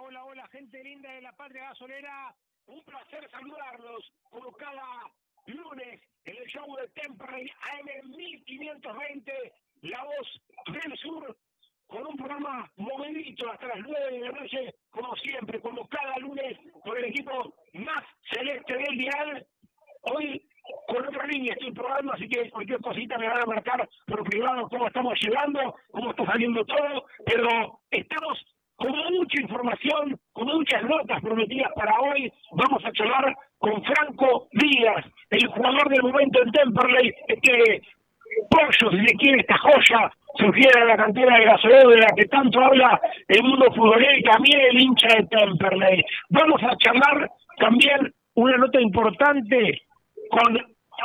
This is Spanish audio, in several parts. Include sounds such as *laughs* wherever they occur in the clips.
hola, hola, gente linda de la patria gasolera. Un placer saludarlos como cada lunes en el show de Temperley AM 1520, La Voz del Sur, con un programa movidito hasta las 9 de la noche, como siempre, como cada lunes, con el equipo más celeste del dial. Hoy con otra línea estoy probando, así que cualquier cosita me van a marcar por privado cómo estamos llegando, cómo está saliendo todo, pero estamos con mucha información, con muchas notas prometidas para hoy. Vamos a charlar con Franco Díaz, el jugador del momento en Temperley, este pollo, si se quiere, esta joya surgiera de la cantera de gasolero de la que tanto habla el mundo futbolero y también el hincha de Temperley. Vamos a charlar también una nota importante con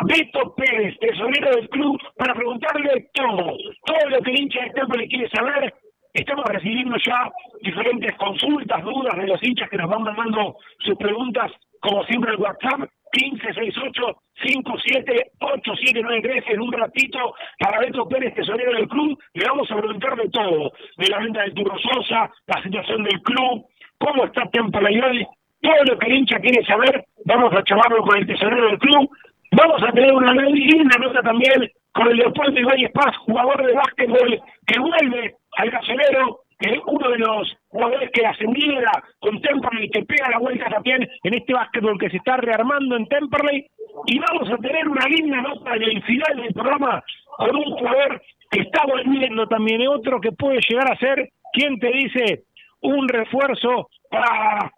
Beto Pérez, tesorero del club, para preguntarle todo, todo lo que el hincha de Temperley quiere saber Estamos recibiendo ya diferentes consultas, dudas de los hinchas que nos van mandando sus preguntas, como siempre, el WhatsApp 1568-578793. En un ratito, para Beto Pérez, tesorero del club, le vamos a preguntar de todo: de la venta de Turro Sosa, la situación del club, cómo está Temperley todo lo que el hincha quiere saber. Vamos a charlarlo con el tesorero del club. Vamos a tener una linda nota también con el Leopoldo Ibáñez Paz, jugador de básquetbol, que vuelve al gasolero, que es uno de los jugadores que ascendiera con Temperley y que pega la vuelta también en este básquetbol que se está rearmando en Temperley. Y vamos a tener una linda nota en el final del programa con un jugador que está volviendo también, otro que puede llegar a ser, ¿quién te dice? Un refuerzo para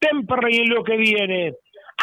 Temperley en lo que viene.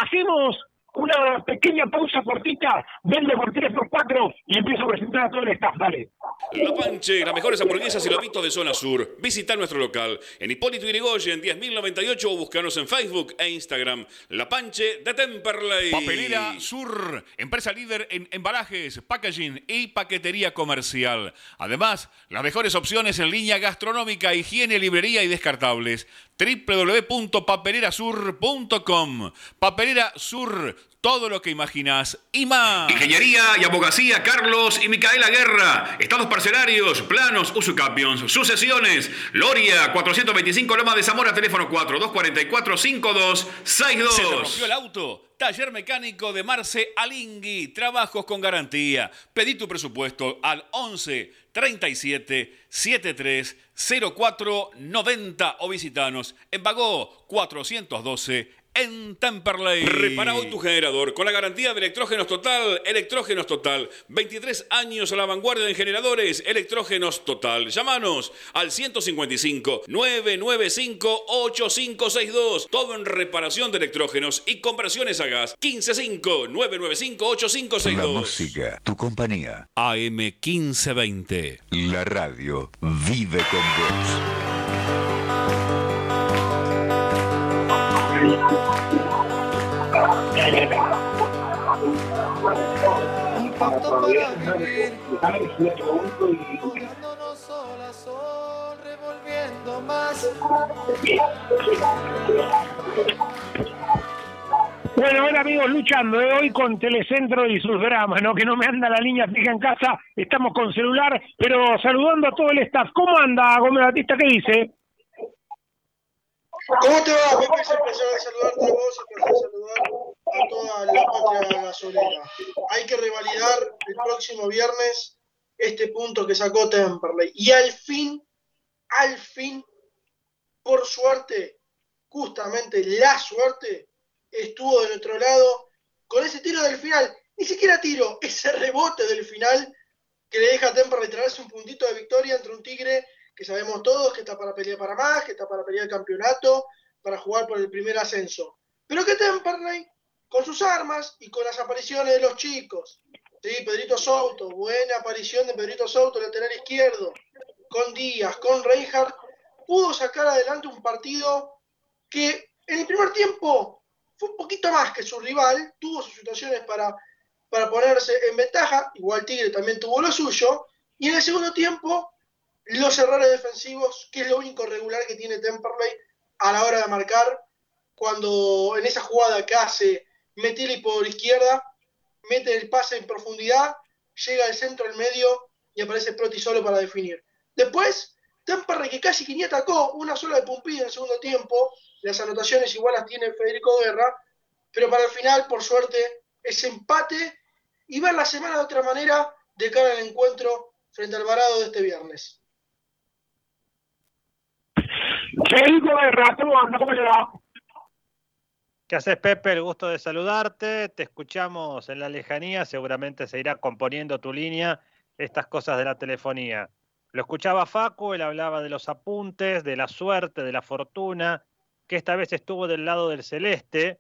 Hacemos una pequeña pausa cortita, vende por 3 por 4 y empiezo a presentar a todo el staff, dale. La Panche, las mejores hamburguesas y lobitos de zona sur. Visita nuestro local en Hipólito Yrigoyen 10.098 o búscanos en Facebook e Instagram. La Panche de Temperley. Papelera Sur, empresa líder en embalajes, packaging y paquetería comercial. Además, las mejores opciones en línea gastronómica, higiene, librería y descartables www.papelerasur.com. Papelera Sur, todo lo que imaginas y más. Ingeniería y abogacía Carlos y Micaela Guerra. Estados parcelarios, planos, usucapions, sucesiones. Loria, 425 Loma de Zamora, teléfono 4244-5262. ¿Se te rompió el auto? Taller mecánico de Marce Alingui. Trabajos con garantía. Pedí tu presupuesto al 11 37 73 04 90 o visitanos en Bagó 412 en Temperley. Repara hoy tu generador con la garantía de Electrógenos Total. Electrógenos Total. 23 años a la vanguardia de generadores. Electrógenos Total. Llámanos al 155 995 8562. Todo en reparación de electrógenos y conversiones a gas. 155 995 8562. La música, tu compañía. AM 1520. La radio vive con vos. Bueno, bueno amigos, luchando ¿eh? hoy con Telecentro y sus dramas, ¿no? Que no me anda la línea fija en casa, estamos con celular, pero saludando a todo el staff. ¿Cómo anda Gómez Batista? ¿Qué dice? ¿Cómo te va? Pepe? Es un placer saludarte a vos y saludar a toda la patria gasolera. Hay que revalidar el próximo viernes este punto que sacó Temperley. Y al fin, al fin, por suerte, justamente la suerte, estuvo de nuestro lado con ese tiro del final. Ni siquiera tiro, ese rebote del final que le deja a Temperley traerse un puntito de victoria entre un Tigre que sabemos todos que está para pelear para más, que está para pelear el campeonato, para jugar por el primer ascenso. Pero que Temperley, con sus armas y con las apariciones de los chicos, ¿sí? Pedrito Souto, buena aparición de Pedrito Souto, lateral izquierdo, con Díaz, con Reinhardt, pudo sacar adelante un partido que en el primer tiempo fue un poquito más que su rival, tuvo sus situaciones para, para ponerse en ventaja, igual Tigre también tuvo lo suyo, y en el segundo tiempo los errores defensivos, que es lo único regular que tiene Temperley a la hora de marcar, cuando en esa jugada que hace Metili por izquierda, mete el pase en profundidad, llega al centro, al medio y aparece Proti solo para definir. Después, Temperley que casi que ni atacó, una sola de Pumpido en el segundo tiempo, las anotaciones igual las tiene Federico Guerra, pero para el final, por suerte, ese empate y ver la semana de otra manera de cara al encuentro frente al varado de este viernes. Federico Guerra, ¿cómo le va? ¿Qué haces, Pepe? El gusto de saludarte. Te escuchamos en la lejanía. Seguramente se irá componiendo tu línea estas cosas de la telefonía. Lo escuchaba Facu, él hablaba de los apuntes, de la suerte, de la fortuna, que esta vez estuvo del lado del celeste.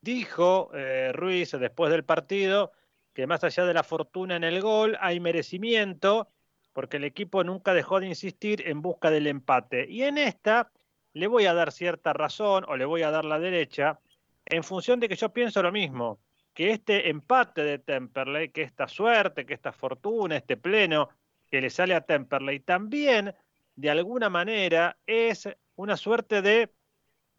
Dijo eh, Ruiz después del partido que más allá de la fortuna en el gol hay merecimiento, porque el equipo nunca dejó de insistir en busca del empate. Y en esta le voy a dar cierta razón o le voy a dar la derecha, en función de que yo pienso lo mismo, que este empate de Temperley, que esta suerte, que esta fortuna, este pleno que le sale a Temperley, también de alguna manera es una suerte de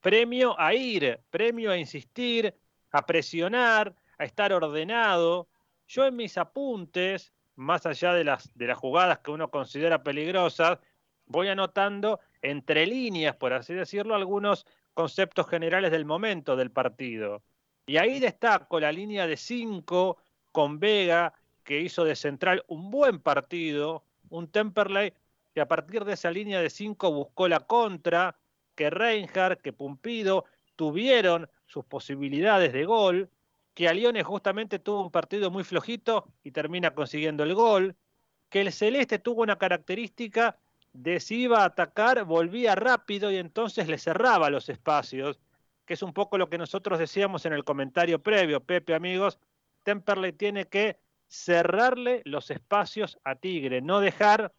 premio a ir, premio a insistir, a presionar, a estar ordenado. Yo en mis apuntes, más allá de las, de las jugadas que uno considera peligrosas, voy anotando entre líneas, por así decirlo, algunos conceptos generales del momento del partido. Y ahí destaco la línea de cinco con Vega, que hizo de central un buen partido, un Temperley que a partir de esa línea de cinco buscó la contra, que Reinhardt, que Pumpido tuvieron sus posibilidades de gol, que Alione justamente tuvo un partido muy flojito y termina consiguiendo el gol, que el Celeste tuvo una característica de si iba a atacar, volvía rápido y entonces le cerraba los espacios, que es un poco lo que nosotros decíamos en el comentario previo, Pepe amigos, Temperley tiene que cerrarle los espacios a Tigre, no dejar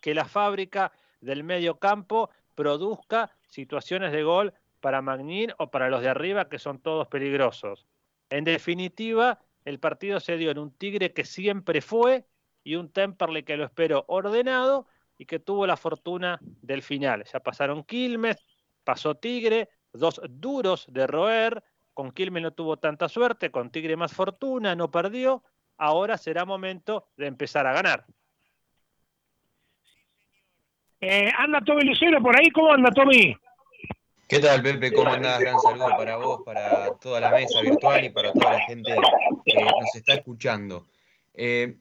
que la fábrica del medio campo produzca situaciones de gol para Magnin o para los de arriba, que son todos peligrosos. En definitiva, el partido se dio en un Tigre que siempre fue y un Temperley que lo espero ordenado y que tuvo la fortuna del final. Ya pasaron Quilmes, pasó Tigre, dos duros de roer. Con Quilmes no tuvo tanta suerte, con Tigre más fortuna, no perdió. Ahora será momento de empezar a ganar. Eh, anda Tommy Lucero por ahí, ¿cómo anda Tommy? ¿Qué tal, Pepe? ¿Cómo andás? Gran saludo para vos, para toda la mesa virtual y para toda la gente que nos está escuchando. Eh,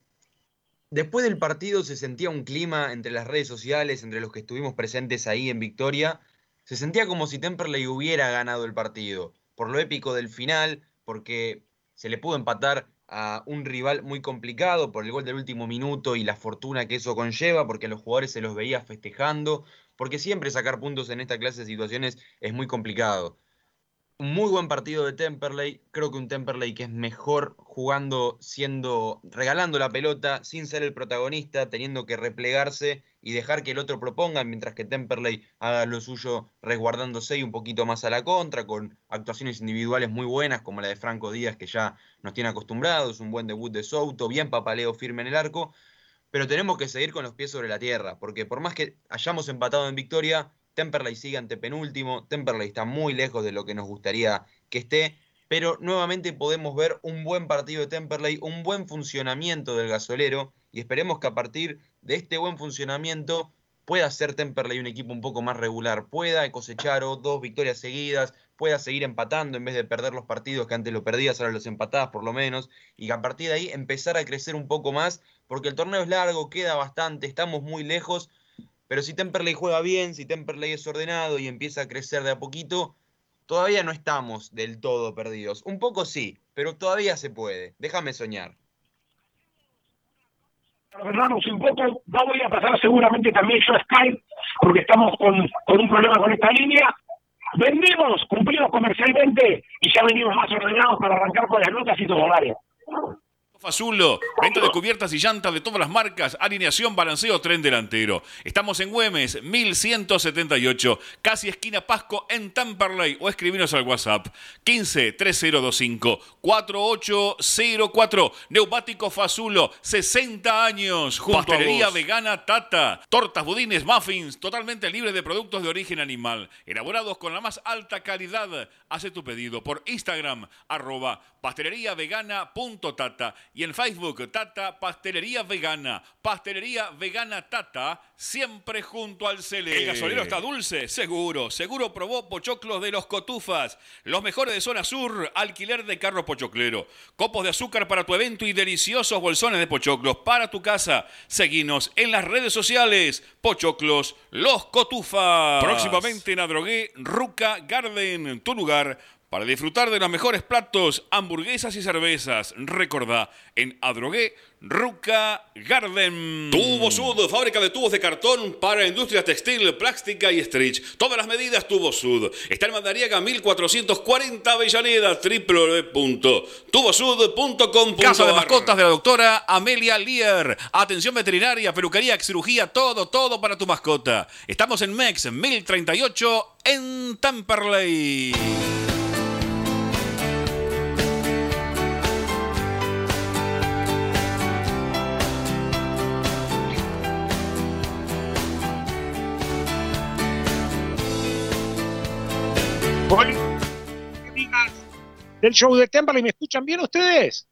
Después del partido se sentía un clima entre las redes sociales, entre los que estuvimos presentes ahí en Victoria. Se sentía como si Temperley hubiera ganado el partido, por lo épico del final, porque se le pudo empatar a un rival muy complicado por el gol del último minuto y la fortuna que eso conlleva, porque a los jugadores se los veía festejando, porque siempre sacar puntos en esta clase de situaciones es muy complicado un muy buen partido de Temperley. Creo que un Temperley que es mejor jugando, siendo, regalando la pelota, sin ser el protagonista, teniendo que replegarse y dejar que el otro proponga, mientras que Temperley haga lo suyo resguardándose y un poquito más a la contra, con actuaciones individuales muy buenas, como la de Franco Díaz, que ya nos tiene acostumbrados, un buen debut de Souto, bien papaleo firme en el arco. Pero tenemos que seguir con los pies sobre la tierra, porque por más que hayamos empatado en victoria, Temperley sigue ante penúltimo, Temperley está muy lejos de lo que nos gustaría que esté, pero nuevamente podemos ver un buen partido de Temperley, un buen funcionamiento del gasolero y esperemos que a partir de este buen funcionamiento pueda ser Temperley un equipo un poco más regular, pueda cosechar dos victorias seguidas, pueda seguir empatando en vez de perder los partidos que antes lo perdías, ahora los empatadas por lo menos, y a partir de ahí empezar a crecer un poco más, porque el torneo es largo, queda bastante, estamos muy lejos, pero si Temperley juega bien, si Temperley es ordenado y empieza a crecer de a poquito, todavía no estamos del todo perdidos. Un poco sí, pero todavía se puede. Déjame soñar. Ordenamos un poco, no voy a pasar seguramente también yo a Skype, porque estamos con, un problema con esta línea. Vendemos, cumplimos comercialmente y ya venimos más ordenados para arrancar con las notas y todo, vale. Fazulo, venta de cubiertas y llantas de todas las marcas, alineación, balanceo, tren delantero. Estamos en Güemes, 1178, casi esquina Pasco en Tamperley o escribinos al WhatsApp 15 3025 4804. Neumático Fazulo, 60 años, Pastelería vegana Tata, tortas, budines, muffins, totalmente libres de productos de origen animal, elaborados con la más alta calidad. Hace tu pedido por Instagram, arroba pasteleriavegana.tata Y en Facebook, Tata Pastelería Vegana. Pastelería Vegana Tata, siempre junto al Cele. ¿El gasolero está dulce? Seguro. Seguro probó pochoclos de los cotufas. Los mejores de zona sur, alquiler de carro pochoclero. Copos de azúcar para tu evento y deliciosos bolsones de pochoclos para tu casa. Seguinos en las redes sociales. Pochoclos, los cotufas. Próximamente en Adrogué, Ruca Garden, tu lugar para disfrutar de los mejores platos, hamburguesas y cervezas. Recordá, en Adrogué, Ruca Garden. Tubo Sud, fábrica de tubos de cartón para industria textil, plástica y stretch. Todas las medidas Tubo Sud. Está en Mandariaga 1440 Avellaneda, www.tubosud.com. Casa de mascotas de la doctora Amelia Lear. Atención veterinaria, peluquería, cirugía, todo, todo para tu mascota. Estamos en MEX 1038 en Tamperley. Del show de Temperley. ¿Me escuchan bien ustedes?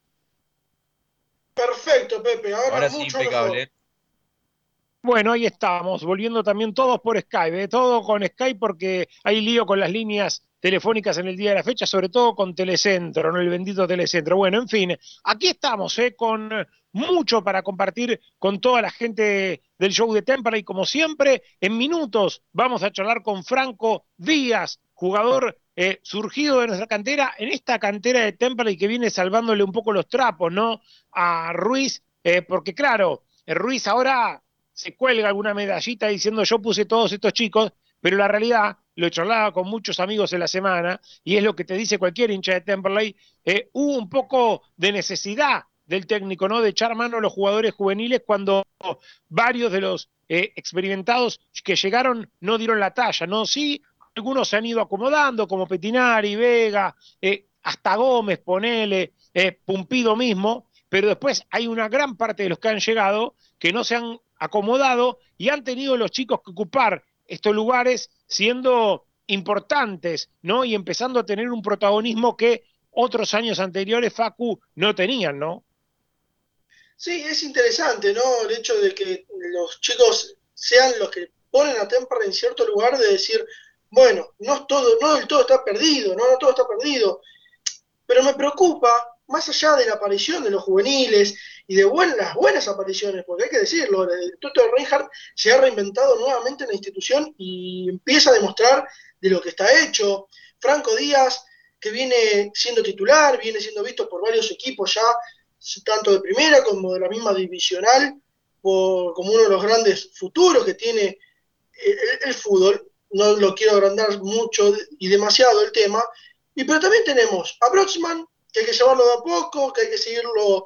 Perfecto, Pepe. Ahora, Ahora sí, mucho impecable. mejor. Bueno, ahí estamos, volviendo también todos por Skype, ¿eh? todo con Skype porque hay lío con las líneas telefónicas en el día de la fecha, sobre todo con Telecentro, ¿no? El bendito Telecentro. Bueno, en fin, aquí estamos, ¿eh? con mucho para compartir con toda la gente del show de Temperley. Como siempre, en minutos vamos a charlar con Franco Díaz, jugador eh, surgido de nuestra cantera, en esta cantera de Temperley que viene salvándole un poco los trapos, ¿no? A Ruiz, eh, porque claro, eh, Ruiz ahora se cuelga alguna medallita diciendo yo puse todos estos chicos, pero la realidad, lo charlaba con muchos amigos en la semana, y es lo que te dice cualquier hincha de Temperley, hubo un poco de necesidad del técnico, ¿no? De echar mano a los jugadores juveniles cuando varios de los experimentados que llegaron no dieron la talla, ¿no? Sí, algunos se han ido acomodando, como Petinari, Vega, eh, hasta Gómez, ponele, eh, Pumpido mismo, pero después hay una gran parte de los que han llegado que no se han acomodado y han tenido los chicos que ocupar estos lugares siendo importantes, ¿no? Y empezando a tener un protagonismo que otros años anteriores Facu no tenían, ¿no? Sí, es interesante, ¿no? El hecho de que los chicos sean los que ponen a Temperley en cierto lugar de decir, bueno, no todo, no del todo está perdido, no, no todo está perdido. Pero me preocupa, más allá de la aparición de los juveniles y de buenas, buenas apariciones, porque hay que decirlo, el Toto Reinhardt se ha reinventado nuevamente en la institución y empieza a demostrar de lo que está hecho. Franco Díaz, que viene siendo titular, viene siendo visto por varios equipos ya, tanto de primera como de la misma divisional, por, como uno de los grandes futuros que tiene el fútbol. No lo quiero agrandar mucho y demasiado el tema. Y pero también tenemos a Broxman, que hay que llevarlo de a poco, que hay que seguirlo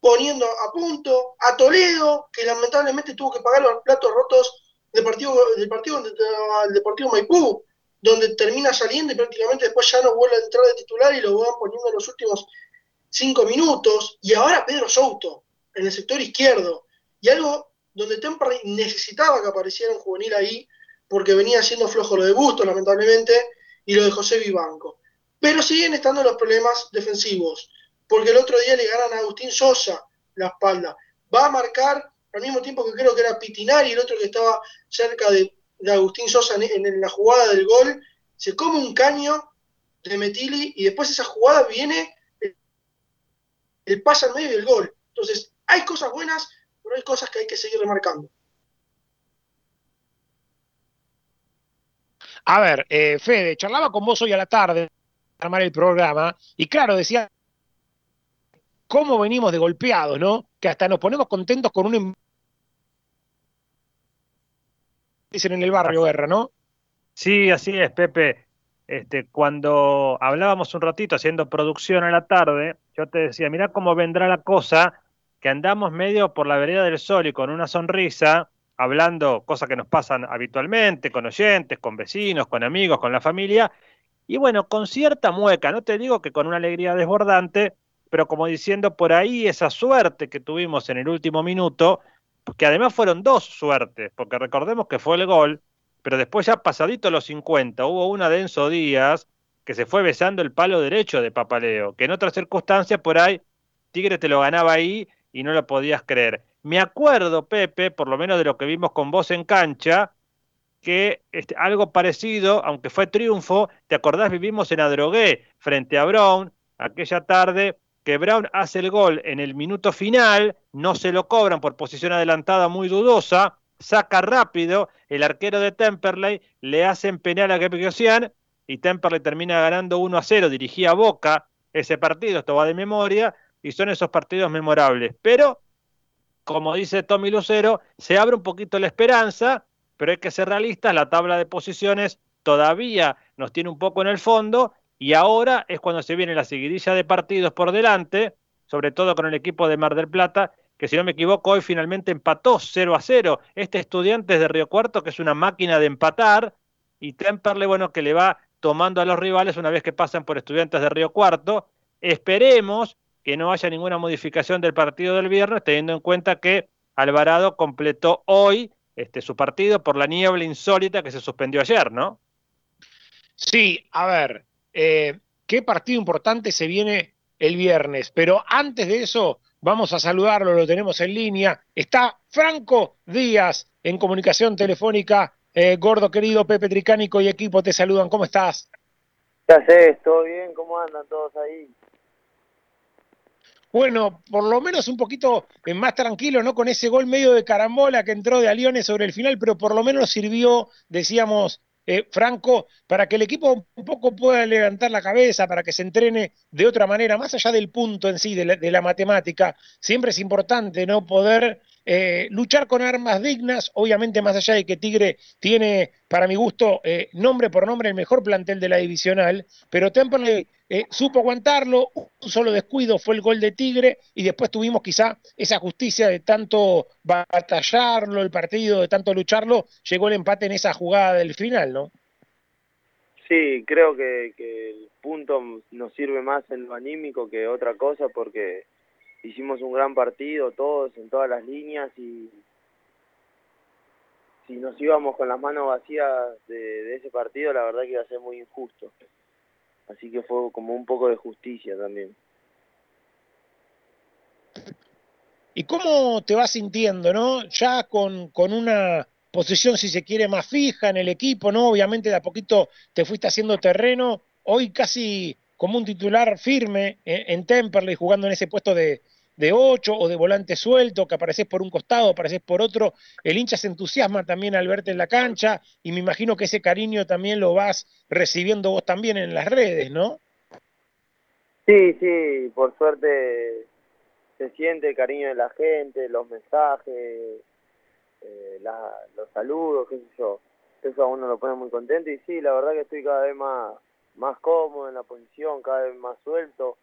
poniendo a punto, a Toledo, que lamentablemente tuvo que pagar los platos rotos del partido, del partido del Deportivo Maipú, donde termina saliendo y prácticamente después ya no vuelve a entrar de titular y lo van poniendo en los últimos cinco minutos. Y ahora Pedro Souto, en el sector izquierdo, y algo donde Temperley necesitaba que apareciera un juvenil ahí, porque venía siendo flojo lo de Busto, lamentablemente, y lo de José Vivanco. Pero siguen estando los problemas defensivos, porque el otro día le ganan a Agustín Sosa la espalda. Va a marcar al mismo tiempo que creo que era Pitinari, el otro que estaba cerca de, Agustín Sosa en, la jugada del gol, se come un caño de Metili y después esa jugada viene el, el pase al medio del gol. Entonces, hay cosas buenas, pero hay cosas que hay que seguir remarcando. A ver, eh, Fede, charlaba con vos hoy a la tarde para armar el programa, y claro, decía cómo venimos de golpeados, ¿no? Que hasta nos ponemos contentos con un em-, dicen en el barrio guerra, ¿no? Sí, así es, Pepe. Este, cuando hablábamos un ratito haciendo producción a la tarde, yo te decía, mira cómo vendrá la cosa, que andamos medio por la vereda del sol y con una sonrisa, hablando cosas que nos pasan habitualmente, con oyentes, con vecinos, con amigos, con la familia, y bueno, con cierta mueca, no te digo que con una alegría desbordante, pero como diciendo por ahí esa suerte que tuvimos en el último minuto, que además fueron dos suertes, porque recordemos que fue el gol, pero después ya pasadito los 50, hubo una de Enzo Díaz que se fue besando el palo derecho de Papaleo, que en otras circunstancias por ahí Tigre te lo ganaba ahí y no lo podías creer. Me acuerdo, Pepe, por lo menos de lo que vimos con vos en cancha, que este, algo parecido, aunque fue triunfo, ¿te acordás? Vivimos en Adrogué frente a Brown aquella tarde que Brown hace el gol en el minuto final, no se lo cobran por posición adelantada muy dudosa, saca rápido, el arquero de Temperley le hacen penal a Kepiosian y Temperley termina ganando 1 a 0, dirigía Boca ese partido, esto va de memoria, y son esos partidos memorables. Pero, como dice Tommy Lucero, se abre un poquito la esperanza, pero hay que ser realistas, la tabla de posiciones todavía nos tiene un poco en el fondo y ahora es cuando se viene la seguidilla de partidos por delante, sobre todo con el equipo de Mar del Plata, que si no me equivoco hoy finalmente empató 0 a 0. Este estudiante de Río Cuarto, que es una máquina de empatar, y Temperley, bueno, que le va tomando a los rivales una vez que pasan por estudiantes de Río Cuarto. Esperemos que no haya ninguna modificación del partido del viernes, teniendo en cuenta que Alvarado completó hoy este, su partido por la niebla insólita que se suspendió ayer, ¿no? Sí, a ver, eh, qué partido importante se viene el viernes. Pero antes de eso, vamos a saludarlo, lo tenemos en línea. Está Franco Díaz en comunicación telefónica. Eh, gordo querido Pepe Tricánico y equipo te saludan. ¿Cómo estás? ¿Qué haces? ¿Todo bien? ¿Cómo andan todos ahí? Bueno, por lo menos un poquito eh, más tranquilo, ¿no? Con ese gol medio de carambola que entró de Aliones sobre el final, pero por lo menos sirvió, decíamos, eh, Franco, para que el equipo un poco pueda levantar la cabeza, para que se entrene de otra manera, más allá del punto en sí, de la, matemática, siempre es importante no poder eh, luchar con armas dignas, obviamente más allá de que Tigre tiene, para mi gusto, eh, nombre por nombre el mejor plantel de la divisional, pero Temple eh, supo aguantarlo, un solo descuido fue el gol de Tigre y después tuvimos quizá esa justicia de tanto batallarlo el partido, de tanto lucharlo, llegó el empate en esa jugada del final, ¿no? Sí, creo que, que el punto nos sirve más en lo anímico que otra cosa porque hicimos un gran partido todos en todas las líneas y si nos íbamos con las manos vacías de, ese partido la verdad que iba a ser muy injusto así que fue como un poco de justicia también ¿Y cómo te vas sintiendo, no? Ya con, con una posición, si se quiere, más fija en el equipo, ¿no? Obviamente de a poquito te fuiste haciendo terreno, hoy casi como un titular firme en, Temperley, jugando en ese puesto de, de 8 o de volante suelto, que apareces por un costado, apareces por otro. El hincha se entusiasma también al verte en la cancha y me imagino que ese cariño también lo vas recibiendo vos también en las redes, ¿no? Sí, sí, por suerte se siente el cariño de la gente, los mensajes, eh, los saludos, qué sé yo. Eso a uno lo pone muy contento y sí, la verdad que estoy cada vez más más cómodo en la posición, cada vez más suelto.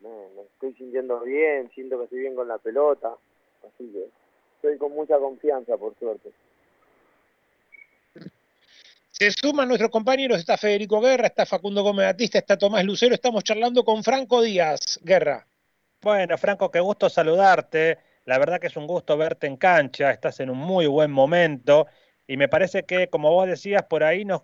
Me, estoy sintiendo bien, siento que estoy bien con la pelota, así que estoy con mucha confianza, por suerte. Se suman nuestros compañeros, está Federico Guerra, está Facundo Gómez Batista, está Tomás Lucero, estamos charlando con Franco Díaz. Guerra. Bueno, Franco, qué gusto saludarte. La verdad que es un gusto verte en cancha, estás en un muy buen momento y me parece que, como vos decías, por ahí nos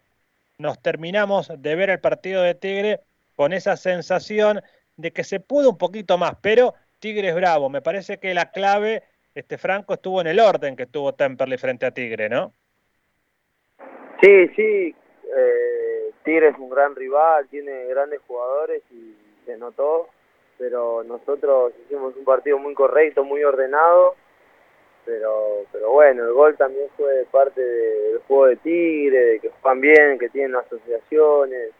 nos terminamos de ver el partido de Tigre con esa sensación de que se pudo un poquito más, pero Tigre es bravo. Me parece que la clave, este Franco, estuvo en el orden que tuvo Temperley frente a Tigre, ¿no? Sí, sí. Eh, Tigre es un gran rival, tiene grandes jugadores y se notó, pero nosotros hicimos un partido muy correcto, muy ordenado pero pero bueno, el gol también fue parte del juego de Tigre, de que juegan bien, que tienen asociaciones,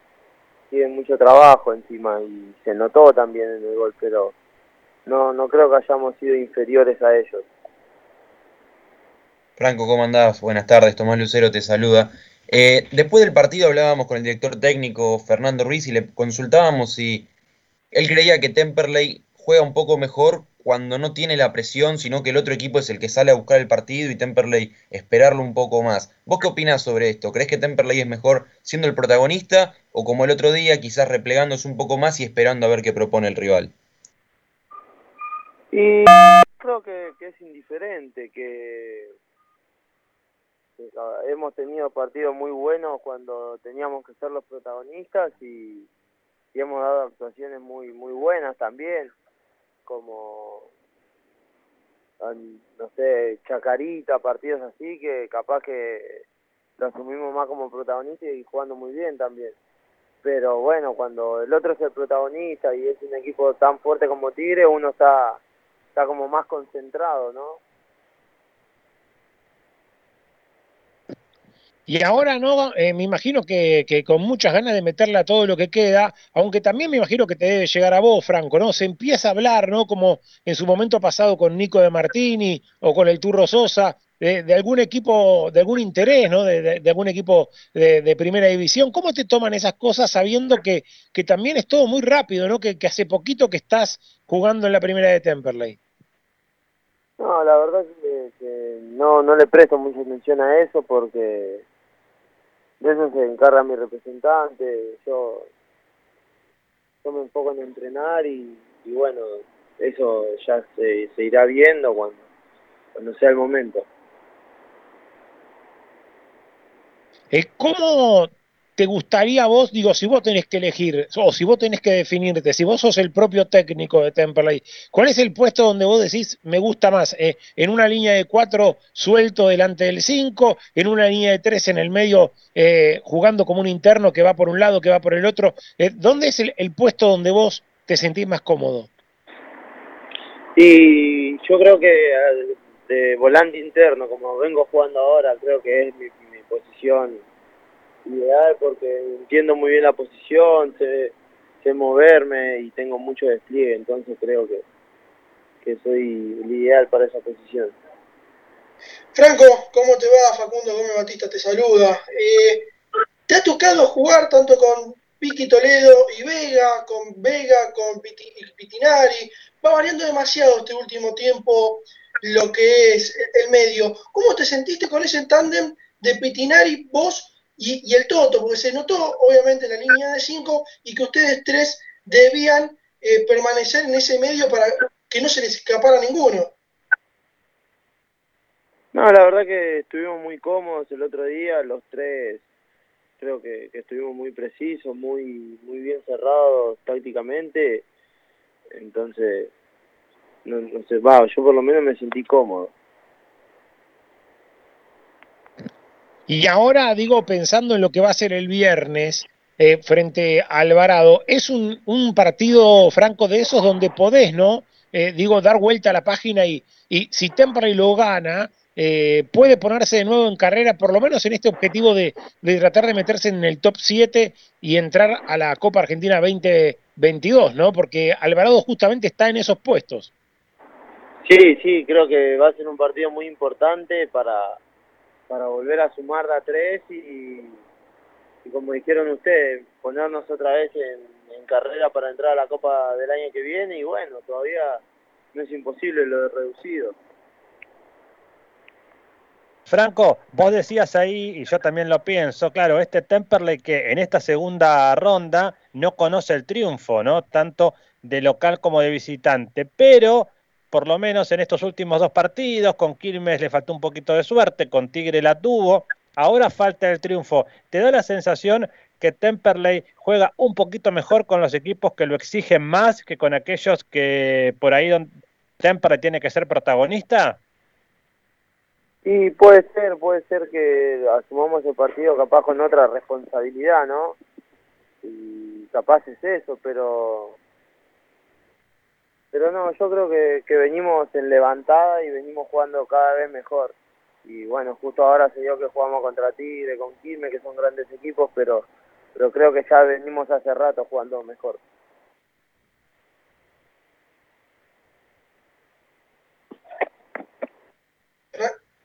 tienen mucho trabajo encima y se notó también en el gol, pero no no creo que hayamos sido inferiores a ellos. Franco, ¿cómo andás? Buenas tardes, Tomás Lucero te saluda. Eh, después del partido hablábamos con el director técnico Fernando Ruiz y le consultábamos si él creía que Temperley juega un poco mejor cuando no tiene la presión, sino que el otro equipo es el que sale a buscar el partido y Temperley esperarlo un poco más. ¿Vos qué opinás sobre esto? ¿Crees que Temperley es mejor siendo el protagonista o como el otro día, quizás replegándose un poco más y esperando a ver qué propone el rival? Y creo que, es indiferente, que, hemos tenido partidos muy buenos cuando teníamos que ser los protagonistas y, y hemos dado actuaciones muy muy buenas también como, no sé, Chacarita, partidos así, que capaz que lo asumimos más como protagonista y jugando muy bien también. Pero bueno, cuando el otro es el protagonista y es un equipo tan fuerte como Tigre, uno está, está como más concentrado, ¿no? Y ahora no, eh, me imagino que, que, con muchas ganas de meterle a todo lo que queda, aunque también me imagino que te debe llegar a vos, Franco, ¿no? Se empieza a hablar, ¿no? Como en su momento pasado con Nico de Martini o con el Turro Sosa, de, algún equipo, de algún interés, ¿no? De, algún equipo de, primera división. ¿Cómo te toman esas cosas sabiendo que, que también es todo muy rápido, ¿no? Que, que hace poquito que estás jugando en la primera de Temperley. No, la verdad es que, no, no le presto mucha atención a eso porque de eso se encarga mi representante, yo, yo me enfoco en entrenar y, bueno, eso ya se, irá viendo cuando, cuando sea el momento. Eh, ¿Cómo te gustaría vos, digo, si vos tenés que elegir, o si vos tenés que definirte, si vos sos el propio técnico de Temperley, ¿cuál es el puesto donde vos decís me gusta más? Eh, ¿En una línea de cuatro suelto delante del cinco? ¿En una línea de tres en el medio eh, jugando como un interno que va por un lado, que va por el otro? Eh, ¿Dónde es el, puesto donde vos te sentís más cómodo? Y yo creo que de volante interno, como vengo jugando ahora, creo que es mi posición ideal porque entiendo muy bien la posición, sé, sé moverme y tengo mucho despliegue, entonces creo que, que soy el ideal para esa posición. Franco, ¿cómo te va? Facundo Gómez Batista te saluda. Eh, ¿Te ha tocado jugar tanto con Piqui Toledo y Vega, con Vega, con Pitinari? Va variando demasiado este último tiempo lo que es el medio. ¿Cómo te sentiste con ese tándem de Pitinari, vos y, el Toto, porque se notó obviamente la línea de 5 y que ustedes tres debían eh, permanecer en ese medio para que no se les escapara ninguno. No, la verdad que estuvimos muy cómodos el otro día, los tres creo que, estuvimos muy precisos, muy muy bien cerrados tácticamente, entonces no, no sé, va, yo por lo menos me sentí cómodo. Y ahora, digo, pensando en lo que va a ser el viernes eh, frente a Alvarado, es un, partido franco de esos donde podés, ¿no? Eh, digo, dar vuelta a la página y, y si Temperley lo gana, eh, puede ponerse de nuevo en carrera, por lo menos en este objetivo de, de, tratar de meterse en el top 7 y entrar a la Copa Argentina 2022, ¿no? Porque Alvarado justamente está en esos puestos. Sí, sí, creo que va a ser un partido muy importante para, para volver a sumar a tres y, como dijeron ustedes, ponernos otra vez en, carrera para entrar a la Copa del año que viene y bueno, todavía no es imposible lo de reducido. Franco, vos decías ahí, y yo también lo pienso, claro, este Temperley que en esta segunda ronda no conoce el triunfo, ¿no? Tanto de local como de visitante, pero por lo menos en estos últimos dos partidos. Con Quilmes le faltó un poquito de suerte, con Tigre la tuvo. Ahora falta el triunfo. ¿Te da la sensación que Temperley juega un poquito mejor con los equipos que lo exigen más que con aquellos que por ahí donde Temperley tiene que ser protagonista? Y puede ser, puede ser que asumamos el partido capaz con otra responsabilidad, ¿no? Y capaz es eso, pero pero no, yo creo que, venimos en levantada y venimos jugando cada vez mejor. Y bueno, justo ahora se dio que jugamos contra Tigre, con Quilmes, que son grandes equipos, pero, pero creo que ya venimos hace rato jugando mejor.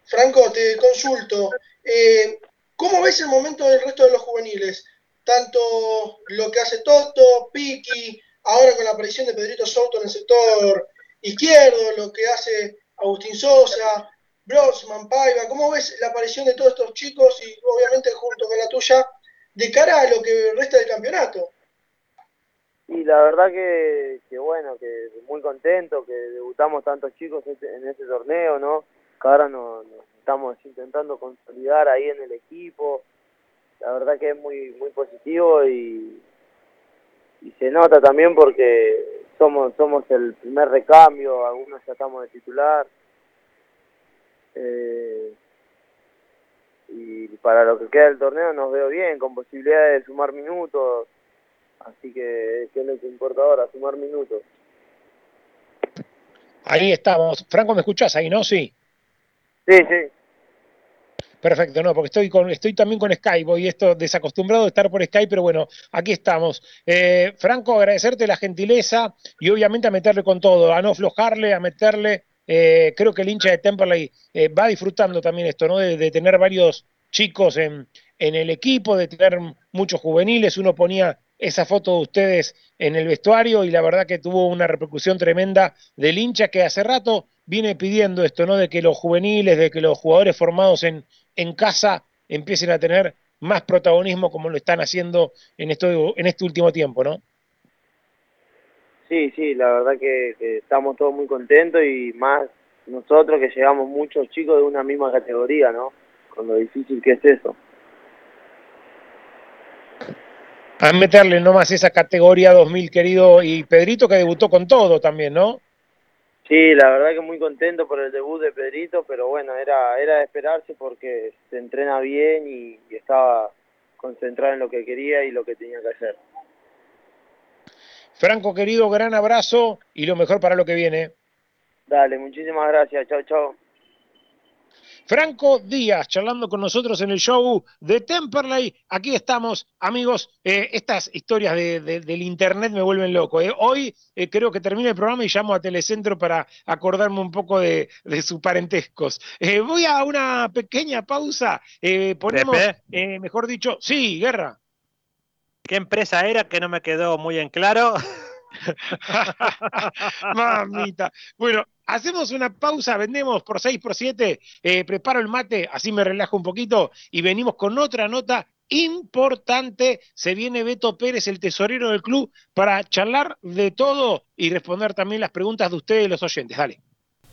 Franco, te consulto. Eh, ¿Cómo ves el momento del resto de los juveniles? Tanto lo que hace Toto, Piki, ahora con la aparición de Pedrito Soto en el sector izquierdo, lo que hace Agustín Sosa, Brosman, Paiva, ¿cómo ves la aparición de todos estos chicos y obviamente junto con la tuya de cara a lo que resta del campeonato? Y la verdad que, bueno, que muy contento que debutamos tantos chicos este, en este torneo, ¿no? Que ahora nos, estamos intentando consolidar ahí en el equipo. La verdad que es muy muy positivo y, y se nota también porque somos somos el primer recambio, algunos ya estamos de titular. Eh, y para lo que queda del torneo nos veo bien, con posibilidades de sumar minutos. Así que, ¿qué es lo que importa ahora? Sumar minutos. Ahí estamos. Franco, ¿me escuchás ahí, no? Sí. Sí, sí. Perfecto, no, porque estoy con, estoy también con Skype, voy esto desacostumbrado de estar por Skype, pero bueno, aquí estamos. Eh, Franco, agradecerte la gentileza y obviamente a meterle con todo, a no aflojarle, a meterle. Eh, creo que el hincha de Temperley eh, va disfrutando también esto, ¿no? De, de tener varios chicos en, en el equipo, de tener muchos juveniles. Uno ponía esa foto de ustedes en el vestuario y la verdad que tuvo una repercusión tremenda del hincha que hace rato viene pidiendo esto, ¿no? De que los juveniles, de que los jugadores formados en, en casa empiecen a tener más protagonismo como lo están haciendo en, esto, en este último tiempo, ¿no? Sí, sí, la verdad que, que estamos todos muy contentos y más nosotros que llegamos muchos chicos de una misma categoría, ¿no? Con lo difícil que es eso. A meterle nomás esa categoría 2000, querido, y Pedrito que debutó con todo también, ¿no? Sí, la verdad que muy contento por el debut de Pedrito, pero bueno, era era de esperarse porque se entrena bien y, y estaba concentrado en lo que quería y lo que tenía que hacer. Franco, querido, gran abrazo y lo mejor para lo que viene. Dale, muchísimas gracias. Chao, chao. Franco Díaz, charlando con nosotros en el show de Temperley. Aquí estamos, amigos. Eh, estas historias de, de, del internet me vuelven loco. Eh. Hoy eh, creo que termina el programa y llamo a Telecentro para acordarme un poco de, de sus parentescos. Voy a una pequeña pausa. Ponemos, mejor dicho, sí, guerra. ¿Qué empresa era que no me quedó muy en claro? *laughs* Mamita. Bueno, hacemos una pausa, vendemos por 6 por 7, eh, preparo el mate, así me relajo un poquito y venimos con otra nota importante. Se viene Beto Pérez, el tesorero del club, para charlar de todo y responder también las preguntas de ustedes, los oyentes. Dale.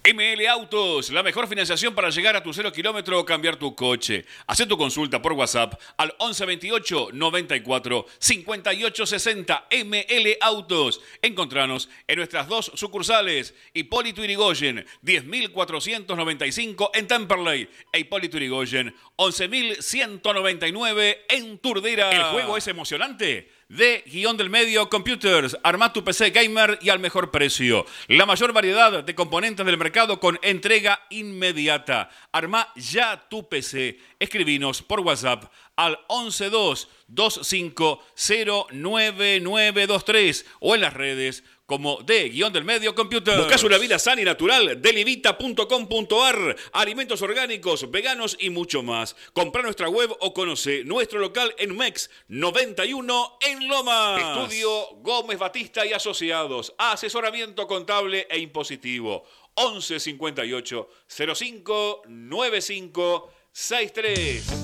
ML Autos, la mejor financiación para llegar a tu cero kilómetro o cambiar tu coche. Haz tu consulta por WhatsApp al 1128 94 58 60 ML Autos. Encontranos en nuestras dos sucursales, Hipólito Irigoyen, 10.495 en Temperley e Hipólito Irigoyen, 11.199 en Turdera. El juego es emocionante de guion del medio Computers. Arma tu PC gamer y al mejor precio. La mayor variedad de componentes del mercado con entrega inmediata. Arma ya tu PC. Escribinos por WhatsApp al 112-2509-923 o en las redes como de guion del medio Computers. Buscas una vida sana y natural, delivita.com.ar, alimentos orgánicos, veganos y mucho más. Compra nuestra web o conoce nuestro local en MEX 91 en Loma. Estudio Gómez Batista y Asociados, asesoramiento contable e impositivo. 11 58 05 95 63.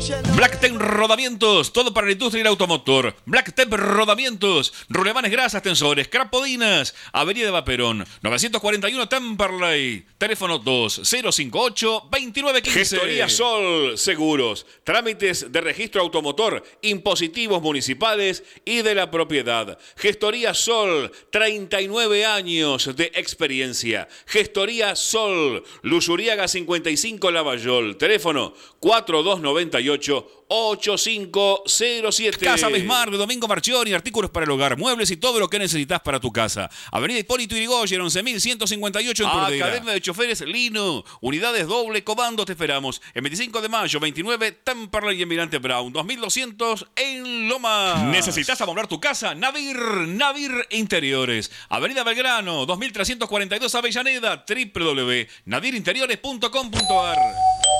Blacktep Rodamientos, todo para la industria y el automotor. Blacktep Rodamientos, rulemanes grasas, tensores, crapodinas. Avenida de Vaperón, 941 Temperley. Teléfono 2058-2915. Gestoría Sol, seguros, trámites de registro automotor, impositivos municipales y de la propiedad. Gestoría Sol, 39 años de experiencia. Gestoría Sol, Luzuriaga 55 Lavallol. Teléfono 4298 8507. Casa Besmar de Domingo Marchioni, artículos para el hogar, muebles y todo lo que necesitas para tu casa. Avenida Hipólito Yrigoyen, 11158 en Turdera. Academia de Choferes Lino, unidades doble comando, te esperamos. El 25 de mayo, 29, Temperley y Emirante Brown, 2200 en Loma. ¿Necesitas amoblar tu casa? Navir, Navir Interiores. Avenida Belgrano, 2342 Avellaneda, www.nadirinteriores.com.ar.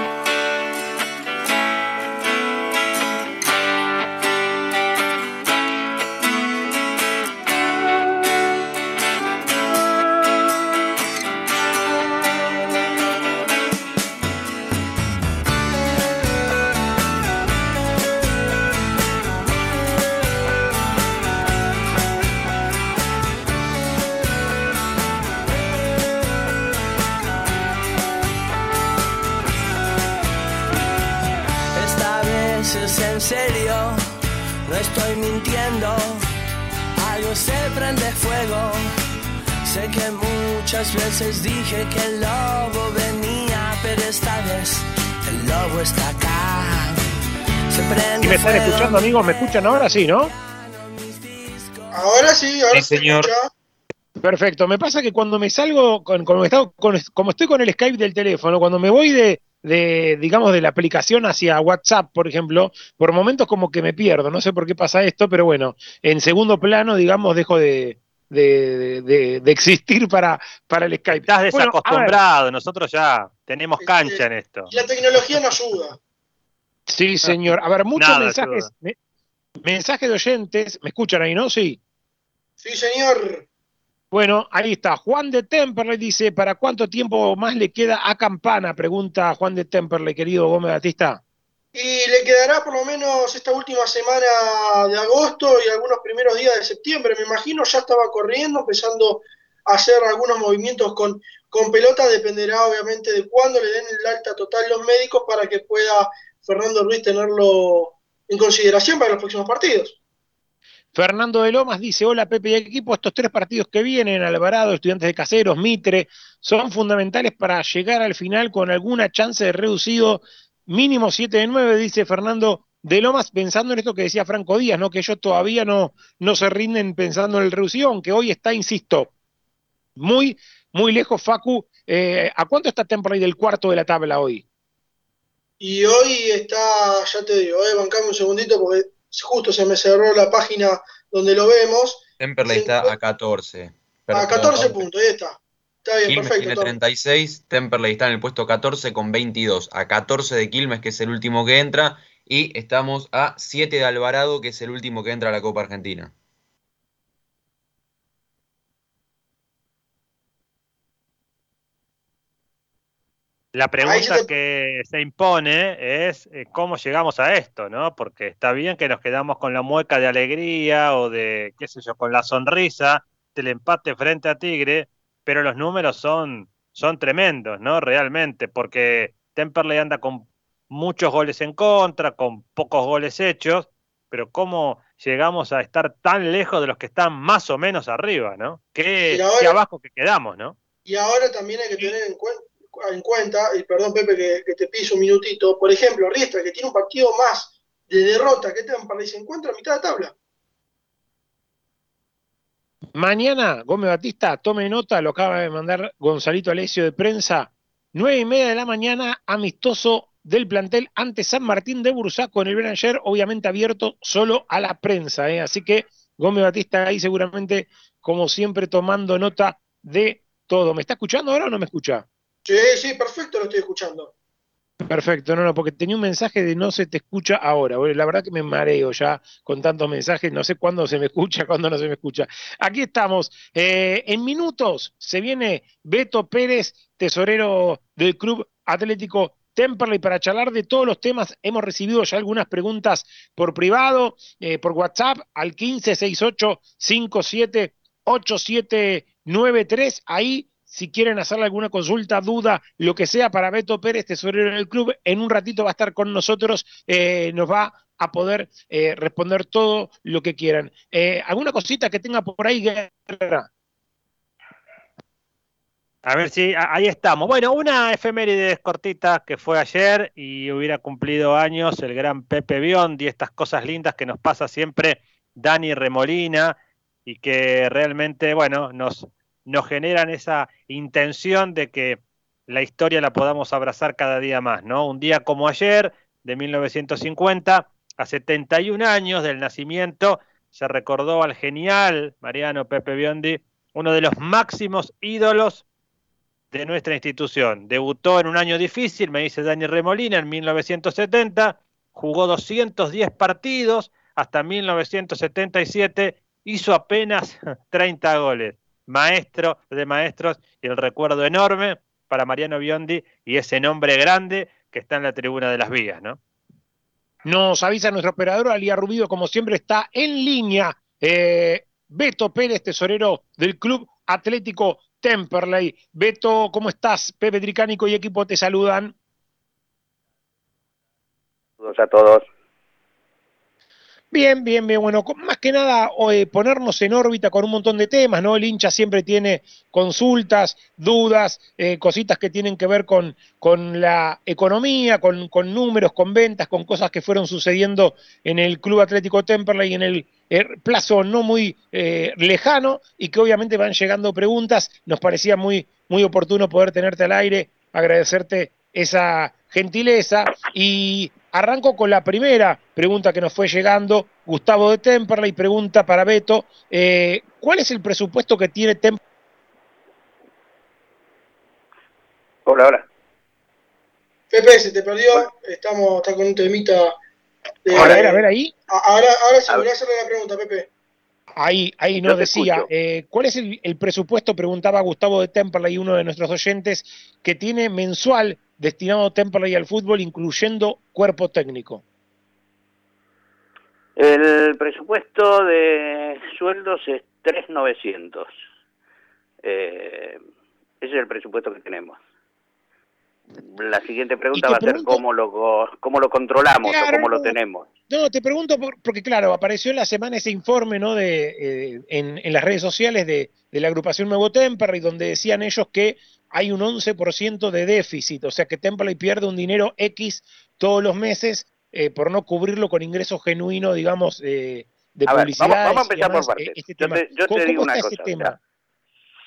Veces dije que el lobo venía, pero esta vez el lobo está acá. Se prende ¿Y me están escuchando, amigos? ¿Me escuchan ahora? Sí, ¿no? Ahora sí, ahora Sí, se señor. escucha. Perfecto. Me pasa que cuando me salgo, con, como, está- con- como estoy con el Skype del teléfono, cuando me voy de, de, digamos, de la aplicación hacia WhatsApp, por ejemplo, por momentos como que me pierdo. No sé por qué pasa esto, pero bueno, en segundo plano, digamos, dejo de, de, de- de existir para, para el Skype. Estás Bueno, desacostumbrado, nosotros ya tenemos cancha en esto. Y la tecnología no ayuda. sí, señor. A ver, muchos Nada, mensajes, me- mensajes de oyentes. ¿Me escuchan ahí, no? Sí. Sí, señor. Bueno, ahí está. Juan de Temperley dice, ¿para cuánto tiempo más le queda a Campana? Pregunta Juan de Temperley, querido Gómez Batista. Y le quedará por lo menos esta última semana de agosto y algunos primeros días de septiembre. Me imagino ya estaba corriendo, empezando a hacer algunos movimientos con, con pelota. Dependerá obviamente de cuándo le den el alta total los médicos para que pueda Fernando Ruiz tenerlo en consideración para los próximos partidos. Fernando de Lomas dice, hola Pepe y equipo, estos tres partidos que vienen, Alvarado, Estudiantes de Caseros, Mitre, son fundamentales para llegar al final con alguna chance de reducido mínimo 7 de 9, dice Fernando de Lomas, pensando en esto que decía Franco Díaz, ¿no? que ellos todavía no, no se rinden pensando en el reducido, aunque hoy está, insisto, muy, muy lejos, Facu. Eh, ¿A cuánto está Temperley del cuarto de la tabla hoy? Y hoy está, ya te digo, eh, bancame un segundito porque justo se me cerró la página donde lo vemos. Temperley está a 14. A Perdón, 14 perdón. puntos, ahí está. Está bien, Quilmes perfecto. tiene Tom. 36, Temperley está en el puesto 14 con 22, a 14 de Quilmes, que es el último que entra, y estamos a 7 de Alvarado, que es el último que entra a la Copa Argentina. La pregunta se que se impone es eh, cómo llegamos a esto, ¿no? Porque está bien que nos quedamos con la mueca de alegría o de, qué sé yo, con la sonrisa del empate frente a Tigre, pero los números son, son tremendos, ¿no? Realmente, porque Temperley anda con muchos goles en contra, con pocos goles hechos, pero cómo llegamos a estar tan lejos de los que están más o menos arriba, ¿no? Qué abajo que quedamos, ¿no? Y ahora también hay que tener en, cuen- en cuenta, y perdón Pepe que, que te piso un minutito, por ejemplo, Riestra, que tiene un partido más de derrota que Temperley, se encuentra a mitad de tabla. Mañana, Gómez Batista, tome nota, lo acaba de mandar Gonzalito Alessio de prensa, nueve y media de la mañana, amistoso del plantel ante San Martín de Bursaco en el Benayer, obviamente abierto solo a la prensa, ¿eh? así que Gómez Batista ahí seguramente, como siempre, tomando nota de todo. ¿Me está escuchando ahora o no me escucha? Sí, sí, perfecto, lo estoy escuchando. Perfecto, no, no, porque tenía un mensaje de no se te escucha ahora. La verdad que me mareo ya con tantos mensajes, no sé cuándo se me escucha, *laughs* cuándo no se me escucha. Aquí estamos. Eh, en minutos se viene Beto Pérez, tesorero del Club Atlético Temperley, para charlar de todos los temas. Hemos recibido ya algunas preguntas por privado, eh, por WhatsApp, al 1568-578793. Ahí si quieren hacerle alguna consulta, duda, lo que sea para Beto Pérez, tesorero del club, en un ratito va a estar con nosotros, eh, nos va a poder eh, responder todo lo que quieran. Eh, ¿Alguna cosita que tenga por ahí, Guerra? A ver si ahí estamos. Bueno, una efeméride cortita que fue ayer y hubiera cumplido años el gran Pepe Biondi, estas cosas lindas que nos pasa siempre Dani Remolina y que realmente, bueno, nos, nos generan esa intención de que la historia la podamos abrazar cada día más, ¿no? Un día como ayer, de 1950, a 71 años del nacimiento, se recordó al genial Mariano Pepe Biondi, uno de los máximos ídolos de nuestra institución. Debutó en un año difícil, me dice Dani Remolina, en 1970, jugó 210 partidos hasta 1977, hizo apenas *laughs* 30 goles. Maestro de maestros y el recuerdo enorme para Mariano Biondi y ese nombre grande que está en la tribuna de las vías, ¿no? Nos avisa nuestro operador, Alía Rubido, como siempre, está en línea. Eh, Beto Pérez, tesorero del Club Atlético Temperley. Beto, ¿cómo estás? Pepe Tricánico y equipo te saludan. Saludos a todos. Bien, bien, bien. Bueno, más que nada eh, ponernos en órbita con un montón de temas, ¿no? El hincha siempre tiene consultas, dudas, eh, cositas que tienen que ver con, con la economía, con, con números, con ventas, con cosas que fueron sucediendo en el Club Atlético Temperley en el eh, plazo no muy lejano y que obviamente van llegando preguntas. Nos parecía muy, muy oportuno poder tenerte al aire, agradecerte esa gentileza y arranco con la primera pregunta que nos fue llegando. Gustavo de Temperley pregunta para Beto, eh, ¿cuál es el presupuesto que tiene Temperley? Hola, hola. Pepe, se te perdió. Estamos está con un temita. De, A ver, a ver ahí. Ahora, ahora sí, volví a hacerle la pregunta, Pepe. Ahí, ahí nos decía, eh, ¿cuál es el, el presupuesto? Preguntaba Gustavo de Temperley, uno de nuestros oyentes, que tiene mensual destinado Temperley al fútbol, incluyendo cuerpo técnico. El presupuesto de sueldos es 3.900. Eh, ese es el presupuesto que tenemos. La siguiente pregunta va a ser pregunto- cómo lo, cómo lo controlamos Claro, o cómo lo tenemos. No, te pregunto por- porque, claro, apareció en la semana ese informe ¿no? de, eh, en, en las redes sociales de, de la agrupación Nuevo Temperley, donde decían ellos que hay un 11% de déficit, o sea que Temperley pierde un dinero X todos los meses eh, por no cubrirlo con ingresos genuinos, digamos, eh, de A ver, publicidad. vamos, vamos a empezar por partes. eh, este yo te, yo ¿Cómo, te digo una cosa. tema?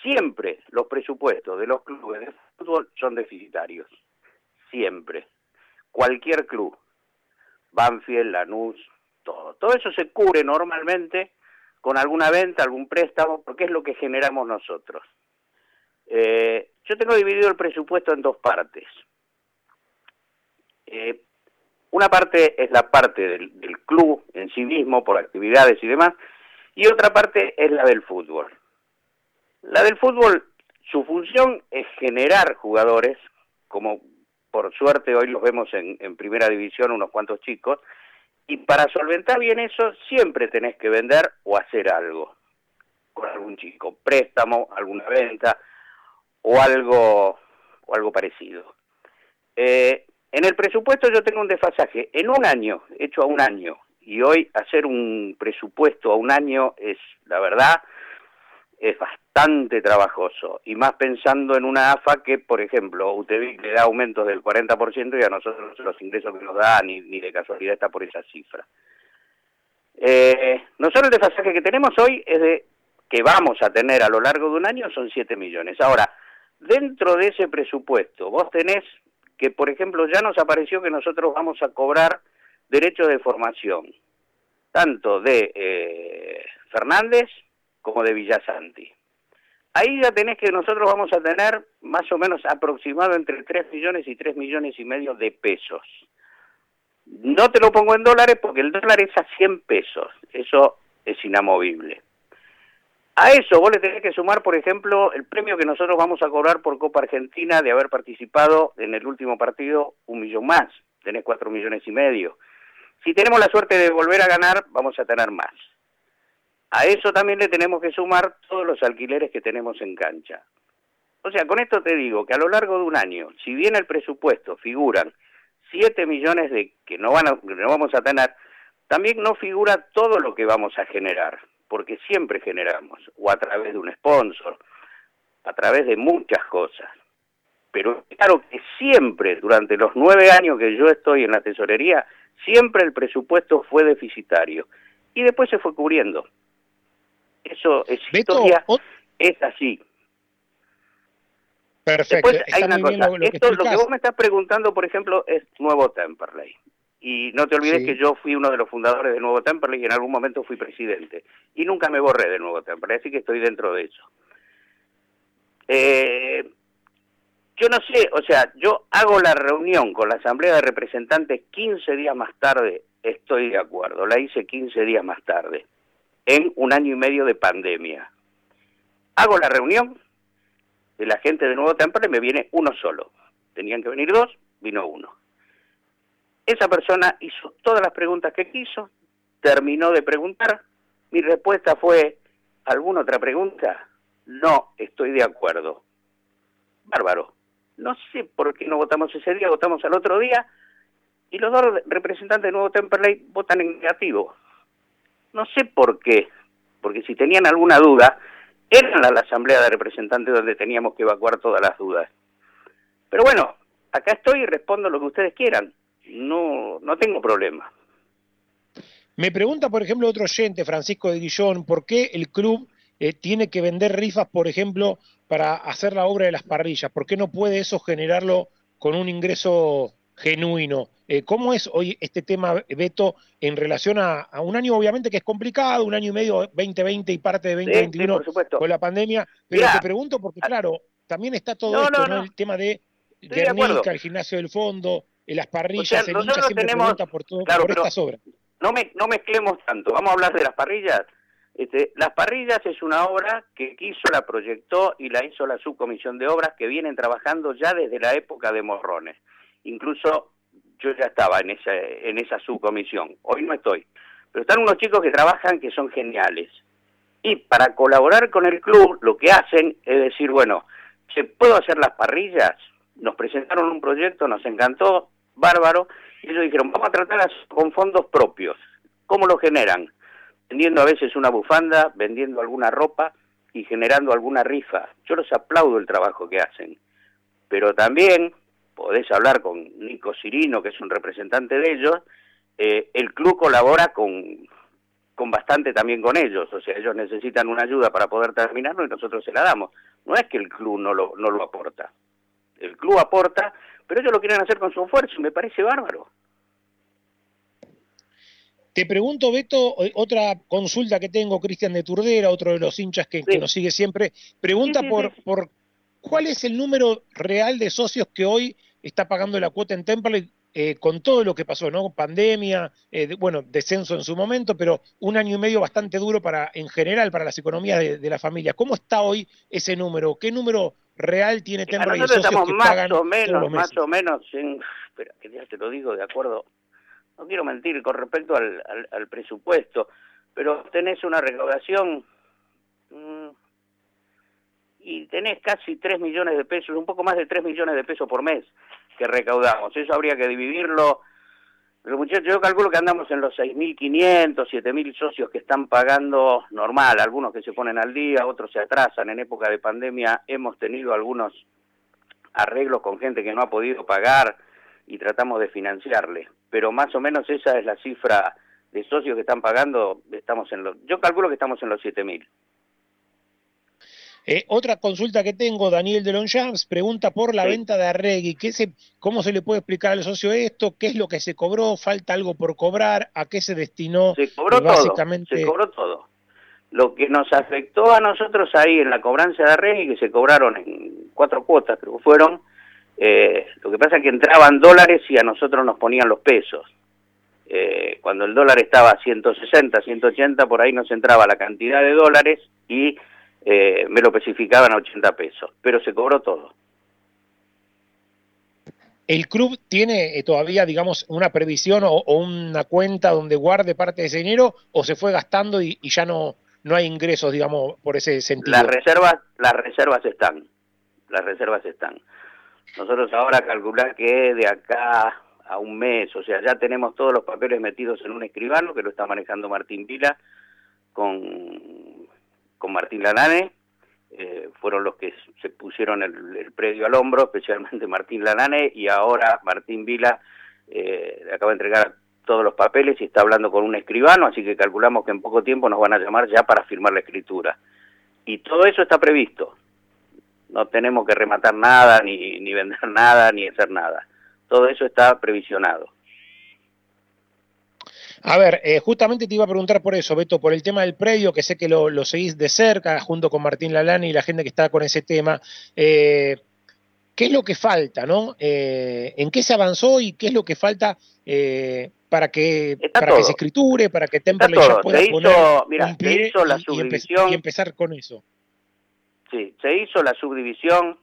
Siempre los presupuestos de los clubes de fútbol son deficitarios. Siempre. Cualquier club. Banfield, Lanús, todo. Todo eso se cubre normalmente con alguna venta, algún préstamo, porque es lo que generamos nosotros. Eh, yo tengo dividido el presupuesto en dos partes. Eh, una parte es la parte del, del club en sí mismo, por actividades y demás, y otra parte es la del fútbol. La del fútbol, su función es generar jugadores, como por suerte hoy los vemos en, primera división unos cuantos chicos, y para solventar bien eso siempre tenés que vender o hacer algo con algún chico, préstamo, alguna venta o algo o algo parecido. Eh, en el presupuesto yo tengo un desfasaje en un año, hecho a un año, y hoy hacer un presupuesto a un año es, la verdad, es bastante trabajoso, y más pensando en una AFA que, por ejemplo, UTEVIC le da aumentos del 40% y a nosotros los ingresos que nos da ni, de casualidad está por esa cifra. Eh, nosotros el desfasaje que tenemos hoy es de que vamos a tener a lo largo de un año son 7 millones. Ahora, dentro de ese presupuesto, vos tenés que, por ejemplo, ya nos apareció que nosotros vamos a cobrar derechos de formación, tanto de eh, Fernández como de Villasanti. Ahí ya tenés que nosotros vamos a tener más o menos aproximado entre 3 millones y 3 millones y medio de pesos. No te lo pongo en dólares porque el dólar es a 100 pesos, eso es inamovible. A eso vos le tenés que sumar, por ejemplo, el premio que nosotros vamos a cobrar por Copa Argentina de haber participado en el último partido, un millón más, tenés cuatro millones y medio. Si tenemos la suerte de volver a ganar, vamos a tener más. A eso también le tenemos que sumar todos los alquileres que tenemos en cancha. O sea, con esto te digo que a lo largo de un año, si bien el presupuesto figuran 7 millones de que no, van a, que no vamos a tener, también no figura todo lo que vamos a generar, porque siempre generamos, o a través de un sponsor, a través de muchas cosas. Pero claro que siempre, durante los nueve años que yo estoy en la tesorería, siempre el presupuesto fue deficitario. Y después se fue cubriendo. Eso es historia, es así. Perfecto. Después hay está una cosa, lo, lo que esto lo que vos me estás preguntando, por ejemplo, es Nuevo Temperley. Y no te olvides Sí. que yo fui uno de los fundadores de Nuevo Temperley y en algún momento fui presidente. Y nunca me borré de Nuevo Temperley, así que estoy dentro de eso. Eh, yo no sé, o sea, yo hago la reunión con la Asamblea de Representantes 15 días más tarde, estoy de acuerdo, la hice 15 días más tarde, en un año y medio de pandemia. Hago la reunión, de la gente de Nuevo Temperley me viene uno solo. Tenían que venir dos, vino uno. Esa persona hizo todas las preguntas que quiso, terminó de preguntar, mi respuesta fue, ¿alguna otra pregunta? No, estoy de acuerdo. Bárbaro. No sé por qué no votamos ese día, votamos al otro día, y los dos representantes de Nuevo Temperley votan en negativo. No sé por qué, porque si tenían alguna duda, era la, asamblea de representantes donde teníamos que evacuar todas las dudas. Pero bueno, acá estoy y respondo lo que ustedes quieran. No, no tengo problema. Me pregunta, por ejemplo, otro oyente, Francisco de Guillón, ¿por qué el club eh, tiene que vender rifas, por ejemplo, para hacer la obra de las parrillas? ¿Por qué no puede eso generarlo con un ingreso genuino? Eh, ¿Cómo es hoy este tema, Beto, en relación a, un año obviamente que es complicado, un año y medio 2020 y parte de 2021 con la pandemia? Pero te pregunto porque, claro, también está todo esto, no, El tema de Guernica, el gimnasio del fondo, eh, las parrillas, el hincha siempre tenemos, por, todo, por estas obras. No, me, no mezclemos tanto, vamos a hablar de las parrillas. Este, las parrillas es una obra que quiso, la proyectó y la hizo la subcomisión de obras que vienen trabajando ya desde la época de Morrones. Incluso yo ya estaba en esa, en esa subcomisión, hoy no estoy. Pero están unos chicos que trabajan que son geniales. Y para colaborar con el club, lo que hacen es decir, bueno, ¿se puedo hacer las parrillas? Nos presentaron un proyecto, nos encantó, bárbaro, y ellos dijeron, vamos a tratar con fondos propios. ¿Cómo lo generan? vendiendo a veces una bufanda, vendiendo alguna ropa y generando alguna rifa. Yo los aplaudo el trabajo que hacen. Pero también podés hablar con Nico Cirino, que es un representante de ellos, eh, el club colabora con, con bastante también con ellos, o sea, ellos necesitan una ayuda para poder terminarlo y nosotros se la damos. No es que el club no lo, no lo aporta, el club aporta, pero ellos lo quieren hacer con su esfuerzo me parece bárbaro. Te pregunto, Beto, eh, otra consulta que tengo, Cristian de Turdera, otro de los hinchas que, nos sigue siempre, pregunta por, por cuál es el número real de socios que hoy está pagando la cuota en Temple eh, con todo lo que pasó, ¿no? Pandemia, eh, bueno, descenso en su momento, pero un año y medio bastante duro para, en general, para las economías de, la familia. ¿Cómo está hoy ese número? ¿Qué número real tiene Temple y socios estamos que más pagan o menos, más o menos, espera, que ya te lo digo de acuerdo no quiero mentir con respecto al, al, presupuesto, pero tenés una recaudación mm, y tenés casi 3 millones de pesos, un poco más de 3 millones de pesos por mes que recaudamos. Eso habría que dividirlo. Pero muchachos, yo calculo que andamos en los 6.500, 7.000 socios que están pagando normal, algunos que se ponen al día, otros se atrasan. En época de pandemia hemos tenido algunos arreglos con gente que no ha podido pagar y tratamos de financiarle pero más o menos esa es la cifra de socios que están pagando, estamos en los, yo calculo que estamos en los 7.000. Eh, otra consulta que tengo, Daniel de Longchamps, pregunta por la venta de Arregui. ¿Qué se, ¿Cómo se le puede explicar al socio esto? ¿Qué es lo que se cobró? ¿Falta algo por cobrar? ¿A qué se destinó? Se cobró básicamente... todo, se cobró todo. Lo que nos afectó a nosotros ahí en la cobranza de Arregui, que se cobraron en cuatro cuotas, creo que fueron, eh, lo que pasa es que entraban dólares y a nosotros nos ponían los pesos. Eh, cuando el dólar estaba a 160, 180, por ahí nos entraba la cantidad de dólares y eh, me lo especificaban a 80 pesos, pero se cobró todo. ¿El club tiene todavía, digamos, una previsión o, una cuenta donde guarde parte de ese dinero o se fue gastando y, y, ya no, no hay ingresos, digamos, por ese sentido? Las reservas, las reservas están, las reservas están. Nosotros ahora calcular que de acá a un mes, o sea, ya tenemos todos los papeles metidos en un escribano que lo está manejando Martín Vila con, con Martín Lanane, eh, fueron los que se pusieron el, predio al hombro, especialmente Martín Lanane, y ahora Martín Vila eh, acaba de entregar todos los papeles y está hablando con un escribano, así que calculamos que en poco tiempo nos van a llamar ya para firmar la escritura. Y todo eso está previsto no tenemos que rematar nada, ni, ni vender nada, ni hacer nada. Todo eso está previsionado. A ver, eh, justamente te iba a preguntar por eso, Beto, por el tema del predio, que sé que lo, seguís de cerca, junto con Martín Lalani y la gente que está con ese tema. Eh, ¿Qué es lo que falta, no? Eh, ¿En qué se avanzó y qué es lo que falta para que para que se escriture, para que Temperley ya pueda poner un pie la y empezar con eso? Sí, se hizo la subdivisión,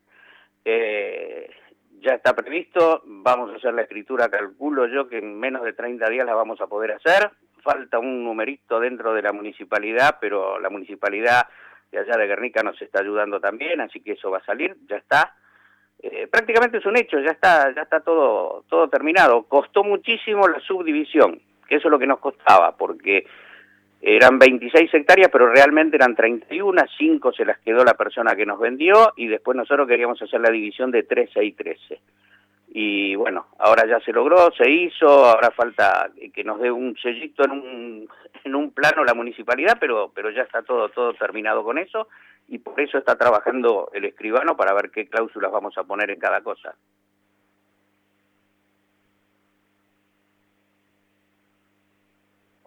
eh, ya está previsto, vamos a hacer la escritura, calculo yo que en menos de 30 días la vamos a poder hacer, falta un numerito dentro de la municipalidad, pero la municipalidad de allá de Guernica nos está ayudando también, así que eso va a salir, ya está. Eh, prácticamente es un hecho, ya está, ya está todo, todo terminado. Costó muchísimo la subdivisión, que eso es lo que nos costaba, porque Eran 26 hectáreas, pero realmente eran 31, 5 se las quedó la persona que nos vendió y después nosotros queríamos hacer la división de 13 y 13. Y bueno, ahora ya se logró, se hizo, ahora falta que nos dé un sellito en un, en un plano la municipalidad, pero, pero ya está todo, todo terminado con eso y por eso está trabajando el escribano para ver qué cláusulas vamos a poner en cada cosa.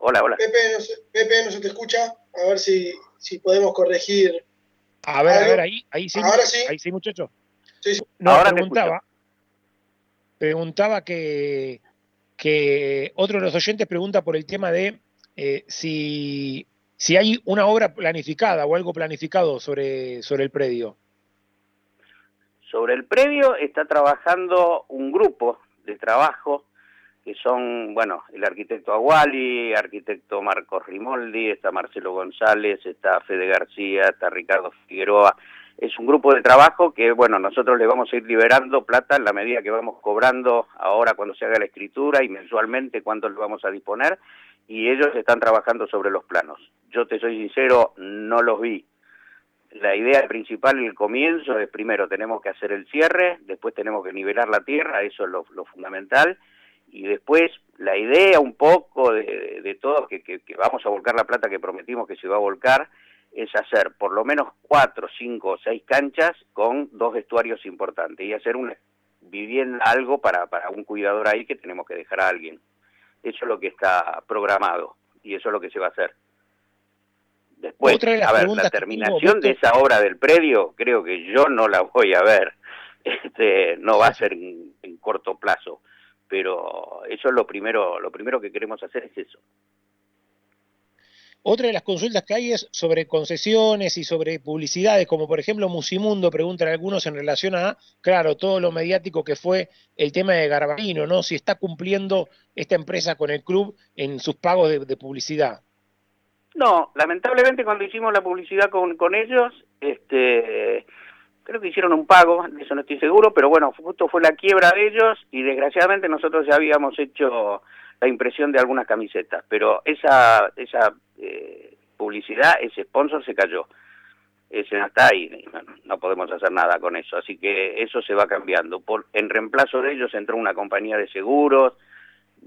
Hola, hola. Pepe no, se, Pepe, no se te escucha. A ver si, si podemos corregir. A ver, a ver, ahí, ahí sí. Ahora sí. Ahí sí, muchacho. Sí, sí. No, Ahora te preguntaba. Preguntaba que, que otro de los oyentes pregunta por el tema de eh, si, si hay una obra planificada o algo planificado sobre, sobre el predio. Sobre el predio está trabajando un grupo de trabajo que son, bueno, el arquitecto Aguali, arquitecto Marcos Rimoldi, está Marcelo González, está Fede García, está Ricardo Figueroa. Es un grupo de trabajo que, bueno, nosotros le vamos a ir liberando plata en la medida que vamos cobrando ahora cuando se haga la escritura y mensualmente cuánto le vamos a disponer y ellos están trabajando sobre los planos. Yo te soy sincero, no los vi. La idea principal el comienzo es primero tenemos que hacer el cierre, después tenemos que nivelar la tierra, eso es lo fundamental, y después la idea un poco de, de, de todo, que, que, que, vamos a volcar la plata que prometimos que se va a volcar, es hacer por lo menos cuatro, cinco o seis canchas con dos vestuarios importantes y hacer una vivienda, algo para, para un cuidador ahí que tenemos que dejar a alguien. Eso es lo que está programado y eso es lo que se va a hacer. Después, de a ver, la terminación de esa obra del predio, creo que yo no la voy a ver. *laughs* Este, no va a ser en, en corto plazo pero eso es lo primero, lo primero que queremos hacer es eso. Otra de las consultas que hay es sobre concesiones y sobre publicidades, como por ejemplo Musimundo, preguntan algunos en relación a, claro, todo lo mediático que fue el tema de Garbarino, ¿no? Si está cumpliendo esta empresa con el club en sus pagos de, de publicidad. No, lamentablemente cuando hicimos la publicidad con, con ellos, este, creo que hicieron un pago, de eso no estoy seguro, pero bueno, justo fue la quiebra de ellos y desgraciadamente nosotros ya habíamos hecho la impresión de algunas camisetas, pero esa esa eh, publicidad, ese sponsor se cayó. Ese no está ahí, no, no, podemos hacer nada con eso, así que eso se va cambiando. Por, en reemplazo de ellos entró una compañía de seguros,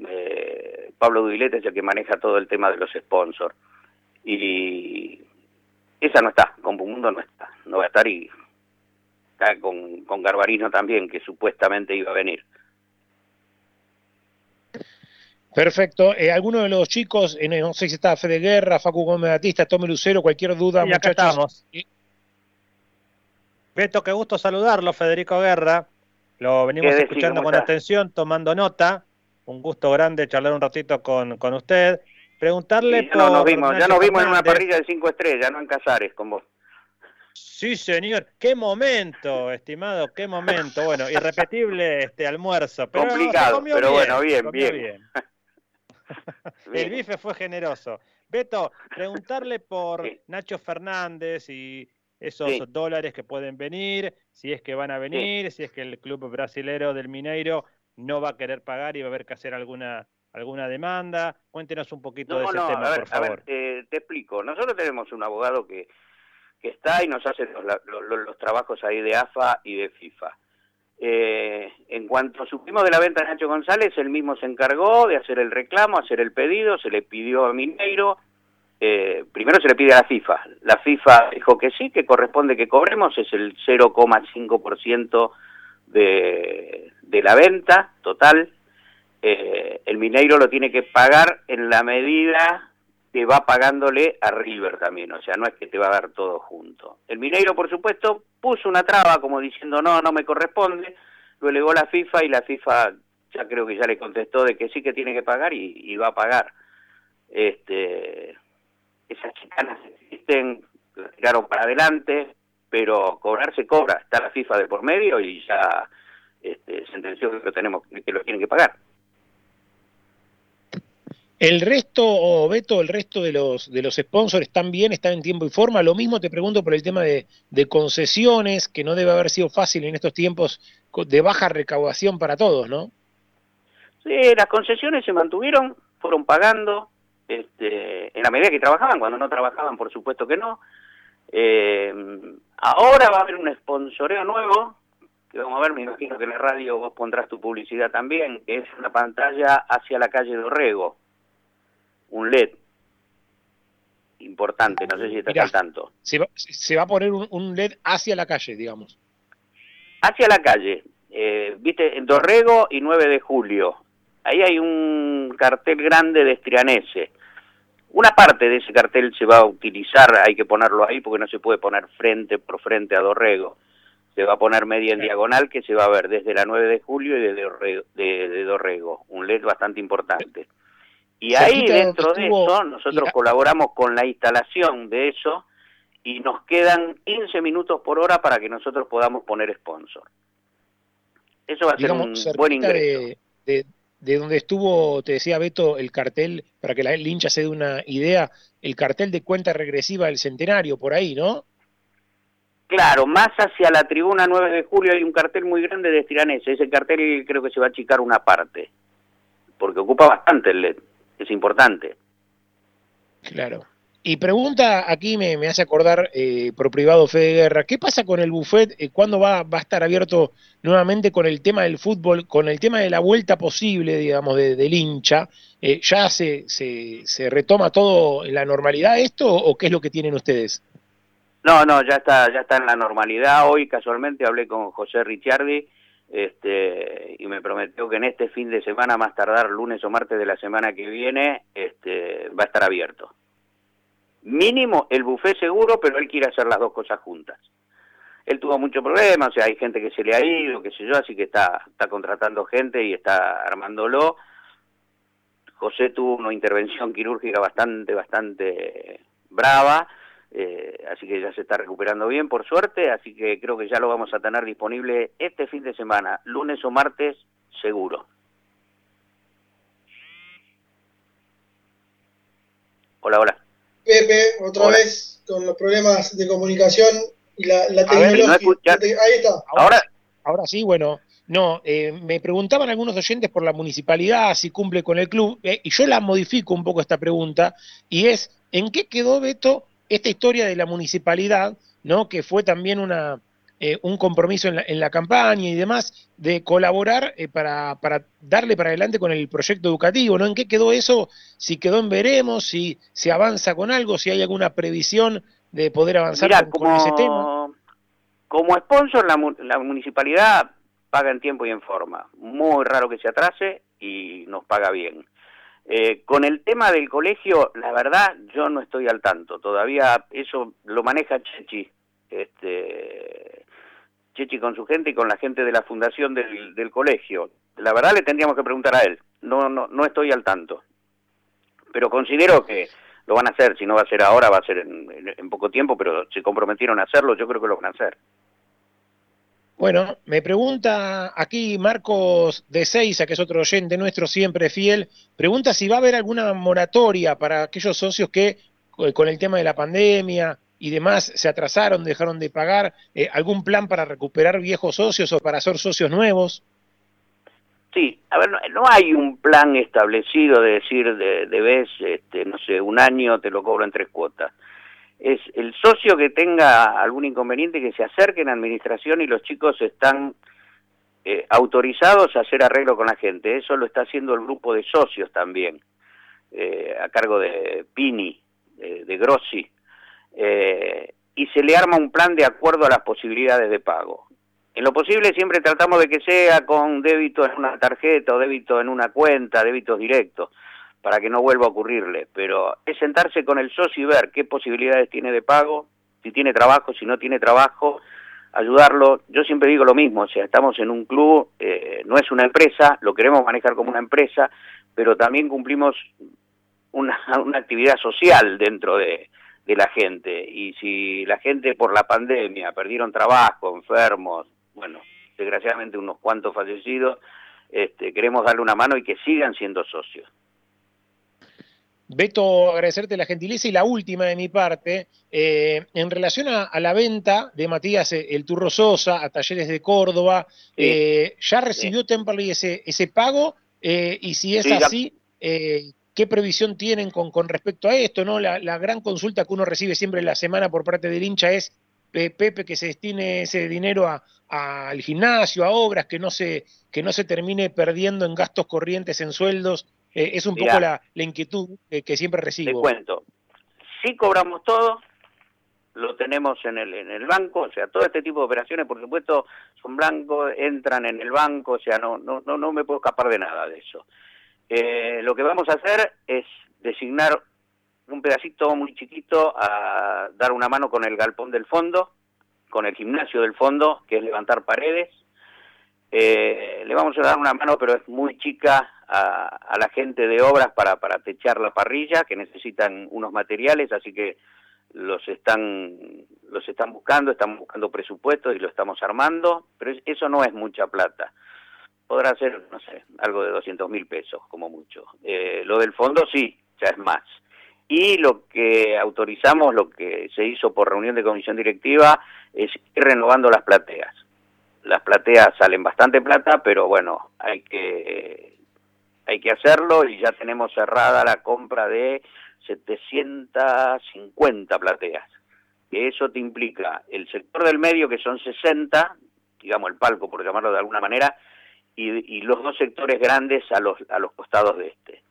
eh, Pablo Duilete es el que maneja todo el tema de los sponsors, y esa no está, Mundo no está, no va a estar y está con, con Garbarino también, que supuestamente iba a venir. Perfecto. Eh, ¿Alguno de los chicos, eh, no sé si está Fede Guerra, Facu Gómez Batista, Tomé Lucero, cualquier duda, y acá muchachos? estamos. Beto, qué gusto saludarlo, Federico Guerra. Lo venimos ¿Qué escuchando con está? atención, tomando nota. Un gusto grande charlar un ratito con, con usted. Preguntarle Sí, ya, no, nos vimos, ya nos vimos en una parrilla de cinco estrellas, no en Casares, con vos. Sí, señor. Qué momento, estimado, qué momento. Bueno, irrepetible este almuerzo. Pero Complicado, pero bueno, bien, bien. *laughs* El bife fue generoso. Beto, preguntarle por Sí. Nacho Fernández y esos Sí. dólares que pueden venir, si es que van a venir, si es que el club brasilero del Mineiro no va a querer pagar y va a haber que hacer alguna alguna demanda. Cuéntenos un poquito de ese no, tema, a ver, por a ver, favor. eh, te explico. Nosotros tenemos un abogado que, que está y nos hace los, los- los trabajos ahí de AFA y de FIFA. Eh, en cuanto supimos de la venta de Nacho González, él mismo se encargó de hacer el reclamo, hacer el pedido, se le pidió a Mineiro, eh, primero se le pide a la FIFA. La FIFA dijo que sí, que corresponde que cobremos, es el 0,5% de, de la venta total. Eh, el Mineiro lo tiene que pagar en la medida que va pagándole a River también, o sea, no es que te va a dar todo junto. El Mineiro, por supuesto, puso una traba como diciendo, no, no me corresponde, lo elegó la FIFA y la FIFA ya creo que ya le contestó de que sí que tiene que pagar y, y va a pagar. Este, esas chicanas existen, las tiraron para adelante, pero cobrar se cobra, está la FIFA de por medio y ya este, sentenció que lo tenemos que lo tienen que pagar. El resto, o Beto, el resto de los, de los sponsors están bien, están en tiempo y forma. Lo mismo te pregunto por el tema de, de concesiones, que no debe haber sido fácil en estos tiempos de baja recaudación para todos, ¿no? Sí, las concesiones se mantuvieron, fueron pagando, este, en la medida que trabajaban, cuando no trabajaban, por supuesto que no. Eh, ahora va a haber un sponsoreo nuevo, que vamos a ver, me imagino que en la radio vos pondrás tu publicidad también, que es una pantalla hacia la calle de Orrego, un LED importante, no sé si estás Mirá. al tanto. Se va, se va a poner un, un LED hacia la calle, digamos. Hacia la calle, eh, viste, en Dorrego y 9 de julio, ahí hay un cartel grande de Estrianese. Una parte de ese cartel se va a utilizar, hay que ponerlo ahí porque no se puede poner frente por frente a Dorrego. Se va a poner media en diagonal que se va a ver desde la 9 de julio y de Dorrego, de, de Dorrego. un LED bastante importante. Y ahí dentro de eso nosotros colaboramos con la instalación de eso y nos quedan 15 minutos por hora para que nosotros podamos poner sponsor. Eso va a ser un buen ingreso. de, de, de donde estuvo, te decía Beto, el cartel, para que la, el hincha se dé una idea, el cartel de cuenta regresiva del centenario, por ahí, ¿no? Claro, más hacia la tribuna 9 de julio hay un cartel muy grande de Estiranese. Ese cartel creo que se va a achicar una parte, porque ocupa bastante el LED, es importante. Claro. Y pregunta, aquí me, me hace acordar eh, por privado Fede Guerra, ¿qué pasa con el buffet? Eh, ¿Cuándo va, va a estar abierto nuevamente con el tema del fútbol, con el tema de la vuelta posible, digamos, de- del hincha? Eh, ¿Ya se, se, se retoma todo en la normalidad esto o qué es lo que tienen ustedes? No, no, ya está, ya está en la normalidad. Hoy casualmente hablé con José Ricciardi este, y me prometió que en este fin de semana, más tardar lunes o martes de la semana que viene, este, va a estar abierto. Mínimo el buffet seguro, pero él quiere hacer las dos cosas juntas. Él tuvo mucho problema, o sea, hay gente que se le ha ido, qué sé yo, así que está, está contratando gente y está armándolo. José tuvo una intervención *laughs* quirúrgica bastante, bastante brava, eh, así que ya se está recuperando bien, por suerte, así que creo que ya lo vamos a tener disponible este fin de semana, lunes o martes, seguro. Hola, hola. Pepe, otra Hola. vez con los problemas de comunicación y la, la A ver, tecnología. no escucha- la te- ahí está. Ahora, Ahora sí, bueno, no, eh, me preguntaban algunos oyentes por la municipalidad, si cumple con el club, eh, y yo la modifico un poco esta pregunta, y es, ¿en qué quedó, Beto, esta historia de la municipalidad, ¿no? que fue también una, eh, un compromiso en la, en la campaña y demás, de colaborar eh, para, para darle para adelante con el proyecto educativo, ¿no? ¿En qué quedó eso? Si quedó en veremos, si se avanza con algo, si hay alguna previsión de poder avanzar Mirá, con, con ese tema. como, como sponsor la, la municipalidad paga en tiempo y en forma. Muy raro que se atrase y nos paga bien. Eh, con el tema del colegio, la verdad, yo no estoy al tanto. Todavía eso lo maneja Chechi. Este, Chechi con su gente y con la gente de la fundación del, colegio. La verdad le tendríamos que preguntar a él. No, no, no estoy al tanto. Pero considero que lo van a hacer. Si no va a ser ahora, va a ser en- en poco tiempo, pero se comprometieron a hacerlo, yo creo que lo van a hacer. Bueno, me pregunta aquí Marcos de Seiza, que es otro oyente nuestro siempre fiel, pregunta si va a haber alguna moratoria para aquellos socios que eh, con el tema de la pandemia y demás se atrasaron, dejaron de pagar, eh, algún plan para recuperar viejos socios o para hacer socios nuevos. Sí, a ver, no, hay un plan establecido de decir, de, debes, este, no sé, un año te lo cobro en tres cuotas. Es el socio que tenga algún inconveniente que se acerque en administración y los chicos están eh, autorizados a hacer arreglo con la gente. Eso lo está haciendo el grupo de socios también, eh, a cargo de Pini, de, Grossi. Eh, y se le arma un plan de acuerdo a las posibilidades de pago. En lo posible siempre tratamos de que sea con débito en una tarjeta o débito en una cuenta, débitos directos, para que no vuelva a ocurrirle. Pero es sentarse con el socio y ver qué posibilidades tiene de pago, si tiene trabajo, si no tiene trabajo, ayudarlo. Yo siempre digo lo mismo, o sea, estamos en un club, eh, no es una empresa, lo queremos manejar como una empresa, pero también cumplimos una, *laughs* actividad social dentro de, de la gente. Y si la gente por la pandemia perdieron trabajo, enfermos, bueno, desgraciadamente unos cuantos fallecidos, este, queremos darle una mano y que sigan siendo socios. Beto, agradecerte la gentileza y la última de mi parte, eh, en relación a, a la venta de Matías eh, El Turro Sosa a Talleres de Córdoba, eh, ¿ya recibió Temperley ese, ese pago? Eh, y si es Sí, así, qué previsión tienen con, con respecto a esto, ¿no? La, la gran consulta que uno recibe siempre en la semana por parte del hincha es Pepe que se destine ese dinero a, al gimnasio, a obras, que no se, que no se termine perdiendo en gastos corrientes, en sueldos. Eh, es un poco la, la, inquietud que, que siempre recibo. Te cuento. Sí cobramos todo, lo tenemos en el, en el banco, o sea, todo este tipo de operaciones, por supuesto, son blancos, entran en el banco, o sea, no, no, no, no me puedo escapar de nada de eso. Eh, lo que vamos a hacer es designar un pedacito muy chiquito a dar una mano con el galpón del fondo, con el gimnasio del fondo, que es levantar paredes. Eh, le vamos a dar una mano, pero es muy chica, a, a, la gente de obras para, para techar la parrilla, que necesitan unos materiales, así que los están los están buscando, estamos buscando presupuestos y lo estamos armando, pero eso no es mucha plata. Podrá ser, no sé, algo de 200 mil pesos, como mucho. Eh, lo del fondo sí, ya es más. Y lo que autorizamos, lo que se hizo por reunión de comisión directiva, es ir renovando las plateas. Las plateas salen bastante plata, pero bueno, hay que hay que hacerlo y ya tenemos cerrada la compra de 750 plateas. Que eso te implica el sector del medio, que son 60, digamos el palco, por llamarlo de alguna manera, y, y los dos sectores grandes a los, a los costados de este.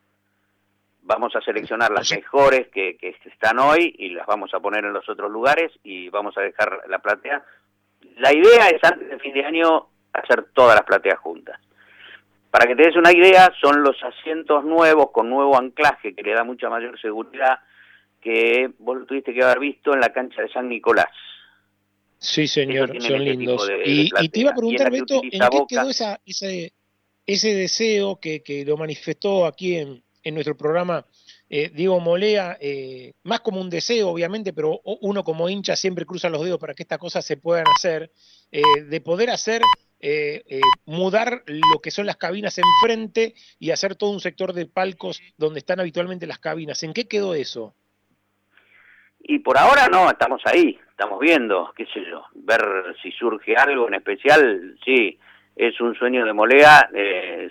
Vamos a seleccionar las mejores que, que están hoy y las vamos a poner en los otros lugares y vamos a dejar la platea. La idea es antes de fin de año hacer todas las plateas juntas. Para que te des una idea, son los asientos nuevos con nuevo anclaje que le da mucha mayor seguridad que vos lo tuviste que haber visto en la cancha de San Nicolás. Sí, señor, son este lindos. De, y, de y, te iba a preguntar, Beto, ¿en qué quedó esa, ese, ese deseo que, que lo manifestó aquí en, en nuestro programa eh, Diego Molea, eh, más como un deseo, obviamente, pero uno como hincha siempre cruza los dedos para que estas cosas se puedan hacer, eh, de poder hacer eh, eh, mudar lo que son las cabinas enfrente y hacer todo un sector de palcos donde están habitualmente las cabinas. ¿En qué quedó eso? Y por ahora no, estamos ahí, estamos viendo, qué sé yo, ver si surge algo en especial, sí, es un sueño de Molea,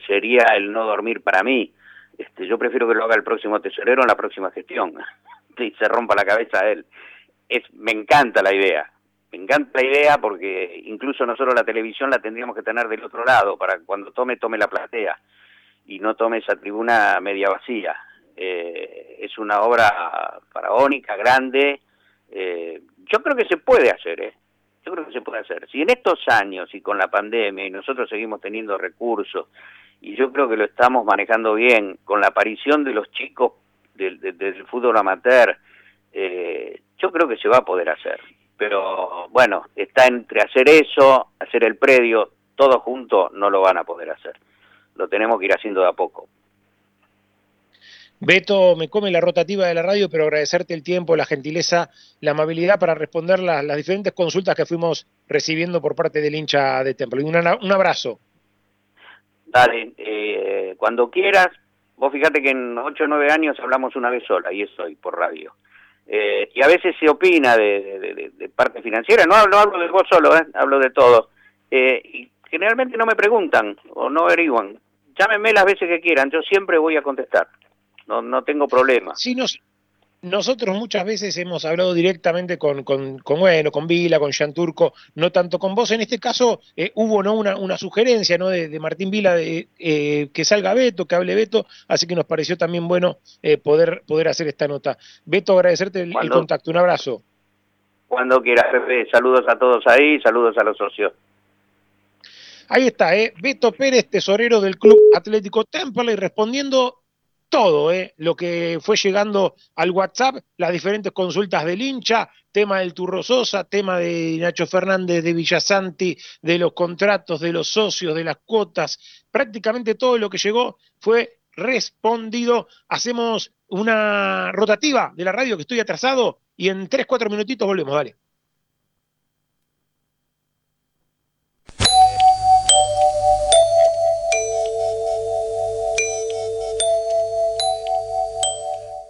sería el no dormir para mí. Este, yo prefiero que lo haga el próximo tesorero en la próxima gestión, *laughs* y se rompa la cabeza a él. Es, me encanta la idea, me encanta la idea porque incluso nosotros la televisión la tendríamos que tener del otro lado para cuando tome, tome la platea y no tome esa tribuna media vacía. Eh, es una obra faraónica, grande. Eh, yo creo que se puede hacer, ¿eh? Yo creo que se puede hacer. Si en estos años y con la pandemia y nosotros seguimos teniendo recursos y yo creo que lo estamos manejando bien con la aparición de los chicos del, fútbol amateur, eh, yo creo que se va a poder hacer pero bueno, está entre hacer eso, hacer el predio, todo junto no lo van a poder hacer. Lo tenemos que ir haciendo de a poco. Beto, me come la rotativa de la radio, pero agradecerte el tiempo, la gentileza, la amabilidad para responder las, diferentes consultas que fuimos recibiendo por parte del hincha de Templo. Un, un abrazo. Dale, eh, cuando quieras, vos fíjate que en 8 o 9 años hablamos una vez sola, y eso hoy por radio. Eh, y a veces se opina de, parte financiera, no, no, hablo de vos solo, eh, hablo de todo. Eh, y generalmente no me preguntan o no averiguan. Llámenme las veces que quieran, yo siempre voy a contestar, no, no tengo problema. Sí, nos, nosotros muchas veces hemos hablado directamente con, con, con bueno, con Vila, con Jean Turco, no tanto con vos. En este caso eh, hubo ¿no? una, una sugerencia ¿no? de, de Martín Vila de eh, que salga Beto, que hable Beto, así que nos pareció también bueno eh, poder, poder hacer esta nota. Beto, agradecerte el, el contacto. Un abrazo. Cuando quieras, Pepe. Saludos a todos ahí, saludos a los socios. Ahí está, ¿eh? Beto Pérez, tesorero del Club Atlético Temple, respondiendo todo eh, lo que fue llegando al WhatsApp, las diferentes consultas del hincha, tema del Turro Sosa, tema de Nacho Fernández, de Villasanti, de los contratos, de los socios, de las cuotas, prácticamente todo lo que llegó fue respondido. Hacemos una rotativa de la radio que estoy atrasado y en 3, 4 minutitos volvemos, dale.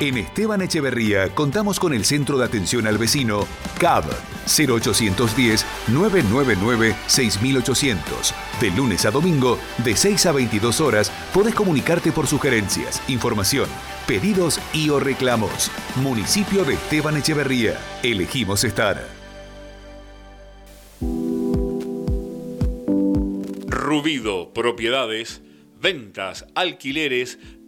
En Esteban Echeverría contamos con el Centro de Atención al Vecino, CAB, 0810-999-6800. De lunes a domingo, de 6 a 22 horas, podés comunicarte por sugerencias, información, pedidos y o reclamos. Municipio de Esteban Echeverría. Elegimos estar. Rubido Propiedades, ventas, alquileres,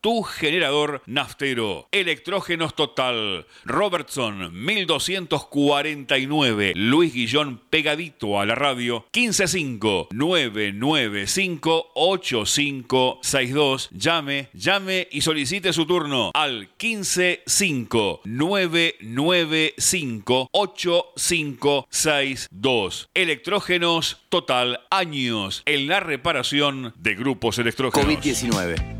tu generador naftero. Electrógenos Total. Robertson 1249. Luis Guillón pegadito a la radio. 155 995 8562. Llame, llame y solicite su turno al 155 995 8562. Electrógenos Total. Años en la reparación de grupos electrógenos. COVID-19.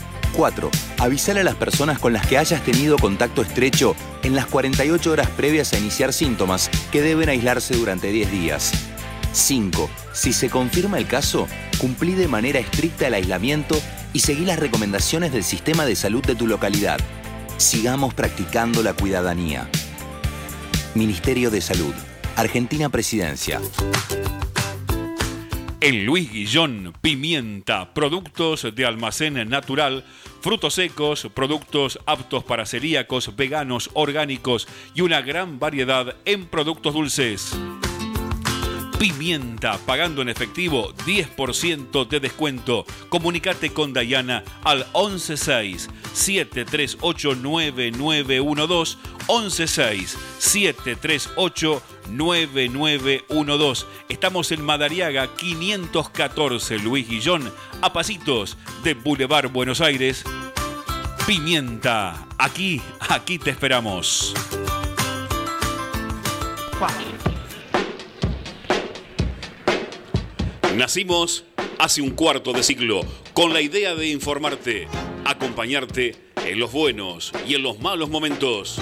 4. Avisar a las personas con las que hayas tenido contacto estrecho en las 48 horas previas a iniciar síntomas que deben aislarse durante 10 días. 5. Si se confirma el caso, cumplí de manera estricta el aislamiento y seguí las recomendaciones del sistema de salud de tu localidad. Sigamos practicando la cuidadanía. Ministerio de Salud. Argentina Presidencia. En Luis Guillón, pimienta, productos de almacén natural, frutos secos, productos aptos para celíacos, veganos, orgánicos y una gran variedad en productos dulces. Pimienta, pagando en efectivo 10% de descuento. Comunicate con Dayana al 116-738-9912. 116-738-9912. Estamos en Madariaga 514, Luis Guillón, a pasitos de Boulevard Buenos Aires. Pimienta, aquí, aquí te esperamos. Nacimos hace un cuarto de siglo con la idea de informarte, acompañarte en los buenos y en los malos momentos.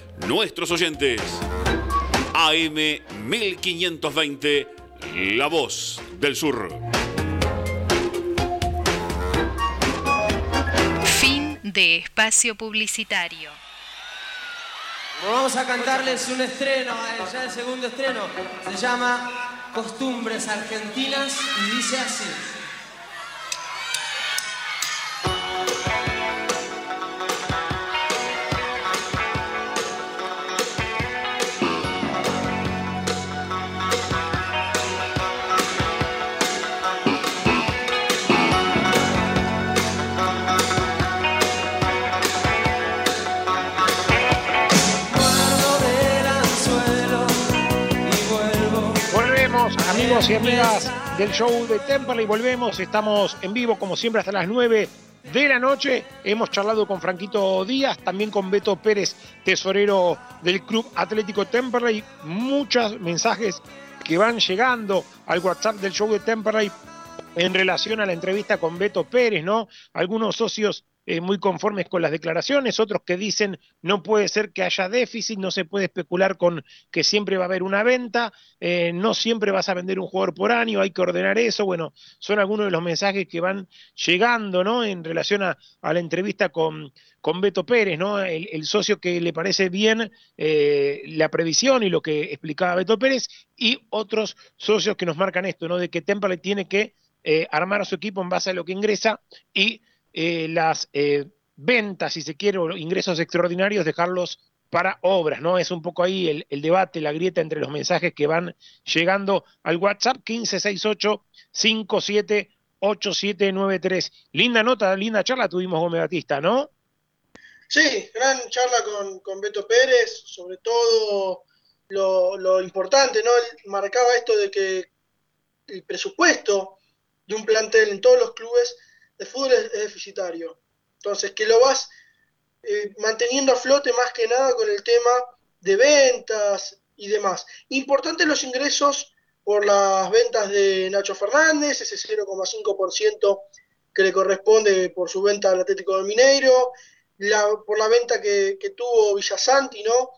nuestros oyentes. AM 1520, la voz del sur. Fin de espacio publicitario. Vamos a cantarles un estreno, eh, ya el segundo estreno. Se llama Costumbres Argentinas y dice así. Amigos y amigas del show de Temperley. Volvemos, estamos en vivo como siempre hasta las 9 de la noche. Hemos charlado con Franquito Díaz, también con Beto Pérez, tesorero del Club Atlético Temperley. Muchos mensajes que van llegando al WhatsApp del show de Temperley en relación a la entrevista con Beto Pérez, ¿no? Algunos socios eh, muy conformes con las declaraciones, otros que dicen no puede ser que haya déficit, no se puede especular con que siempre va a haber una venta, eh, no siempre vas a vender un jugador por año, hay que ordenar eso. Bueno, son algunos de los mensajes que van llegando, ¿no? En relación a, la entrevista con, con Beto Pérez, ¿no? El, socio que le parece bien eh, la previsión y lo que explicaba Beto Pérez, y otros socios que nos marcan esto, ¿no? De que Temperley tiene que armar a su equipo en base a lo que ingresa y eh, las eh, ventas, si se quiere, o ingresos extraordinarios, dejarlos para obras, ¿no? Es un poco ahí el, debate, la grieta entre los mensajes que van llegando al WhatsApp 1568 578793. Linda nota, linda charla tuvimos con Batista, ¿no? Sí, gran charla con, con Beto Pérez, sobre todo lo, lo importante, ¿no? Él marcaba esto de que el presupuesto de un plantel en todos los clubes de fútbol es, deficitario. Entonces, que lo vas eh, manteniendo a flote más que nada con el tema de ventas y demás. Importantes los ingresos por las ventas de Nacho Fernández, ese 0,5% que le corresponde por su venta al Atlético del Mineiro, la, por la venta que, que tuvo Villasanti, ¿no?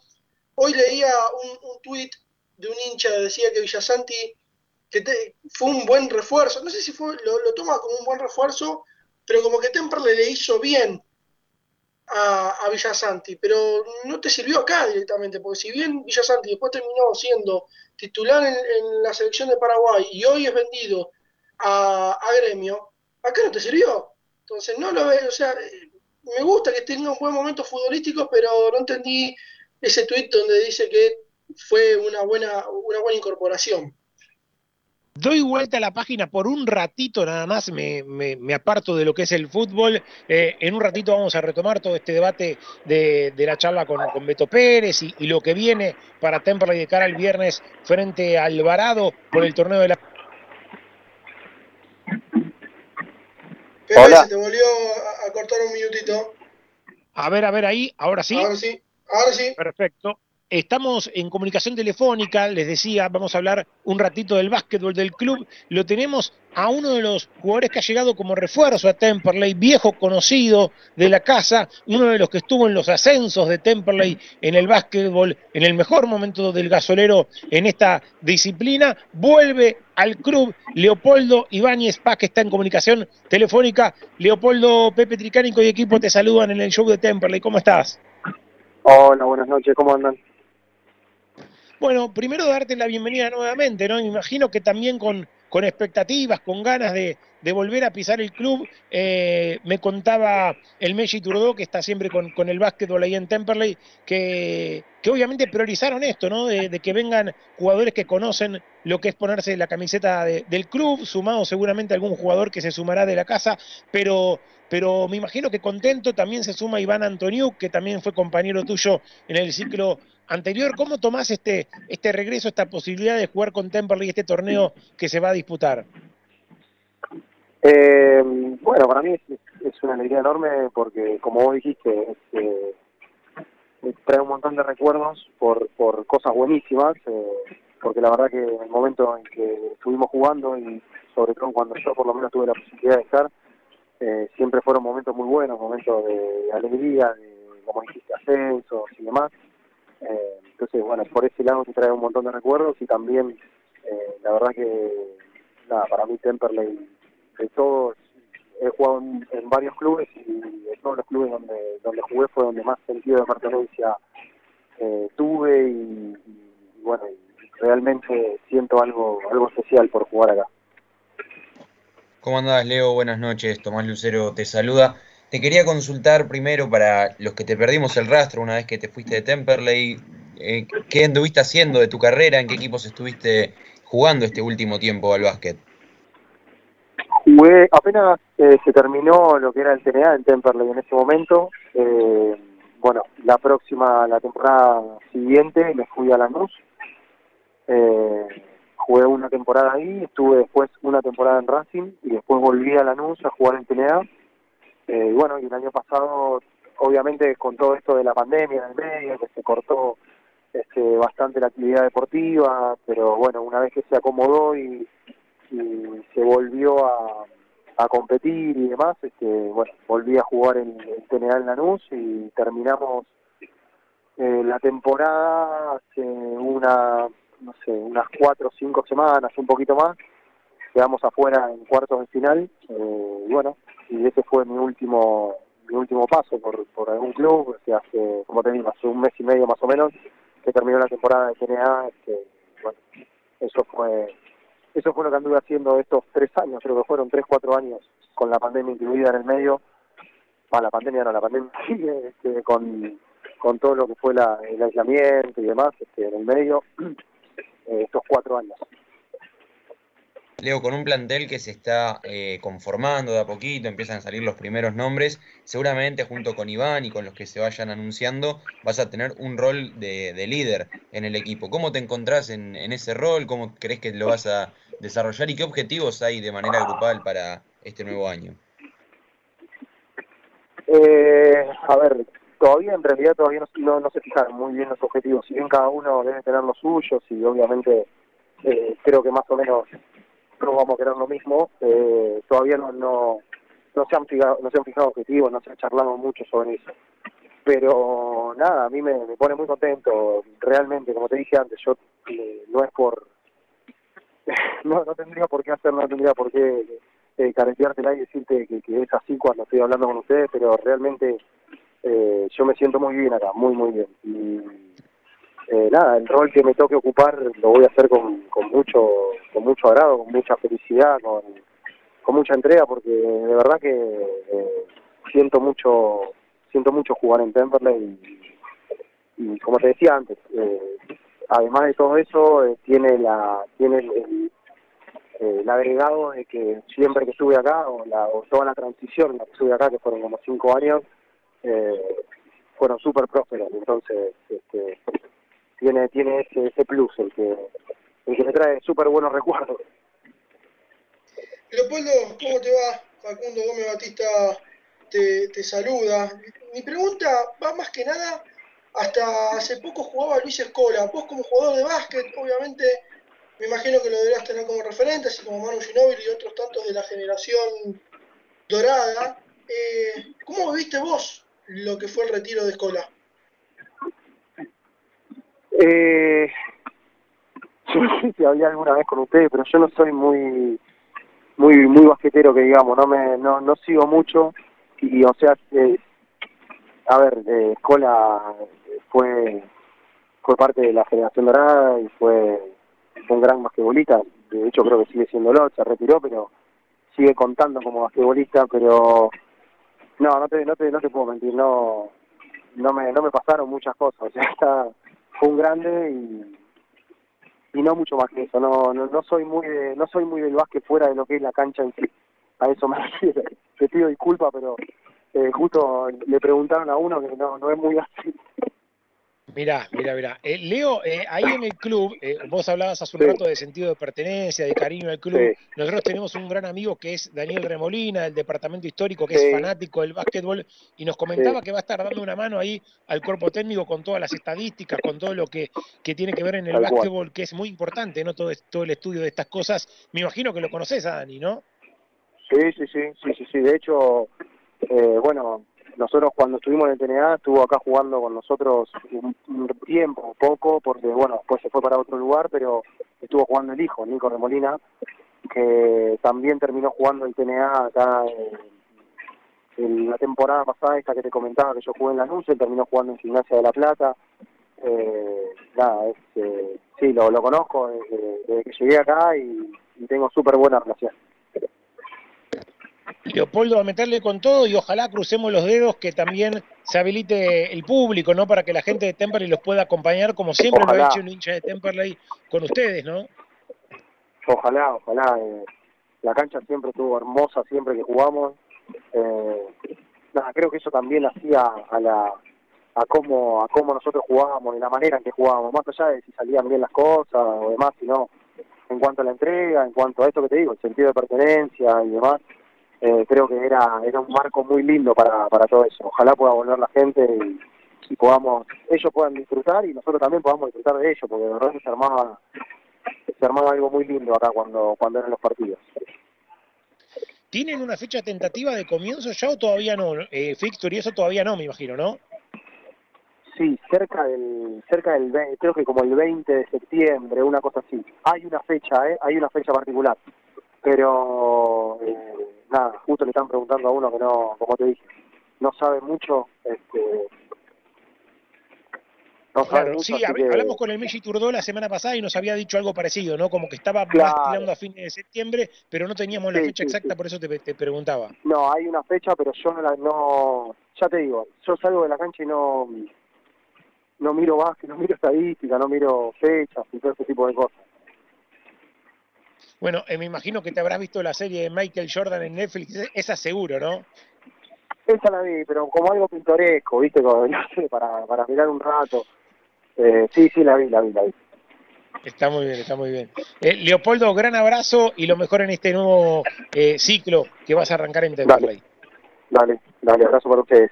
Hoy leía un, un tuit de un hincha que decía que Villasanti que te, fue un buen refuerzo, no sé si fue, lo, lo toma como un buen refuerzo, pero como que Temperley le hizo bien a, a, Villasanti, pero no te sirvió acá directamente, porque si bien Villasanti después terminó siendo titular en, la selección de Paraguay y hoy es vendido a, a, Gremio, acá no te sirvió. Entonces no lo veo, o sea, me gusta que tenga un buen momento futbolístico, pero no entendí ese tuit donde dice que fue una buena, una buena incorporación. Doy vuelta a la página por un ratito nada más, me, me, me aparto de lo que es el fútbol. Eh, en un ratito vamos a retomar todo este debate de, de la charla con, con, Beto Pérez y, y, lo que viene para Temperley de cara al viernes frente a Alvarado por el torneo de la... Hola. se te volvió a cortar un minutito. A ver, a ver ahí, ahora sí. Ahora sí, ahora sí. Perfecto. Estamos en comunicación telefónica, les decía, vamos a hablar un ratito del básquetbol del club. Lo tenemos a uno de los jugadores que ha llegado como refuerzo a Temperley, viejo conocido de la casa, uno de los que estuvo en los ascensos de Temperley en el básquetbol, en el mejor momento del gasolero en esta disciplina. Vuelve al club Leopoldo Ibáñez Paz, que está en comunicación telefónica. Leopoldo, Pepe Tricánico y equipo te saludan en el show de Temperley. ¿Cómo estás? Hola, buenas noches, ¿cómo andan? Bueno, primero darte la bienvenida nuevamente, ¿no? Me imagino que también con, expectativas, con ganas de, volver a pisar el club. Eh, me contaba el Messi Turdó, que está siempre con, con, el básquetbol ahí en Temperley, que, obviamente priorizaron esto, ¿no? De, que vengan jugadores que conocen lo que es ponerse la camiseta de, del club, sumado seguramente algún jugador que se sumará de la casa, pero pero me imagino que contento también se suma Iván Antoniuk, que también fue compañero tuyo en el ciclo anterior. ¿Cómo tomás este, este regreso, esta posibilidad de jugar con Temperley este torneo que se va a disputar? Eh, bueno, para mí es, una alegría enorme porque, como vos dijiste, este, trae un montón de recuerdos por, por cosas buenísimas, eh, porque la verdad que en el momento en que estuvimos jugando y sobre todo cuando yo por lo menos tuve la posibilidad de estar, eh, siempre fueron momentos muy buenos, momentos de alegría, de, como dijiste, ascensos y demás. Eh, entonces, bueno, por ese lado te trae un montón de recuerdos y también eh, la verdad que, nada, para mí Temperley, de todos, he jugado en, varios clubes y de todos los clubes donde, donde jugué fue donde más sentido de pertenencia eh, tuve y, y, bueno, y realmente siento algo, algo especial por jugar acá. ¿Cómo andás, Leo? Buenas noches. Tomás Lucero te saluda. Te quería consultar primero para los que te perdimos el rastro una vez que te fuiste de Temperley, eh, ¿qué anduviste haciendo de tu carrera? ¿En qué equipos estuviste jugando este último tiempo al básquet? Jugué, apenas eh, se terminó lo que era el TNA en Temperley en ese momento. Eh, bueno, la próxima, la temporada siguiente, me fui a Lanús. Eh, jugué una temporada ahí, estuve después una temporada en Racing y después volví a Lanús a jugar en TNA. Eh, y bueno, y el año pasado, obviamente con todo esto de la pandemia en el medio, que se cortó este, bastante la actividad deportiva, pero bueno, una vez que se acomodó y, se volvió a, a competir y demás, este, bueno, volví a jugar en el TNA en Lanús y terminamos eh, la temporada hace una, no sé, unas cuatro o cinco semanas, un poquito más, quedamos afuera en cuartos de final, eh, y bueno, y ese fue mi último mi último paso por, por algún club, o sea, hace, como te digo, hace un mes y medio más o menos, que terminó la temporada de TNA, este, bueno, eso fue eso fue lo que anduve haciendo estos tres años, creo que fueron tres, cuatro años, con la pandemia incluida en el medio, para la pandemia no, la pandemia *laughs* este, con, con todo lo que fue la, el aislamiento y demás, este, en el medio, estos cuatro años. Leo, con un plantel que se está eh, conformando de a poquito, empiezan a salir los primeros nombres, seguramente junto con Iván y con los que se vayan anunciando, vas a tener un rol de, de líder en el equipo. ¿Cómo te encontrás en, en, ese rol? ¿Cómo crees que lo vas a desarrollar? ¿Y qué objetivos hay de manera grupal para este nuevo año? Eh, a ver, todavía en realidad todavía no, no, se fijaron muy bien los objetivos, si bien cada uno debe tener los suyos y obviamente eh, creo que más o menos todos vamos a querer lo mismo, eh, todavía no, no, no, se han fijado, no se han fijado objetivos, no se ha charlado mucho sobre eso. Pero nada, a mí me, me pone muy contento, realmente, como te dije antes, yo eh, no es por... *laughs* no, no tendría por qué hacer, no tendría por qué eh, careteártela y decirte que, que es así cuando estoy hablando con ustedes, pero realmente eh, yo me siento muy bien acá, muy, muy bien. Y eh, nada, el rol que me toque ocupar lo voy a hacer con, con mucho con mucho agrado, con mucha felicidad, con, con mucha entrega, porque de verdad que eh, siento mucho siento mucho jugar en Temperley y, y como te decía antes, eh, además de todo eso eh, tiene la tiene el, el, el, agregado de que siempre que estuve acá o, la, o toda la transición la que estuve acá que fueron como cinco años eh, fueron súper prósperos entonces este, tiene tiene ese, ese plus el que el que me trae súper buenos recuerdos Leopoldo, ¿cómo te va? Facundo Gómez Batista te, te saluda. Mi pregunta va más que nada, hasta hace poco jugaba Luis Escola. Vos como jugador de básquet, obviamente, me imagino que lo deberás tener como referente, así como Manu Ginóbili y otros tantos de la generación dorada. Eh, ¿Cómo viste vos lo que fue el retiro de Escola? Eh, yo no sé si hablé alguna vez con ustedes, pero yo no soy muy muy muy basquetero que digamos, no me no, no sigo mucho y o sea, eh, a ver, eh, Escola fue fue parte de la generación dorada y fue, un gran basquetbolista, de hecho creo que sigue siéndolo, se retiró, pero sigue contando como basquetbolista, pero no, no te, no te, no te puedo mentir, no, no me, no me pasaron muchas cosas, *laughs* o sea, está, fue un grande y, y no mucho más que eso, no, no, no soy muy de, no soy muy del básquet fuera de lo que es la cancha en sí, a eso me *laughs* refiero, te pido disculpas, pero eh, justo le preguntaron a uno que no, no es muy así. Mirá, mirá, mirá. Eh, Leo, eh, ahí en el club, eh, vos hablabas hace un Sí. rato de sentido de pertenencia, de cariño al club. Sí. Nosotros tenemos un gran amigo que es Daniel Remolina, del departamento histórico, que Sí. es fanático del básquetbol, y nos comentaba que va a estar dando una mano ahí al cuerpo técnico con todas las estadísticas, con todo lo que, que tiene que ver en el Tal cual. básquetbol, que es muy importante, ¿no? Todo, todo el estudio de estas cosas. Me imagino que lo conoces a Dani, ¿no? Sí, sí, sí, sí, sí, sí. De hecho, eh, bueno, nosotros cuando estuvimos en el TNA estuvo acá jugando con nosotros un, un tiempo, poco, porque bueno, después se fue para otro lugar, pero estuvo jugando el hijo, Nico Remolina, que también terminó jugando el TNA acá en, la temporada pasada, esta que te comentaba que yo jugué en la Lanús, terminó jugando en Gimnasia de la Plata. Eh, nada, es, eh, sí, lo, lo conozco desde, desde que llegué acá y, y tengo súper buena relación. Leopoldo a meterle con todo y ojalá crucemos los dedos que también se habilite el público, ¿no? Para que la gente de Temperley los pueda acompañar, como siempre lo Ojalá. ha hecho un hincha de Temperley con ustedes, ¿no? Ojalá, ojalá. eh, la cancha siempre estuvo hermosa, siempre que jugamos. Eh, nada, creo que eso también hacía a la a cómo a cómo nosotros jugábamos y la manera en que jugábamos, más allá de si salían bien las cosas o demás, sino en cuanto a la entrega, en cuanto a esto que te digo, el sentido de pertenencia y demás, eh, creo que era era un marco muy lindo para, para todo eso. Ojalá pueda volver la gente y, y podamos ellos puedan disfrutar y nosotros también podamos disfrutar de ello, porque de verdad que se armaba se armaba algo muy lindo acá cuando cuando eran los partidos. ¿Tienen una fecha tentativa de comienzo ya o todavía no? Eh, Victor y eso todavía no, me imagino, ¿no? Sí, cerca del, cerca del, creo que como el 20 de septiembre, una cosa así. Hay una fecha, ¿eh? Hay una fecha particular. Pero, eh, nada, justo le están preguntando a uno que no, como te dije, no sabe mucho, este, no sabe Claro, mucho, sí, que- hablamos con el Messi Turdó la semana pasada y nos había dicho algo parecido, ¿no? Como que estaba Claro. más tirando a fines de septiembre, pero no teníamos la fecha sí, exacta, por eso te, te preguntaba. No, hay una fecha, pero yo no, la, no, ya te digo, yo salgo de la cancha y no, no miro básquet, *laughs* no miro estadística, no miro fechas y todo ese tipo de cosas. Bueno, eh, me imagino que te habrás visto la serie de Michael Jordan en Netflix, e- esa seguro, ¿no? Esa la vi, pero como algo pintoresco, ¿viste? Como, *laughs* no sé, para, para mirar un rato. Eh, sí, sí, la vi, la vi, la vi. Está muy bien, está muy bien. Eh, Leopoldo, gran abrazo y lo mejor en este nuevo eh, ciclo que vas a arrancar en Temperley. Dale, dale, abrazo para ustedes.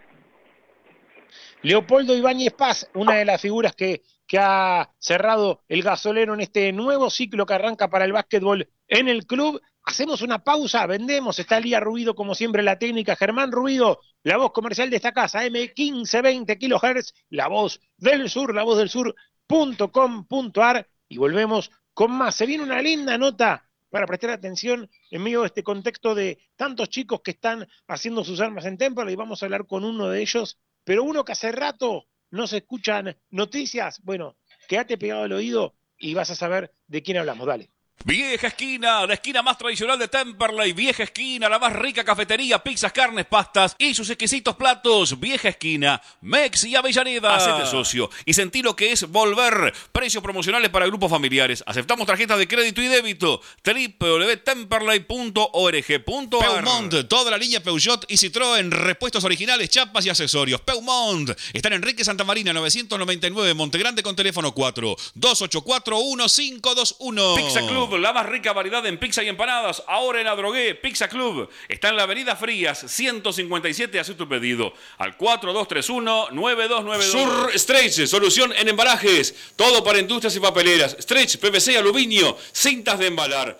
Leopoldo Ibáñez Paz, una de las figuras que, que ha cerrado el gasolero en este nuevo ciclo que arranca para el básquetbol en el club. Hacemos una pausa, vendemos, está Lía Ruido como siempre la técnica, Germán Ruido, la voz comercial de esta casa, M1520 kHz, la voz del sur, la voz del sur.com.ar y volvemos con más. Se viene una linda nota para prestar atención en medio de este contexto de tantos chicos que están haciendo sus armas en Temple y vamos a hablar con uno de ellos, pero uno que hace rato no se escuchan noticias. Bueno, quédate pegado al oído y vas a saber de quién hablamos. Dale. Vieja esquina, la esquina más tradicional de Temperley. Vieja esquina, la más rica cafetería, pizzas, carnes, pastas y sus exquisitos platos. Vieja esquina, Mex y Avellaneda. Hacete socio y sentí lo que es volver. Precios promocionales para grupos familiares. Aceptamos tarjetas de crédito y débito. www.temperley.org.ar Peumont, toda la línea Peugeot y Citroën, repuestos originales, chapas y accesorios. Peumont, están en Enrique Santa Marina 999, Montegrande con teléfono 4 284 1521. Pizza Club, la más rica variedad en pizza y empanadas. Ahora en Adrogué, Pizza Club. Está en la Avenida Frías, 157. Haz tu pedido al 4231-9292. Sur Stretch, solución en embalajes. Todo para industrias y papeleras. Stretch, PVC, aluminio, cintas de embalar.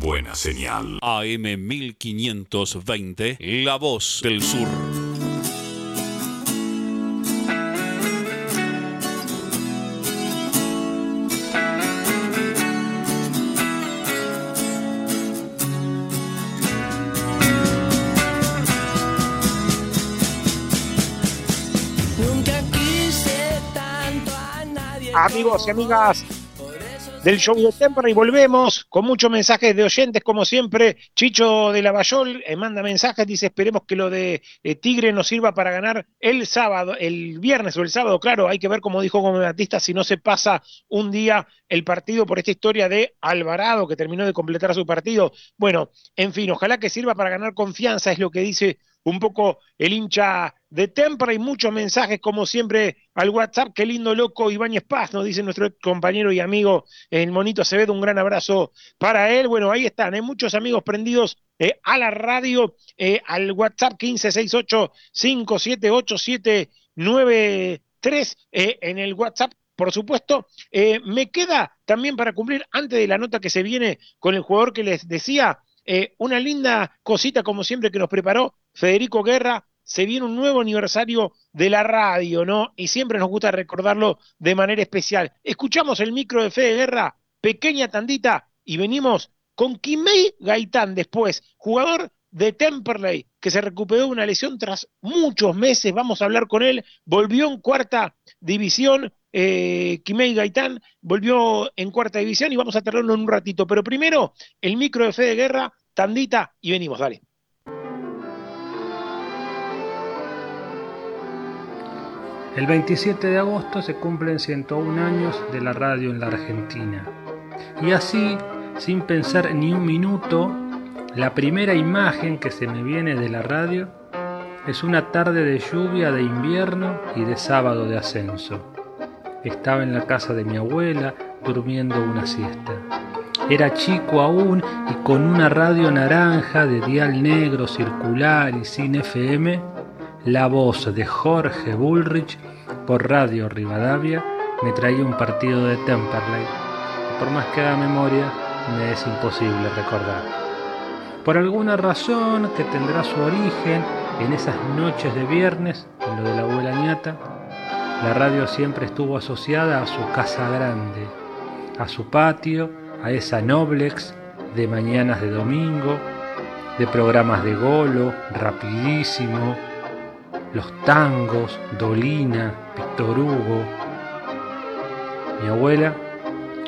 Buena señal. AM 1520, La Voz del Sur. Nunca quise tanto a nadie. Amigos y amigas del show de Temperley, volvemos con muchos mensajes de oyentes, como siempre. Chicho de Lavallol eh, manda mensajes, dice: Esperemos que lo de eh, Tigre nos sirva para ganar el sábado, el viernes o el sábado. Claro, hay que ver, como dijo Gómez Batista, si no se pasa un día el partido por esta historia de Alvarado, que terminó de completar su partido. Bueno, en fin, ojalá que sirva para ganar confianza, es lo que dice un poco el hincha de Tempra y muchos mensajes, como siempre, al WhatsApp. Qué lindo loco Ibáñez Paz, nos dice nuestro compañero y amigo el Monito Acevedo. Un gran abrazo para él. Bueno, ahí están, hay muchos amigos prendidos eh, a la radio, eh, al WhatsApp 1568 578793 eh, en el WhatsApp por supuesto. Eh, me queda también para cumplir, antes de la nota que se viene con el jugador que les decía, eh, una linda cosita como siempre que nos preparó Federico Guerra. Se viene un nuevo aniversario de la radio, ¿no? Y siempre nos gusta recordarlo de manera especial. Escuchamos el micro de Fede Guerra, pequeña tandita, y venimos con Kimei Gaitán después, jugador de Temperley, que se recuperó de una lesión tras muchos meses. Vamos a hablar con él. Volvió en cuarta división, eh, Kimei Gaitán volvió en cuarta división y vamos a tenerlo en un ratito. Pero primero, el micro de Fede Guerra, tandita, y venimos, dale. El 27 de agosto se cumplen 101 años de la radio en la Argentina. Y así, sin pensar ni un minuto, la primera imagen que se me viene de la radio es una tarde de lluvia de invierno y de sábado de ascenso. Estaba en la casa de mi abuela durmiendo una siesta. Era chico aún y con una radio naranja de dial negro circular y sin FM, la voz de Jorge Bullrich por Radio Rivadavia me traía un partido de Temperley. por más que haga memoria, me es imposible recordar. Por alguna razón que tendrá su origen en esas noches de viernes, en lo de la abuela ñata, la radio siempre estuvo asociada a su casa grande, a su patio, a esa Noblex de mañanas de domingo, de programas de golo, rapidísimo, los tangos, Dolina, Víctor Hugo. Mi abuela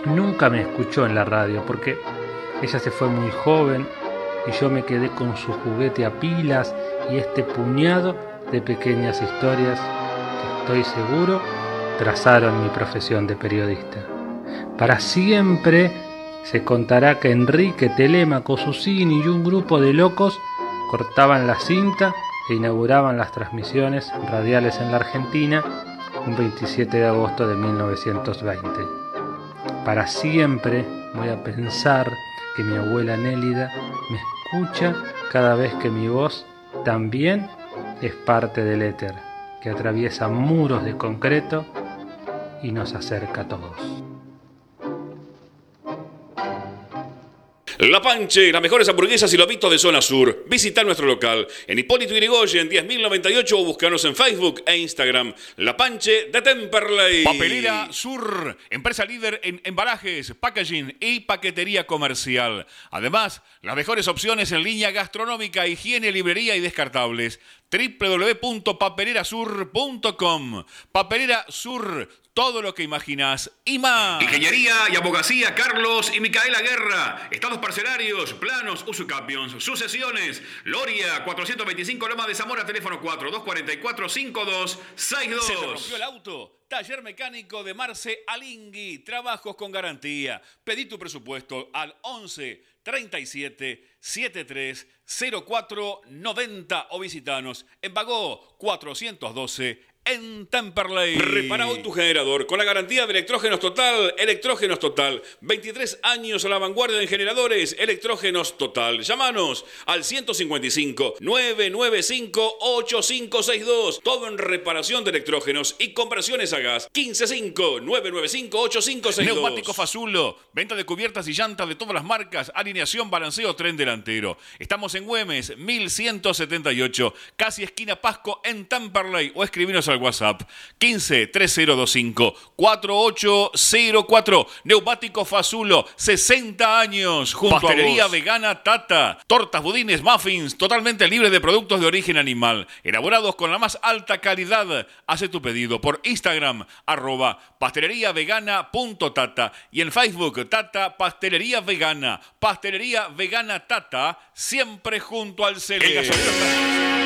nunca me escuchó en la radio porque ella se fue muy joven y yo me quedé con su juguete a pilas y este puñado de pequeñas historias estoy seguro, trazaron mi profesión de periodista. Para siempre se contará que Enrique Telemaco, Susini y un grupo de locos cortaban la cinta e inauguraban las transmisiones radiales en la Argentina un 27 de agosto de 1920. Para siempre voy a pensar que mi abuela Nélida me escucha cada vez que mi voz también es parte del éter que atraviesa muros de concreto y nos acerca a todos. La Panche, las mejores hamburguesas y lobitos de zona sur. Visita nuestro local en Hipólito Yrigoyen 10.098 o búscanos en Facebook e Instagram. La Panche de Temperley. Papelera Sur, empresa líder en embalajes, packaging y paquetería comercial. Además, las mejores opciones en línea gastronómica, higiene, librería y descartables www.papelerasur.com. Papelera Sur, todo lo que imaginas y más. Ingeniería y abogacía Carlos y Micaela Guerra. Estados parcelarios, planos, usucapions, sucesiones. Loria, 425 Loma de Zamora, teléfono 4244-5262. ¿Se te rompió el auto? Taller mecánico de Marce Alingui. Trabajos con garantía. Pedí tu presupuesto al 11 37 73 04 90 o visitanos en Bagó 412 en Temperley. Repara hoy tu generador con la garantía de Electrógenos Total. Electrógenos Total. 23 años a la vanguardia en generadores. Electrógenos Total. Llámanos al 155 995 8562. Todo en reparación de electrógenos y conversiones a gas. 155 995 8562. Neumático Fazulo. Venta de cubiertas y llantas de todas las marcas. Alineación, balanceo, tren delantero. Estamos en Güemes, 1178. Casi esquina Pasco en Temperley. O escribinos al WhatsApp 15 3025 4804. Neumático Fazulo, 60 años. Junto Pastelería vegana Tata. Tortas, budines, muffins, totalmente libres de productos de origen animal. Elaborados con la más alta calidad. Hace tu pedido por Instagram, arroba pasteleriavegana.tata y en Facebook, Tata Pastelería Vegana. Pastelería Vegana Tata, siempre junto al Cele.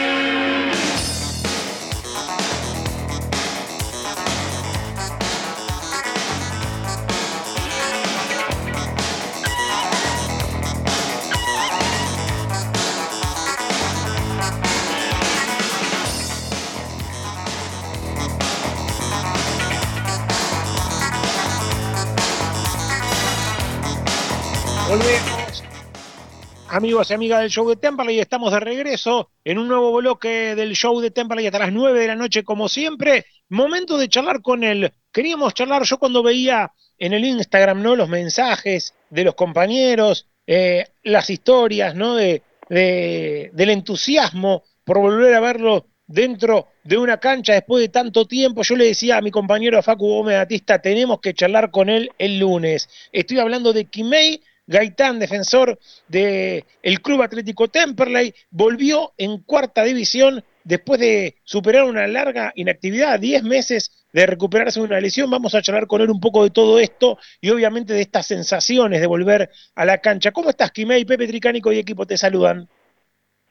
Amigos y amigas del show de Temperley, estamos de regreso en un nuevo bloque del show de Temperley hasta las 9 de la noche, como siempre. Momento de charlar con él. Queríamos charlar, yo cuando veía en el Instagram ¿no? los mensajes de los compañeros, eh, las historias ¿no? de, de- del entusiasmo por volver a verlo dentro de una cancha después de tanto tiempo. Yo le decía a mi compañero Facu Gómez Batista, tenemos que charlar con él el lunes. Estoy hablando de Kimei Gaitán, defensor del Club Atlético Temperley, volvió en cuarta división después de superar una larga inactividad, 10 meses de recuperarse de una lesión. Vamos a charlar con él un poco de todo esto y obviamente de estas sensaciones de volver a la cancha. ¿Cómo estás, Kimei? Pepe Tricánico y equipo te saludan.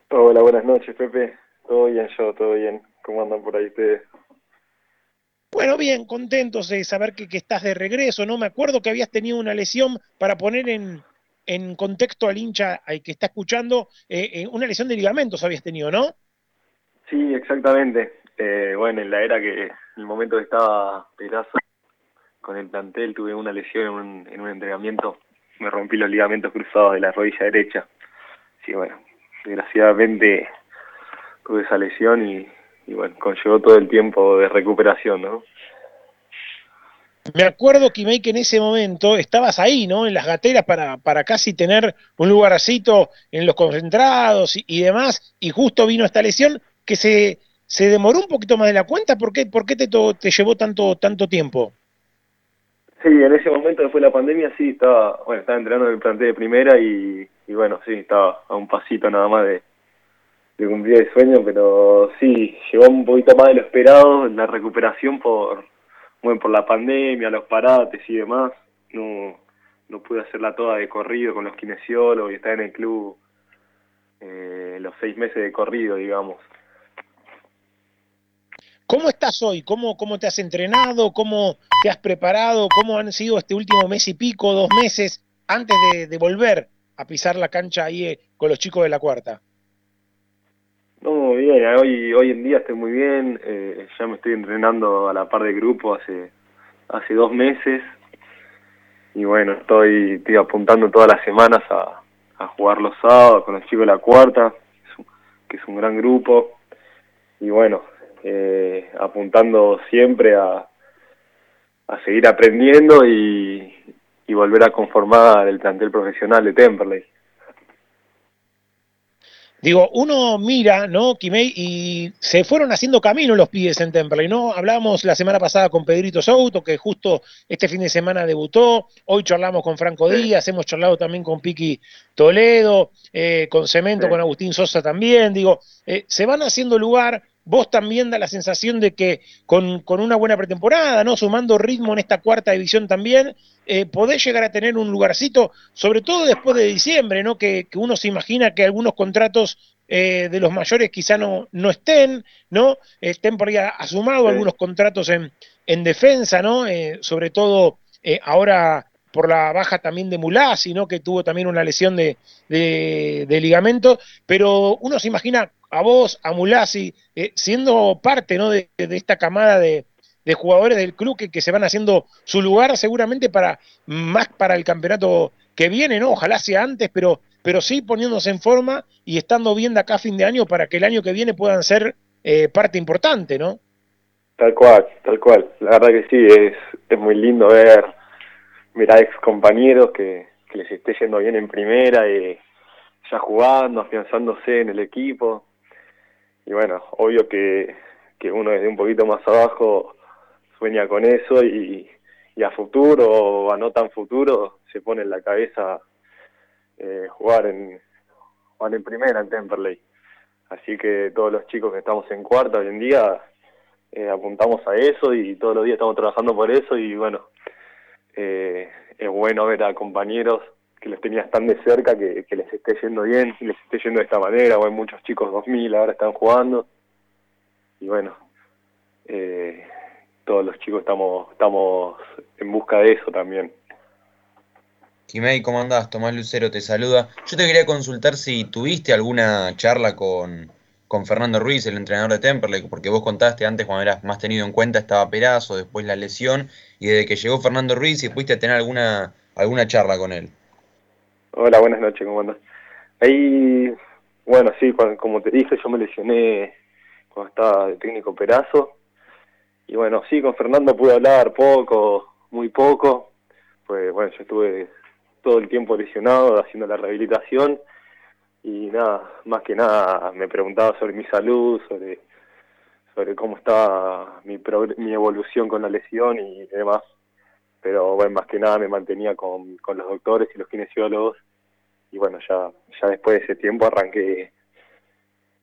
Hola, buenas noches, Pepe. Todo bien, yo, todo bien. ¿Cómo andan por ahí ustedes? Bueno, bien, contentos de saber que, que estás de regreso, ¿no? Me acuerdo que habías tenido una lesión para poner en, en contexto al hincha que está escuchando, eh, eh, una lesión de ligamentos habías tenido, ¿no? Sí, exactamente. Eh, bueno, en la era que, en el momento que estaba Peraza con el plantel, tuve una lesión en un, en un entrenamiento. Me rompí los ligamentos cruzados de la rodilla derecha. Sí, bueno, desgraciadamente tuve esa lesión y, y bueno, conllevó todo el tiempo de recuperación, ¿no? Me acuerdo, Kimei, que en ese momento estabas ahí, ¿no? En las gateras para, para casi tener un lugarcito en los concentrados y, y demás, y justo vino esta lesión que se, se demoró un poquito más de la cuenta. ¿Por qué, por qué te, to- te llevó tanto, tanto tiempo? Sí, en ese momento después de la pandemia sí estaba, bueno, estaba entrenando en el plantel de primera y, y bueno, sí, estaba a un pasito nada más de, de cumplir el sueño, pero sí, llegó un poquito más de lo esperado la recuperación por, bueno, por la pandemia, los parates y demás. No, no pude hacerla toda de corrido con los kinesiólogos y estar en el club eh, los seis meses de corrido, digamos. ¿Cómo estás hoy? ¿Cómo, ¿Cómo te has entrenado? ¿Cómo te has preparado? ¿Cómo han sido este último mes y pico, dos meses, antes de, de volver a pisar la cancha ahí eh, con los chicos de la cuarta? No, bien, hoy, hoy en día estoy muy bien, eh, ya me estoy entrenando a la par de grupo hace, hace dos meses y bueno, estoy, apuntando todas las semanas a, a jugar los sábados con los chicos de la cuarta, que es un- que es un gran grupo y bueno, eh, apuntando siempre a, a seguir aprendiendo y, y volver a conformar el plantel profesional de Temperley. Digo, uno mira, ¿no, Kimei? Y se fueron haciendo camino los pibes en Temperley, ¿no? Hablábamos la semana pasada con Pedrito Souto, que justo este fin de semana debutó. Hoy charlamos con Franco Díaz, hemos charlado también con Piqui Toledo, eh, con Cemento, con Agustín Sosa también. Digo, eh, se van haciendo lugar. Vos también da la sensación de que con, con una buena pretemporada, ¿no? Sumando ritmo en esta cuarta división también, eh, podés llegar a tener un lugarcito, sobre todo después de diciembre, ¿no? Que, que uno se imagina que algunos contratos eh, de los mayores quizá no, no estén, ¿no? Estén por ahí a- ha sumado algunos contratos en, en defensa, ¿no? Eh, sobre todo ahora por la baja también de Mulasi, ¿no? Que tuvo también una lesión de, de, de ligamento, pero uno se imagina a vos, a Mulasi, eh, siendo parte, ¿no? De, esta camada de, de jugadores del club que, que se van haciendo su lugar seguramente para más para el campeonato que viene, ¿no? Ojalá sea antes, pero, pero sí poniéndose en forma y estando bien de acá a fin de año para que el año que viene puedan ser eh, parte importante, ¿no? Tal cual, tal cual. La verdad que sí, es, es muy lindo ver, a ex compañeros que, que les esté yendo bien en primera y ya jugando, afianzándose en el equipo. Y bueno, obvio que, que uno desde un poquito más abajo sueña con eso y, y a futuro o a no tan futuro se pone en la cabeza eh, jugar en jugar en primera en Temperley. Así que todos los chicos que estamos en cuarta hoy en día eh, apuntamos a eso y todos los días estamos trabajando por eso y bueno, eh, es bueno ver a compañeros que los tenías tan de cerca que, que les esté yendo bien les esté yendo de esta manera, o hay muchos chicos 2000 ahora están jugando y bueno, eh, todos los chicos estamos, estamos en busca de eso también. Jimei, ¿cómo andás? Tomás Lucero te saluda. Yo te quería consultar si tuviste alguna charla con, con Fernando Ruiz, el entrenador de Temperley, porque vos contaste antes cuando eras más tenido en cuenta estaba Perazo, después la lesión, y desde que llegó Fernando Ruiz, si pudiste tener alguna, alguna charla con él. Hola, buenas noches, ¿cómo andas? Ahí, bueno, sí, cuando- como te dije, yo me lesioné cuando estaba de técnico Perazo. Y bueno, sí, con Fernando pude hablar poco, muy poco. Pues bueno, yo estuve todo el tiempo lesionado haciendo la rehabilitación. Y nada, más que nada me preguntaba sobre mi salud, sobre, sobre cómo estaba mi, mi evolución con la lesión y demás pero bueno, más que nada me mantenía con, con los doctores y los kinesiólogos y bueno, ya, ya después de ese tiempo arranqué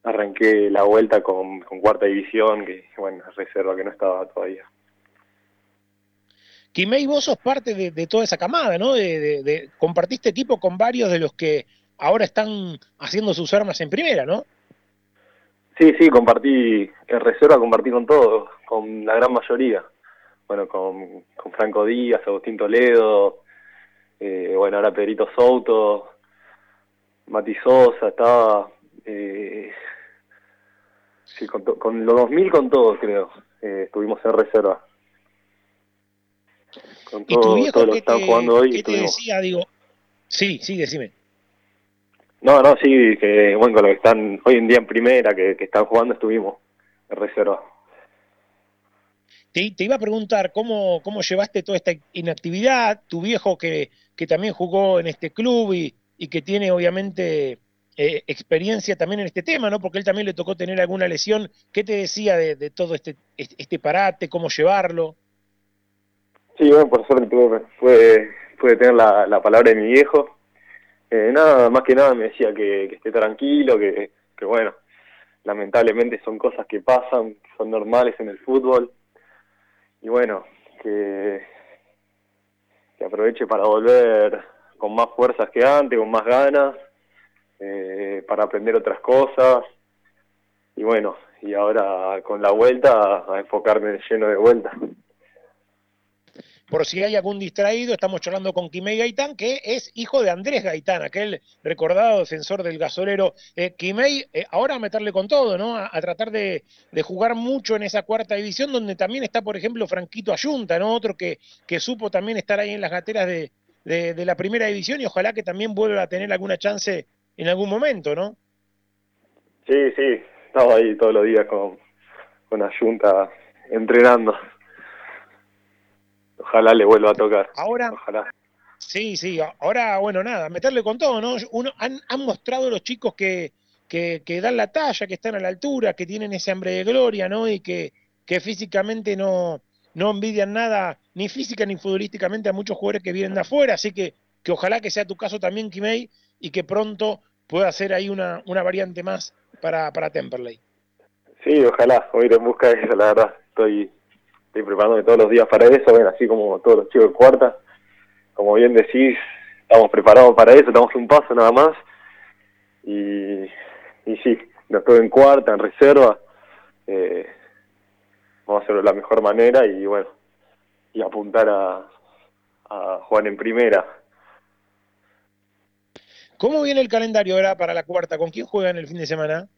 arranqué la vuelta con, con cuarta división, que bueno, reserva que no estaba todavía. Quimei, vos sos parte de, de toda esa camada, ¿no? De, de- de- compartiste equipo con varios de los que ahora están haciendo sus armas en primera, ¿no? Sí, sí, compartí, en reserva compartí con todos, con la gran mayoría. Bueno, con, con Franco Díaz, Agustín Toledo, eh, bueno, ahora Pedrito Souto, Mati Sosa, estaba... Eh, sí, con, con los 2000 con todos, creo. Eh, estuvimos en reserva. Con Y tu todo, viejo todos los que están te, jugando hoy que te estuvimos. decía, digo, sí, sí, decime. No, no, sí, que bueno, con los que están hoy en día en primera, que, que están jugando, estuvimos en reserva. Te, te iba a preguntar cómo, cómo llevaste toda esta inactividad, tu viejo que, que también jugó en este club y, y que tiene obviamente eh, experiencia también en este tema, ¿no? Porque él también le tocó tener alguna lesión. ¿Qué te decía de, todo este, este, este parate, cómo llevarlo? Sí, bueno, por suerte tuve, pude tener la, la palabra de mi viejo. Eh, nada, más que nada me decía que, que esté tranquilo, que, que bueno, lamentablemente son cosas que pasan, que son normales en el fútbol. Y bueno, que, aproveche para volver con más fuerzas que antes, con más ganas, eh, para aprender otras cosas. Y bueno, y ahora con la vuelta, a enfocarme lleno de vuelta. Por si hay algún distraído, estamos charlando con Quimei Gaitán, que es hijo de Andrés Gaitán, aquel recordado defensor del gasolero. Eh, eh, ahora a meterle con todo, ¿no? A, tratar de, jugar mucho en esa cuarta división, donde también está, por ejemplo, Franquito Ayunta, ¿no? Otro que, supo también estar ahí en las gateras de, de- de la primera división y ojalá que también vuelva a tener alguna chance en algún momento, ¿no? Sí, sí, estaba ahí todos los días con, con la Junta entrenando. Ojalá le vuelva a tocar. Ahora, Ojalá. Sí, sí, ahora, bueno, nada, meterle con todo, ¿no? Uno, han, han mostrado los chicos que, que, que dan la talla, que están a la altura, que tienen ese hambre de gloria, ¿no? Y que, que físicamente no, no envidian nada, ni física ni futbolísticamente, a muchos jugadores que vienen de afuera, así que, que ojalá que sea tu caso también, Kimei, y que pronto pueda ser ahí una, una variante más para, para Temperley. Sí, ojalá, voy a ir en busca de eso, la verdad. Estoy, estoy preparándome todos los días para eso, bueno, así como todos los chicos de cuarta. Como bien decís, estamos preparados para eso, estamos un paso nada más. Y, y sí, no estoy en cuarta, en reserva. Eh, vamos a hacerlo de la mejor manera y bueno, y apuntar a, a jugar en primera. ¿Cómo viene el calendario ahora para la cuarta? ¿Con quién juegan el fin de semana?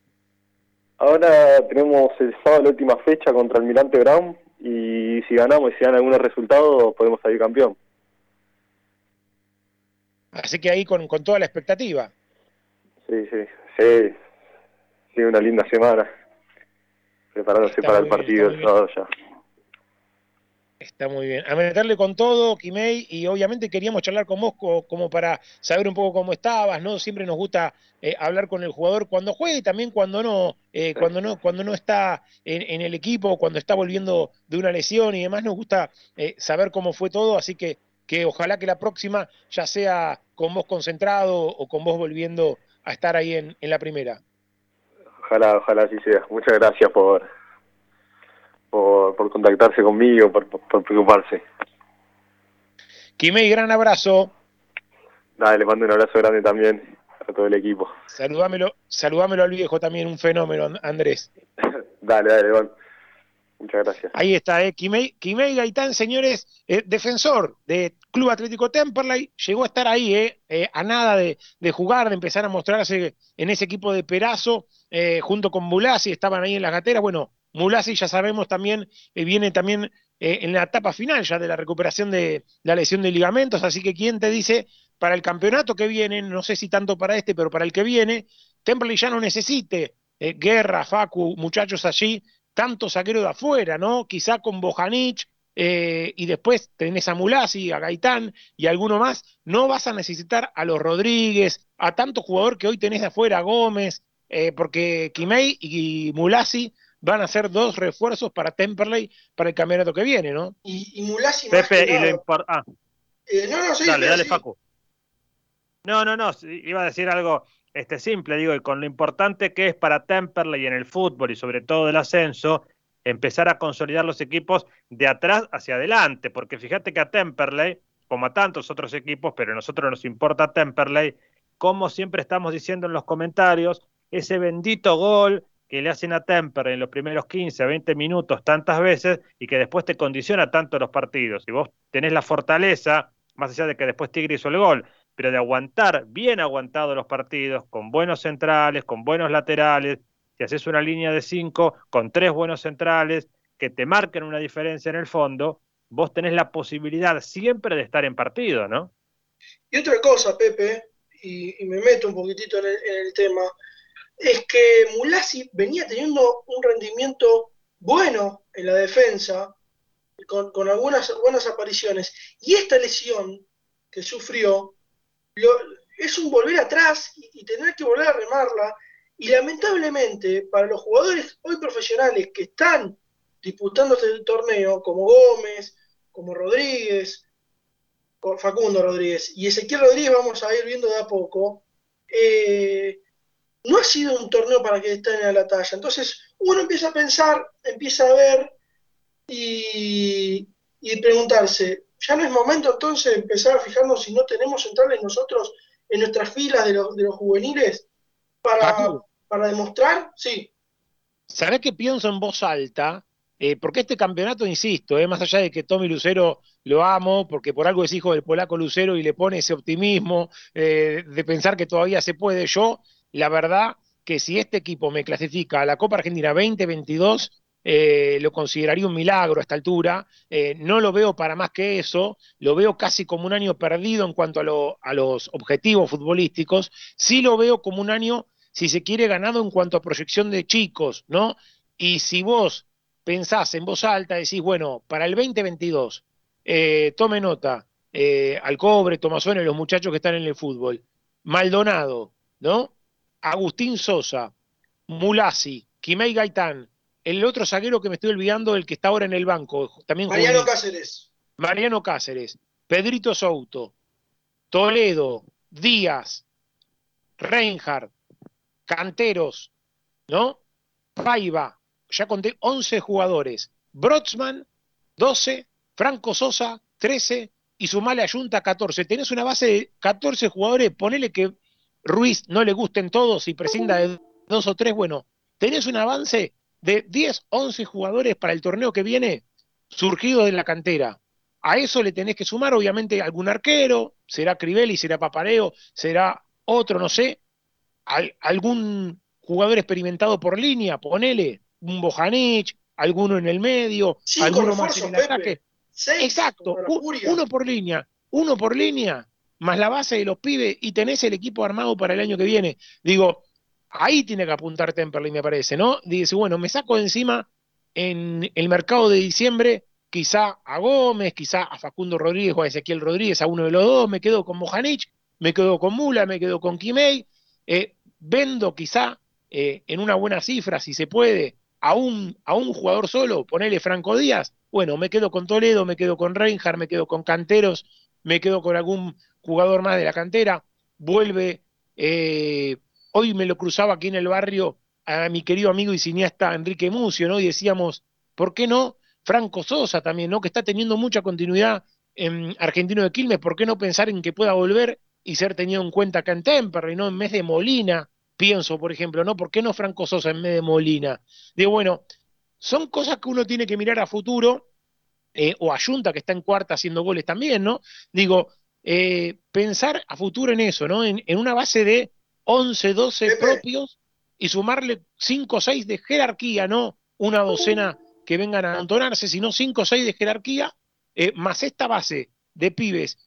Ahora tenemos el sábado la última fecha contra el Mirante Brown y si ganamos y si dan algunos resultados podemos salir campeón. Así que ahí con, con toda la expectativa. Sí, sí, sí, sí, una linda semana. Preparándose Está para el partido el sábado ya. Está muy bien. A meterle con todo, Kimei, y obviamente queríamos charlar con vos co- como para saber un poco cómo estabas, ¿no? Siempre nos gusta eh, hablar con el jugador cuando juega y también cuando no, eh, cuando no, cuando no está en, en el equipo, cuando está volviendo de una lesión y demás, nos gusta eh, saber cómo fue todo, así que, que ojalá que la próxima ya sea con vos concentrado o con vos volviendo a estar ahí en, en la primera. Ojalá, ojalá así sea. Muchas gracias por por, por contactarse conmigo, por, por, por preocuparse. Kimei, gran abrazo. Dale, le mando un abrazo grande también a todo el equipo. Saludámelo, saludámelo al viejo también, un fenómeno, Andrés. *laughs* Dale, dale, Iván. Muchas gracias. Ahí está, eh. Quimei, Quimei Gaitán, señores, eh, defensor de Club Atlético Temperley, llegó a estar ahí, eh, eh, a nada de, de jugar, de empezar a mostrarse en ese equipo de Perazo, eh, junto con Mulasi, estaban ahí en las gateras. Bueno, Mulasi ya sabemos también, eh, viene también eh, en la etapa final ya de la recuperación de la lesión de ligamentos, así que quién te dice para el campeonato que viene, no sé si tanto para este, pero para el que viene, Temperley ya no necesite eh, Guerra, Facu, muchachos allí, tanto saquero de afuera, ¿no? Quizá con Bojanic, y después tenés a Mulasi, a Gaitán y alguno más, no vas a necesitar a los Rodríguez, a tanto jugador que hoy tenés de afuera, Gómez, porque Kimei y Mulasi van a ser dos refuerzos para Temperley para el campeonato que viene, ¿no? Y, y Mulasi Pepe, y lo ah. eh, no, no, sí, dale, dale, sí. Facu. No, no, no, iba a decir algo este, simple, digo, y con lo importante que es para Temperley en el fútbol y sobre todo el ascenso, empezar a consolidar los equipos de atrás hacia adelante, porque fíjate que a Temperley, como a tantos otros equipos, pero a nosotros nos importa Temperley, como siempre estamos diciendo en los comentarios, ese bendito gol que le hacen a Temperley en los primeros 15, 20 minutos tantas veces y que después te condiciona tanto los partidos. Y vos tenés la fortaleza, más allá de que después Tigre hizo el gol, pero de aguantar bien aguantado los partidos, con buenos centrales, con buenos laterales, si haces una línea de cinco con tres buenos centrales que te marquen una diferencia en el fondo, vos tenés la posibilidad siempre de estar en partido, ¿no? Y otra cosa, Pepe, y, me meto un poquitito en el, tema, es que Mulasi venía teniendo un rendimiento bueno en la defensa, con, algunas buenas apariciones, y esta lesión que sufrió es un volver atrás y, y tener que volver a remarla. Y lamentablemente, para los jugadores hoy profesionales que están disputando este torneo, como Gómez, como Rodríguez, Facundo Rodríguez y Ezequiel Rodríguez, vamos a ir viendo de a poco, eh, no ha sido un torneo para que estén a la talla. Entonces, uno empieza a pensar, empieza a ver y, y preguntarse, ¿ya no es momento entonces de empezar a fijarnos si no tenemos centrales nosotros en nuestras filas de los, de los juveniles? para, para demostrar, sí. ¿Sabés qué pienso en voz alta? Eh, porque este campeonato, insisto, eh, más allá de que Tommy Lucero lo amo, porque por algo es hijo del polaco Lucero y le pone ese optimismo eh, de pensar que todavía se puede, yo, la verdad, que si este equipo me clasifica a la Copa Argentina 2022, eh, lo consideraría un milagro a esta altura. Eh, no lo veo para más que eso, lo veo casi como un año perdido en cuanto a, lo, a los objetivos futbolísticos. Sí lo veo como un año si se quiere, ganado en cuanto a proyección de chicos, ¿no? Y si vos pensás en voz alta, decís, bueno, para el 2022, eh, tome nota, Alcobre, Tomazón y los muchachos que están en el fútbol, Maldonado, ¿no? Agustín Sosa, Mulasi, Quimei Gaitán, el otro zaguero que me estoy olvidando, el que está ahora en el banco, también Mariano. Cáceres. Mariano Cáceres, Pedrito Souto, Toledo, Díaz, Reinhardt, Canteros, ¿no? Paiva, ya conté 11 jugadores. Brotsman, 12, Franco Sosa, 13 y sumale a Junta 14. Tenés una base de 14 jugadores, ponele que Ruiz no le gusten todos y prescinda de dos o tres, bueno, tenés un avance de 10, 11 jugadores para el torneo que viene surgido de la cantera. A eso le tenés que sumar, obviamente, algún arquero, será Crivelli, será Papareo, será otro, no sé, al, algún jugador experimentado por línea, ponele, un Bojanic, alguno en el medio, Cinco alguno más en el Pepe. ataque. Seis, Exacto, uno por línea, uno por línea, más la base de los pibes y tenés el equipo armado para el año que viene. Digo, ahí tiene que apuntar Temperley, me parece, ¿no? Dice, bueno, me saco de encima en el mercado de diciembre, quizá a Gómez, quizá a Facundo Rodríguez o a Ezequiel Rodríguez, a uno de los dos, me quedo con Mojanic, me quedo con Mula, me quedo con Kimei, eh, vendo quizá eh, en una buena cifra, si se puede, a un, a un jugador solo, ponele Franco Díaz, bueno, me quedo con Toledo, me quedo con Reinhardt, me quedo con Canteros, me quedo con algún jugador más de la cantera, vuelve, eh, hoy me lo cruzaba aquí en el barrio a mi querido amigo y cineasta Enrique Mucio, ¿no? Y decíamos, ¿por qué no? Franco Sosa también, ¿no? Que está teniendo mucha continuidad en Argentino de Quilmes, ¿por qué no pensar en que pueda volver y ser tenido en cuenta acá en Temperley, ¿no? En vez de Molina, pienso, por ejemplo, ¿no? ¿Por qué no Franco Sosa en vez de Molina? Digo, bueno, son cosas que uno tiene que mirar a futuro, eh, o a Junta, que está en cuarta haciendo goles también, ¿no? Digo, eh, pensar a futuro en eso, ¿no? En, en una base de 11, 12 propios y sumarle 5 o 6 de jerarquía, no una docena que vengan a amontonarse, sino 5 o 6 de jerarquía, eh, más esta base de pibes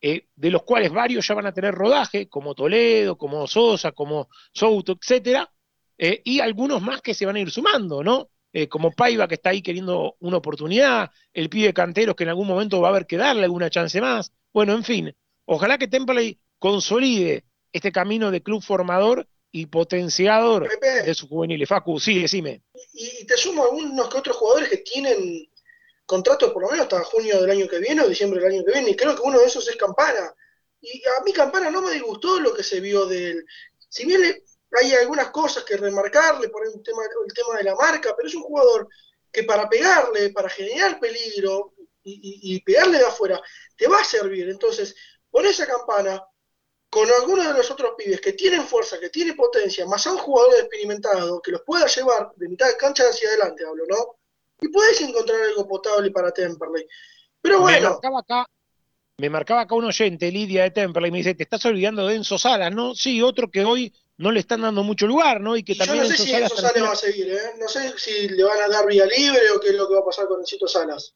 eh, de los cuales varios ya van a tener rodaje, como Toledo, como Sosa, como Souto, etcétera, eh, y algunos más que se van a ir sumando, ¿no? Eh, como Paiva que está ahí queriendo una oportunidad, el pibe Canteros que en algún momento va a haber que darle alguna chance más. Bueno, en fin, ojalá que Temperley consolide este camino de club formador y potenciador de sus juveniles. Facu, sí, decime. Y te sumo algunos que otros jugadores que tienen contratos por lo menos hasta junio del año que viene o diciembre del año que viene, y creo que uno de esos es Campana. Y a mí Campana no me disgustó lo que se vio de él. Si bien hay algunas cosas que remarcarle por el tema, el tema de la marca, pero es un jugador que para pegarle, para generar peligro y, pegarle de afuera, te va a servir. Entonces, por esa campana, con algunos de los otros pibes que tienen fuerza, que tienen potencia, más a un jugador experimentado que los pueda llevar de mitad de cancha hacia adelante, hablo, ¿no? y puedes encontrar algo potable para Temperley. Pero bueno. Me marcaba acá, me marcaba acá un oyente, Lidia de Temperley, me dice, te estás olvidando de Enzo Salas, ¿no? Sí, otro que hoy no le están dando mucho lugar, ¿no? Y que también yo no sé si Enzo Salas va a seguir, ¿eh? No sé si le van a dar vía libre o qué es lo que va a pasar con Encito Salas.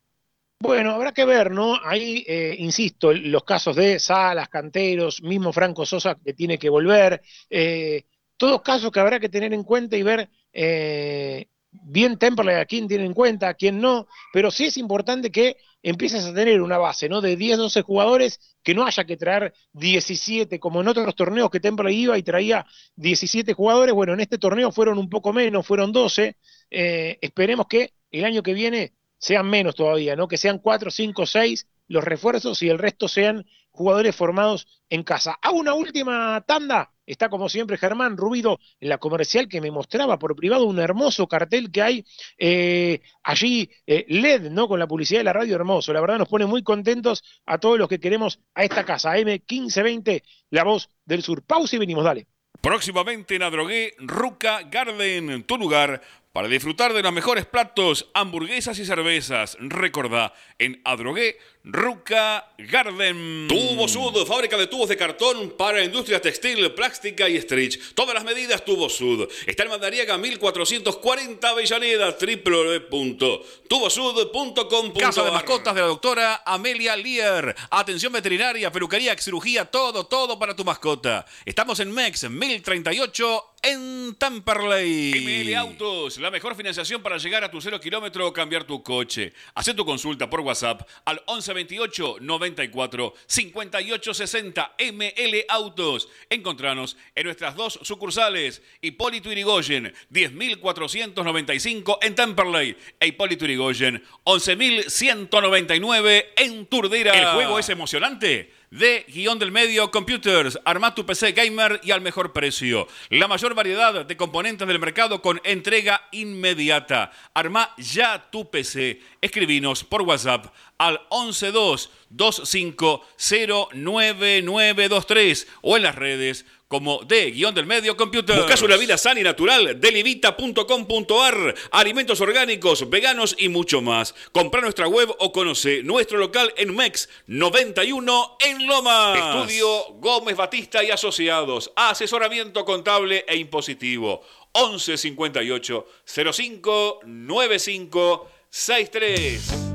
Bueno, habrá que ver, ¿no? Ahí, eh, insisto, los casos de Salas, Canteros, mismo Franco Sosa que tiene que volver, eh, todos casos que habrá que tener en cuenta y ver eh, bien Temperley a quién tiene en cuenta, a quién no, pero sí es importante que empieces a tener una base, ¿no? De 10, 12 jugadores, que no haya que traer 17, como en otros torneos que Temperley iba y traía 17 jugadores, bueno, en este torneo fueron un poco menos, fueron 12, eh, esperemos que el año que viene sean menos todavía, ¿no? Que sean 4, 5, 6 los refuerzos y el resto sean jugadores formados en casa. Hago una última tanda Está como siempre Germán Rubido en la comercial que me mostraba por privado un hermoso cartel que hay eh, allí, eh, LED, ¿no? Con la publicidad de la radio hermoso. La verdad nos pone muy contentos a todos los que queremos a esta casa. M1520, la voz del sur. Pausa y venimos, dale. Próximamente en Adrogué, Ruca Garden, tu lugar para disfrutar de los mejores platos, hamburguesas y cervezas. Recordá, en Adrogué, Ruca Garden. Tubo Sud, fábrica de tubos de cartón para industria textil, plástica y stretch. Todas las medidas Tubo Sud. Está en Mandariaga 1440 Avellaneda, www.tubosud.com. Casa de mascotas de la doctora Amelia Lear. Atención veterinaria, peluquería, cirugía, todo, todo para tu mascota. Estamos en MEX 1038 en Tamperley. ML Autos, la mejor financiación para llegar a tu cero kilómetro o cambiar tu coche. Haz tu consulta por WhatsApp al 1128 94 58 60 ML Autos. Encontranos en nuestras dos sucursales, Hipólito Irigoyen, 10.495 en Temperley e Hipólito Irigoyen, 11.199 en Turdera. El juego es emocionante de guion del medio Computers. Arma tu PC gamer y al mejor precio. La mayor variedad de componentes del mercado con entrega inmediata. Arma ya tu PC. Escribinos por WhatsApp al 112-2509-923 o en las redes como de guion del medio computer. Buscas una vida sana y natural, delivita.com.ar, alimentos orgánicos, veganos y mucho más. Compra nuestra web o conoce nuestro local en MEX 91 en Loma. Estudio Gómez Batista y Asociados, asesoramiento contable e impositivo. 11 58 05 95 63.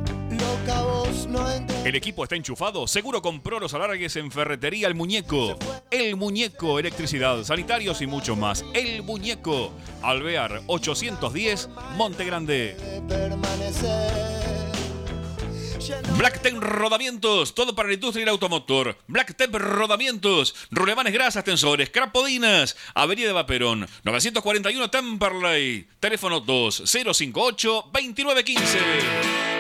El equipo está enchufado. Seguro compró los alargues en Ferretería El Muñeco. El Muñeco, electricidad, sanitarios y mucho más. El Muñeco. Alvear 810, Monte Grande. Blacktep Rodamientos, todo para la industria y el automotor. Blacktep Rodamientos, rulemanes grasas, tensores, crapodinas, Avenida de Vaperón, 941 Temperley, teléfono 2058 2915.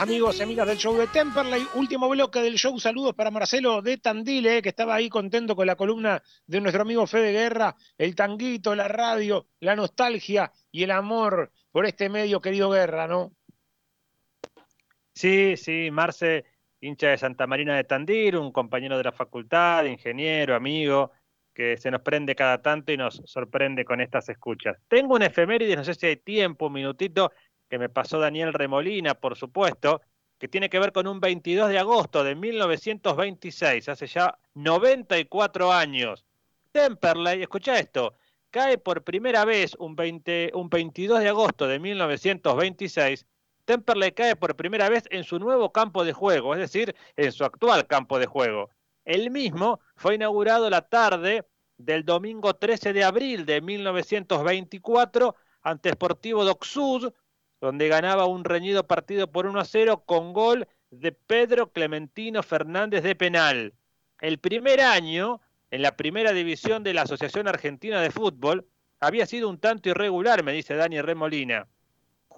Amigos y amigas del show de Temperley, último bloque del show. Saludos para Marcelo de Tandile, que estaba ahí contento con la columna de nuestro amigo Fede Guerra, el tanguito, la radio, la nostalgia y el amor por este medio querido Guerra, ¿no? Sí, sí, Marce, hincha de Santa Marina de Tandil, un compañero de la facultad, ingeniero, amigo, que se nos prende cada tanto y nos sorprende con estas escuchas. Tengo un efeméride, no sé si hay tiempo, un minutito, que me pasó Daniel Remolina, por supuesto, que tiene que ver con un 22 de agosto de 1926, hace ya 94 años. Temperley, escucha esto, cae por primera vez un, 20, un 22 de agosto de 1926 Temperley cae por primera vez en su nuevo campo de juego, es decir, en su actual campo de juego. El mismo fue inaugurado la tarde del domingo 13 de abril de 1924 ante Sportivo Docsud, donde ganaba un reñido partido por 1 a 0 con gol de Pedro Clementino Fernández de penal. El primer año, en la primera división de la Asociación Argentina de Fútbol, había sido un tanto irregular, me dice Dani Remolina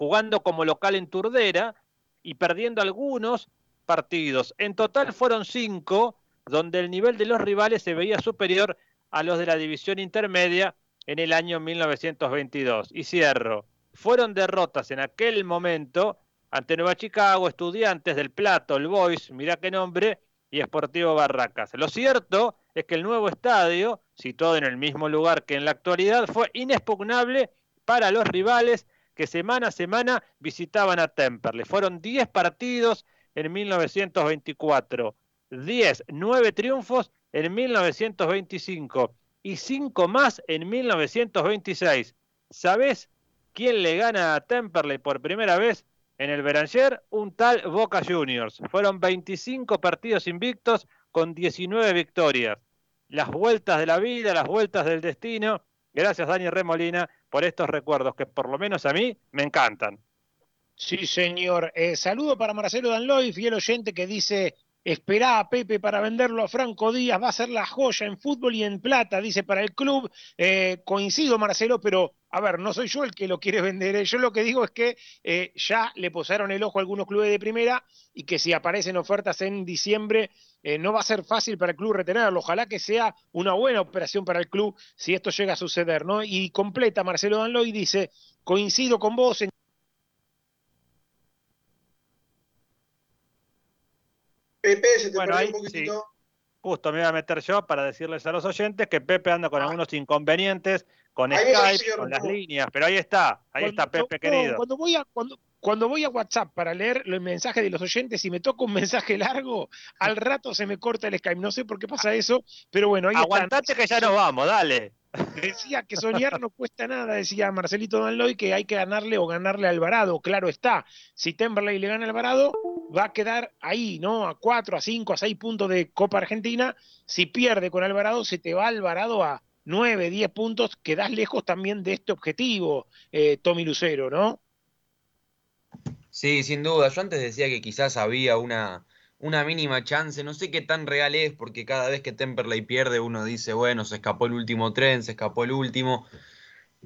jugando como local en Turdera y perdiendo algunos partidos. En total fueron cinco, donde el nivel de los rivales se veía superior a los de la división intermedia en el año 1922. Y cierro, fueron derrotas en aquel momento ante Nueva Chicago, Estudiantes del Plato, el Boys, mirá qué nombre, y Esportivo Barracas. Lo cierto es que el nuevo estadio, situado en el mismo lugar que en la actualidad, fue inexpugnable para los rivales que semana a semana visitaban a Temperley. Fueron 10 partidos en 1924, 10, 9 triunfos en 1925 y 5 más en 1926. ¿Sabes quién le gana a Temperley por primera vez en el Beranger? Un tal Boca Juniors. Fueron 25 partidos invictos con 19 victorias. Las vueltas de la vida, las vueltas del destino. Gracias, Dani Remolina por estos recuerdos que por lo menos a mí me encantan. Sí, señor. Eh, saludo para Marcelo Danloy, fiel oyente que dice, esperá a Pepe para venderlo a Franco Díaz, va a ser la joya en fútbol y en plata, dice para el club. Eh, coincido, Marcelo, pero a ver, no soy yo el que lo quiere vender. ¿eh? Yo lo que digo es que ya le posaron el ojo a algunos clubes de primera y que si aparecen ofertas en diciembre eh, no va a ser fácil para el club retenerlo. Ojalá que sea una buena operación para el club si esto llega a suceder, ¿no? Y completa Marcelo Danloy dice, coincido con vos en Pepe, se te bueno, ahí, un poquitito. Justo me iba a meter yo para decirles a los oyentes que Pepe anda con algunos inconvenientes con Ahí Skype, con las líneas, pero ahí está, ahí está Pepe no, querido. Cuando voy a, cuando, cuando voy a WhatsApp para leer los mensajes de los oyentes y me toca un *laughs* mensaje largo, al rato se me corta el Skype. No sé por qué pasa eso, pero bueno, ahí Aguantate que ya nos vamos, dale. Decía que soñar no cuesta nada, decía Marcelito Danloy, que hay que ganarle o ganarle a Alvarado. Claro está, si Temperley le gana a Alvarado, va a quedar ahí, ¿no? A 4, a 5, a 6 puntos de Copa Argentina. Si pierde con Alvarado, se te va Alvarado a 9, 10 puntos, quedás lejos también de este objetivo, eh, Tommy Lucero, ¿no? Sí, sin duda. Yo antes decía que quizás había una, una mínima chance. No sé qué tan real es, porque cada vez que Temperley pierde, uno dice, bueno, se escapó el último tren, se escapó el último.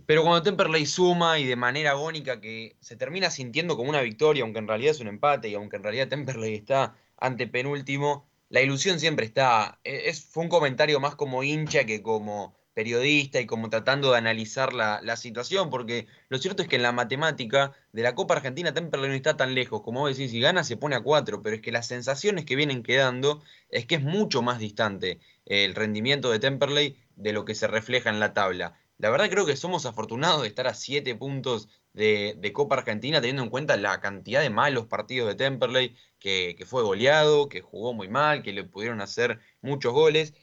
Pero cuando Temperley suma y de manera agónica que se termina sintiendo como una victoria, aunque en realidad es un empate y aunque en realidad Temperley está ante penúltimo, la ilusión siempre está. E- Es, fue un comentario más como hincha que como periodista y como tratando de analizar la, situación, porque lo cierto es que en la matemática de la Copa Argentina Temperley no está tan lejos, como vos decís, si gana se pone a cuatro, pero es que las sensaciones que vienen quedando es que es mucho más distante el rendimiento de Temperley de lo que se refleja en la tabla. La verdad creo que somos afortunados de estar a siete puntos de, de Copa Argentina, teniendo en cuenta la cantidad de malos partidos de Temperley, que fue goleado, que jugó muy mal, que le pudieron hacer muchos goles.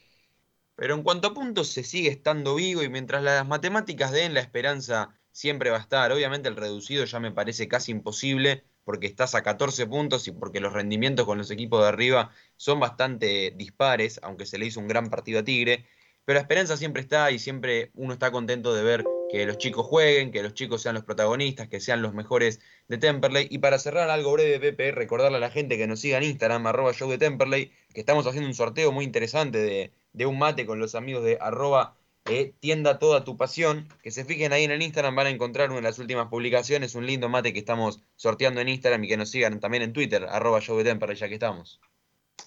Pero en cuanto a puntos se sigue estando vivo y mientras las matemáticas den la esperanza siempre va a estar. Obviamente el reducido ya me parece casi imposible porque estás a 14 puntos y porque los rendimientos con los equipos de arriba son bastante dispares, aunque se le hizo un gran partido a Tigre. Pero la esperanza siempre está y siempre uno está contento de ver que los chicos jueguen, que los chicos sean los protagonistas, que sean los mejores de Temperley. Y para cerrar algo breve, Pepe, recordarle a la gente que nos siga en Instagram, arroba show de Temperley, que estamos haciendo un sorteo muy interesante de, de un mate con los amigos de arroba eh, tienda toda tu pasión. Que se fijen ahí en el Instagram, van a encontrar una de las últimas publicaciones, un lindo mate que estamos sorteando en Instagram y que nos sigan también en Twitter, arroba de Temperley, ya que estamos.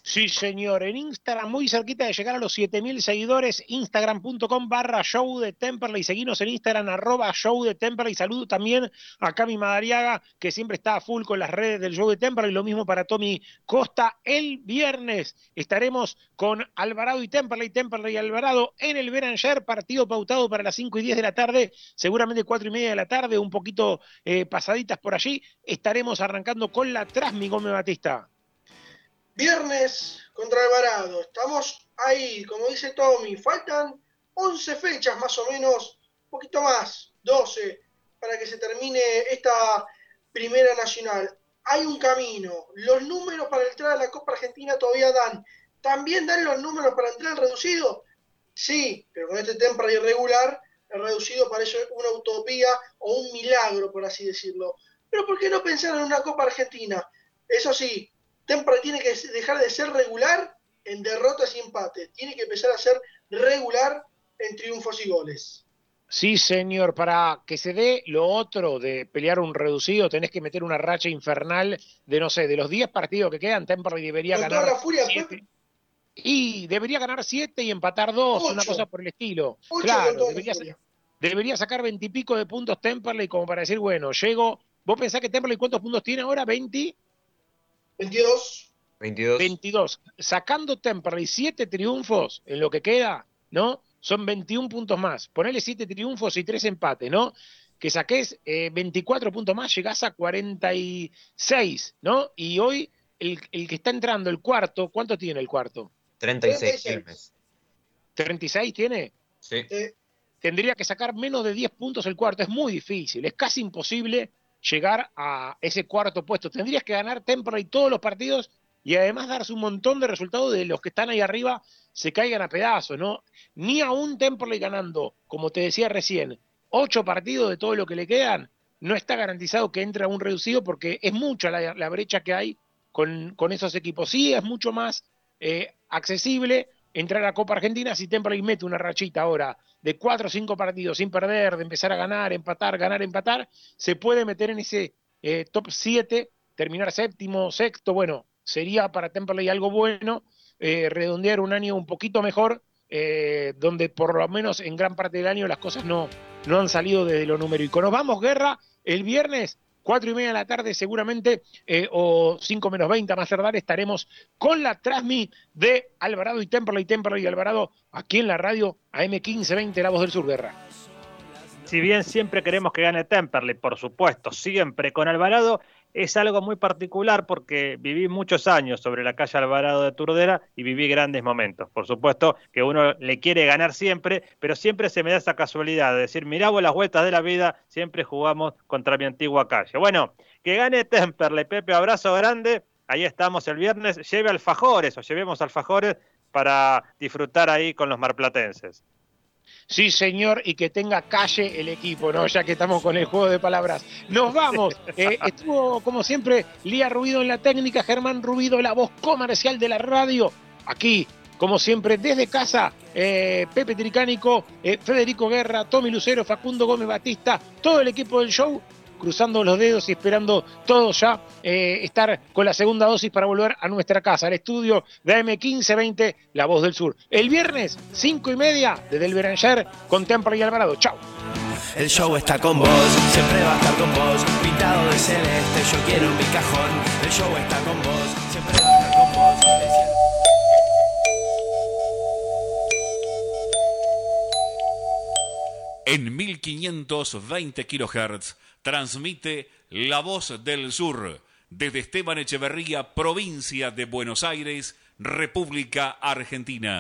Sí, señor. En Instagram, muy cerquita de llegar a los 7000 seguidores, instagram.com barra show de Temperley. Seguimos en Instagram, arroba show de Temperley. Saludo también a Cami Madariaga, que siempre está a full con las redes del show de Temperley. Lo mismo para Tommy Costa. El viernes estaremos con Alvarado y Temperley, Temperley y Alvarado en el Beranger, partido pautado para las 5 y 10 de la tarde, seguramente 4 y media de la tarde, un poquito eh, pasaditas por allí. Estaremos arrancando con la Trasmi Gómez Batista. Viernes contra Alvarado. Estamos ahí, como dice Tommy. Faltan 11 fechas más o menos, un poquito más, 12, para que se termine esta primera nacional. Hay un camino. Los números para entrar a la Copa Argentina todavía dan. ¿También dan los números para entrar al reducido? Sí, pero con este temprano irregular, el reducido parece una utopía o un milagro, por así decirlo. Pero ¿por qué no pensar en una Copa Argentina? Eso sí, Temperley tiene que dejar de ser regular en derrotas y empates. Tiene que empezar a ser regular en triunfos y goles. Sí, señor, para que se dé lo otro de pelear un reducido, tenés que meter una racha infernal de, no sé, de los 10 partidos que quedan, Temperley debería ganar. Toda la furia, siete. Y debería ganar 7 y empatar 2, una cosa por el estilo. Ocho claro, debería sacar 20 y pico de puntos Temperley como para decir, bueno, llego. ¿Vos pensás que Temperley cuántos puntos tiene ahora? ¿20? 22. 22. 22. Sacando Temperley 7 triunfos en lo que queda, ¿no? Son 21 puntos más. Ponele 7 triunfos y 3 empates, ¿no? Que saques eh, 24 puntos más, llegás a 46, ¿no? Y hoy el, el, que está entrando, el cuarto, ¿cuánto tiene el cuarto? 36 Quilmes. ¿36 tiene? Sí. Tendría que sacar menos de 10 puntos el cuarto. Es muy difícil, es casi imposible llegar a ese cuarto puesto. Tendrías que ganar Temperley todos los partidos y además darse un montón de resultados de los que están ahí arriba se caigan a pedazos, ¿no? Ni a un Temperley ganando, como te decía recién, ocho partidos de todo lo que le quedan, no está garantizado que entre a un reducido porque es mucha la, la brecha que hay con, con, esos equipos. Sí, es mucho más eh, accesible entrar a Copa Argentina si Temperley mete una rachita ahora de cuatro o cinco partidos sin perder, de empezar a ganar, empatar, ganar, empatar, se puede meter en ese eh, top 7, terminar séptimo, sexto, bueno, sería para Temperley algo bueno, eh, redondear un año un poquito mejor, eh, donde por lo menos en gran parte del año las cosas no, no han salido desde lo numérico. Nos vamos, Guerra, el viernes, cuatro y media de la tarde seguramente, eh, o cinco menos veinte más tardar, estaremos con la Transmi de Alvarado y Temperley, Temperley y Alvarado, aquí en la radio AM1520, La Voz del Sur, Guerra. Si bien siempre queremos que gane Temperley, por supuesto, siempre con Alvarado, es algo muy particular porque viví muchos años sobre la calle Alvarado de Turdera y viví grandes momentos. Por supuesto que uno le quiere ganar siempre, pero siempre se me da esa casualidad de decir, mirá vos las vueltas de la vida, siempre jugamos contra mi antigua calle. Bueno, que gane Temperley, Pepe, abrazo grande. Ahí estamos el viernes. Lleve alfajores o llevemos alfajores para disfrutar ahí con los marplatenses. Sí, señor, y que tenga calle el equipo, ¿no? Ya que estamos con el juego de palabras. Nos vamos. *laughs* Eh, estuvo, como siempre, Lía Rubido en la técnica, Germán Rubido, la voz comercial de la radio. Aquí, como siempre, desde casa, eh, Pepe Tricánico, eh, Federico Guerra, Tommy Lucero, Facundo Gómez Batista, todo el equipo del show cruzando los dedos y esperando todos ya eh, estar con la segunda dosis para volver a nuestra casa, al estudio de AM1520, La Voz del Sur. El viernes, cinco y media, desde el Beranger, con Temple y Alvarado. Chao. El show está con vos, siempre va a estar con vos, pintado de celeste, yo quiero mi cajón. El show está con vos, siempre va a estar con vos. En 1520 kHz transmite La Voz del Sur desde Esteban Echeverría, provincia de Buenos Aires, República Argentina.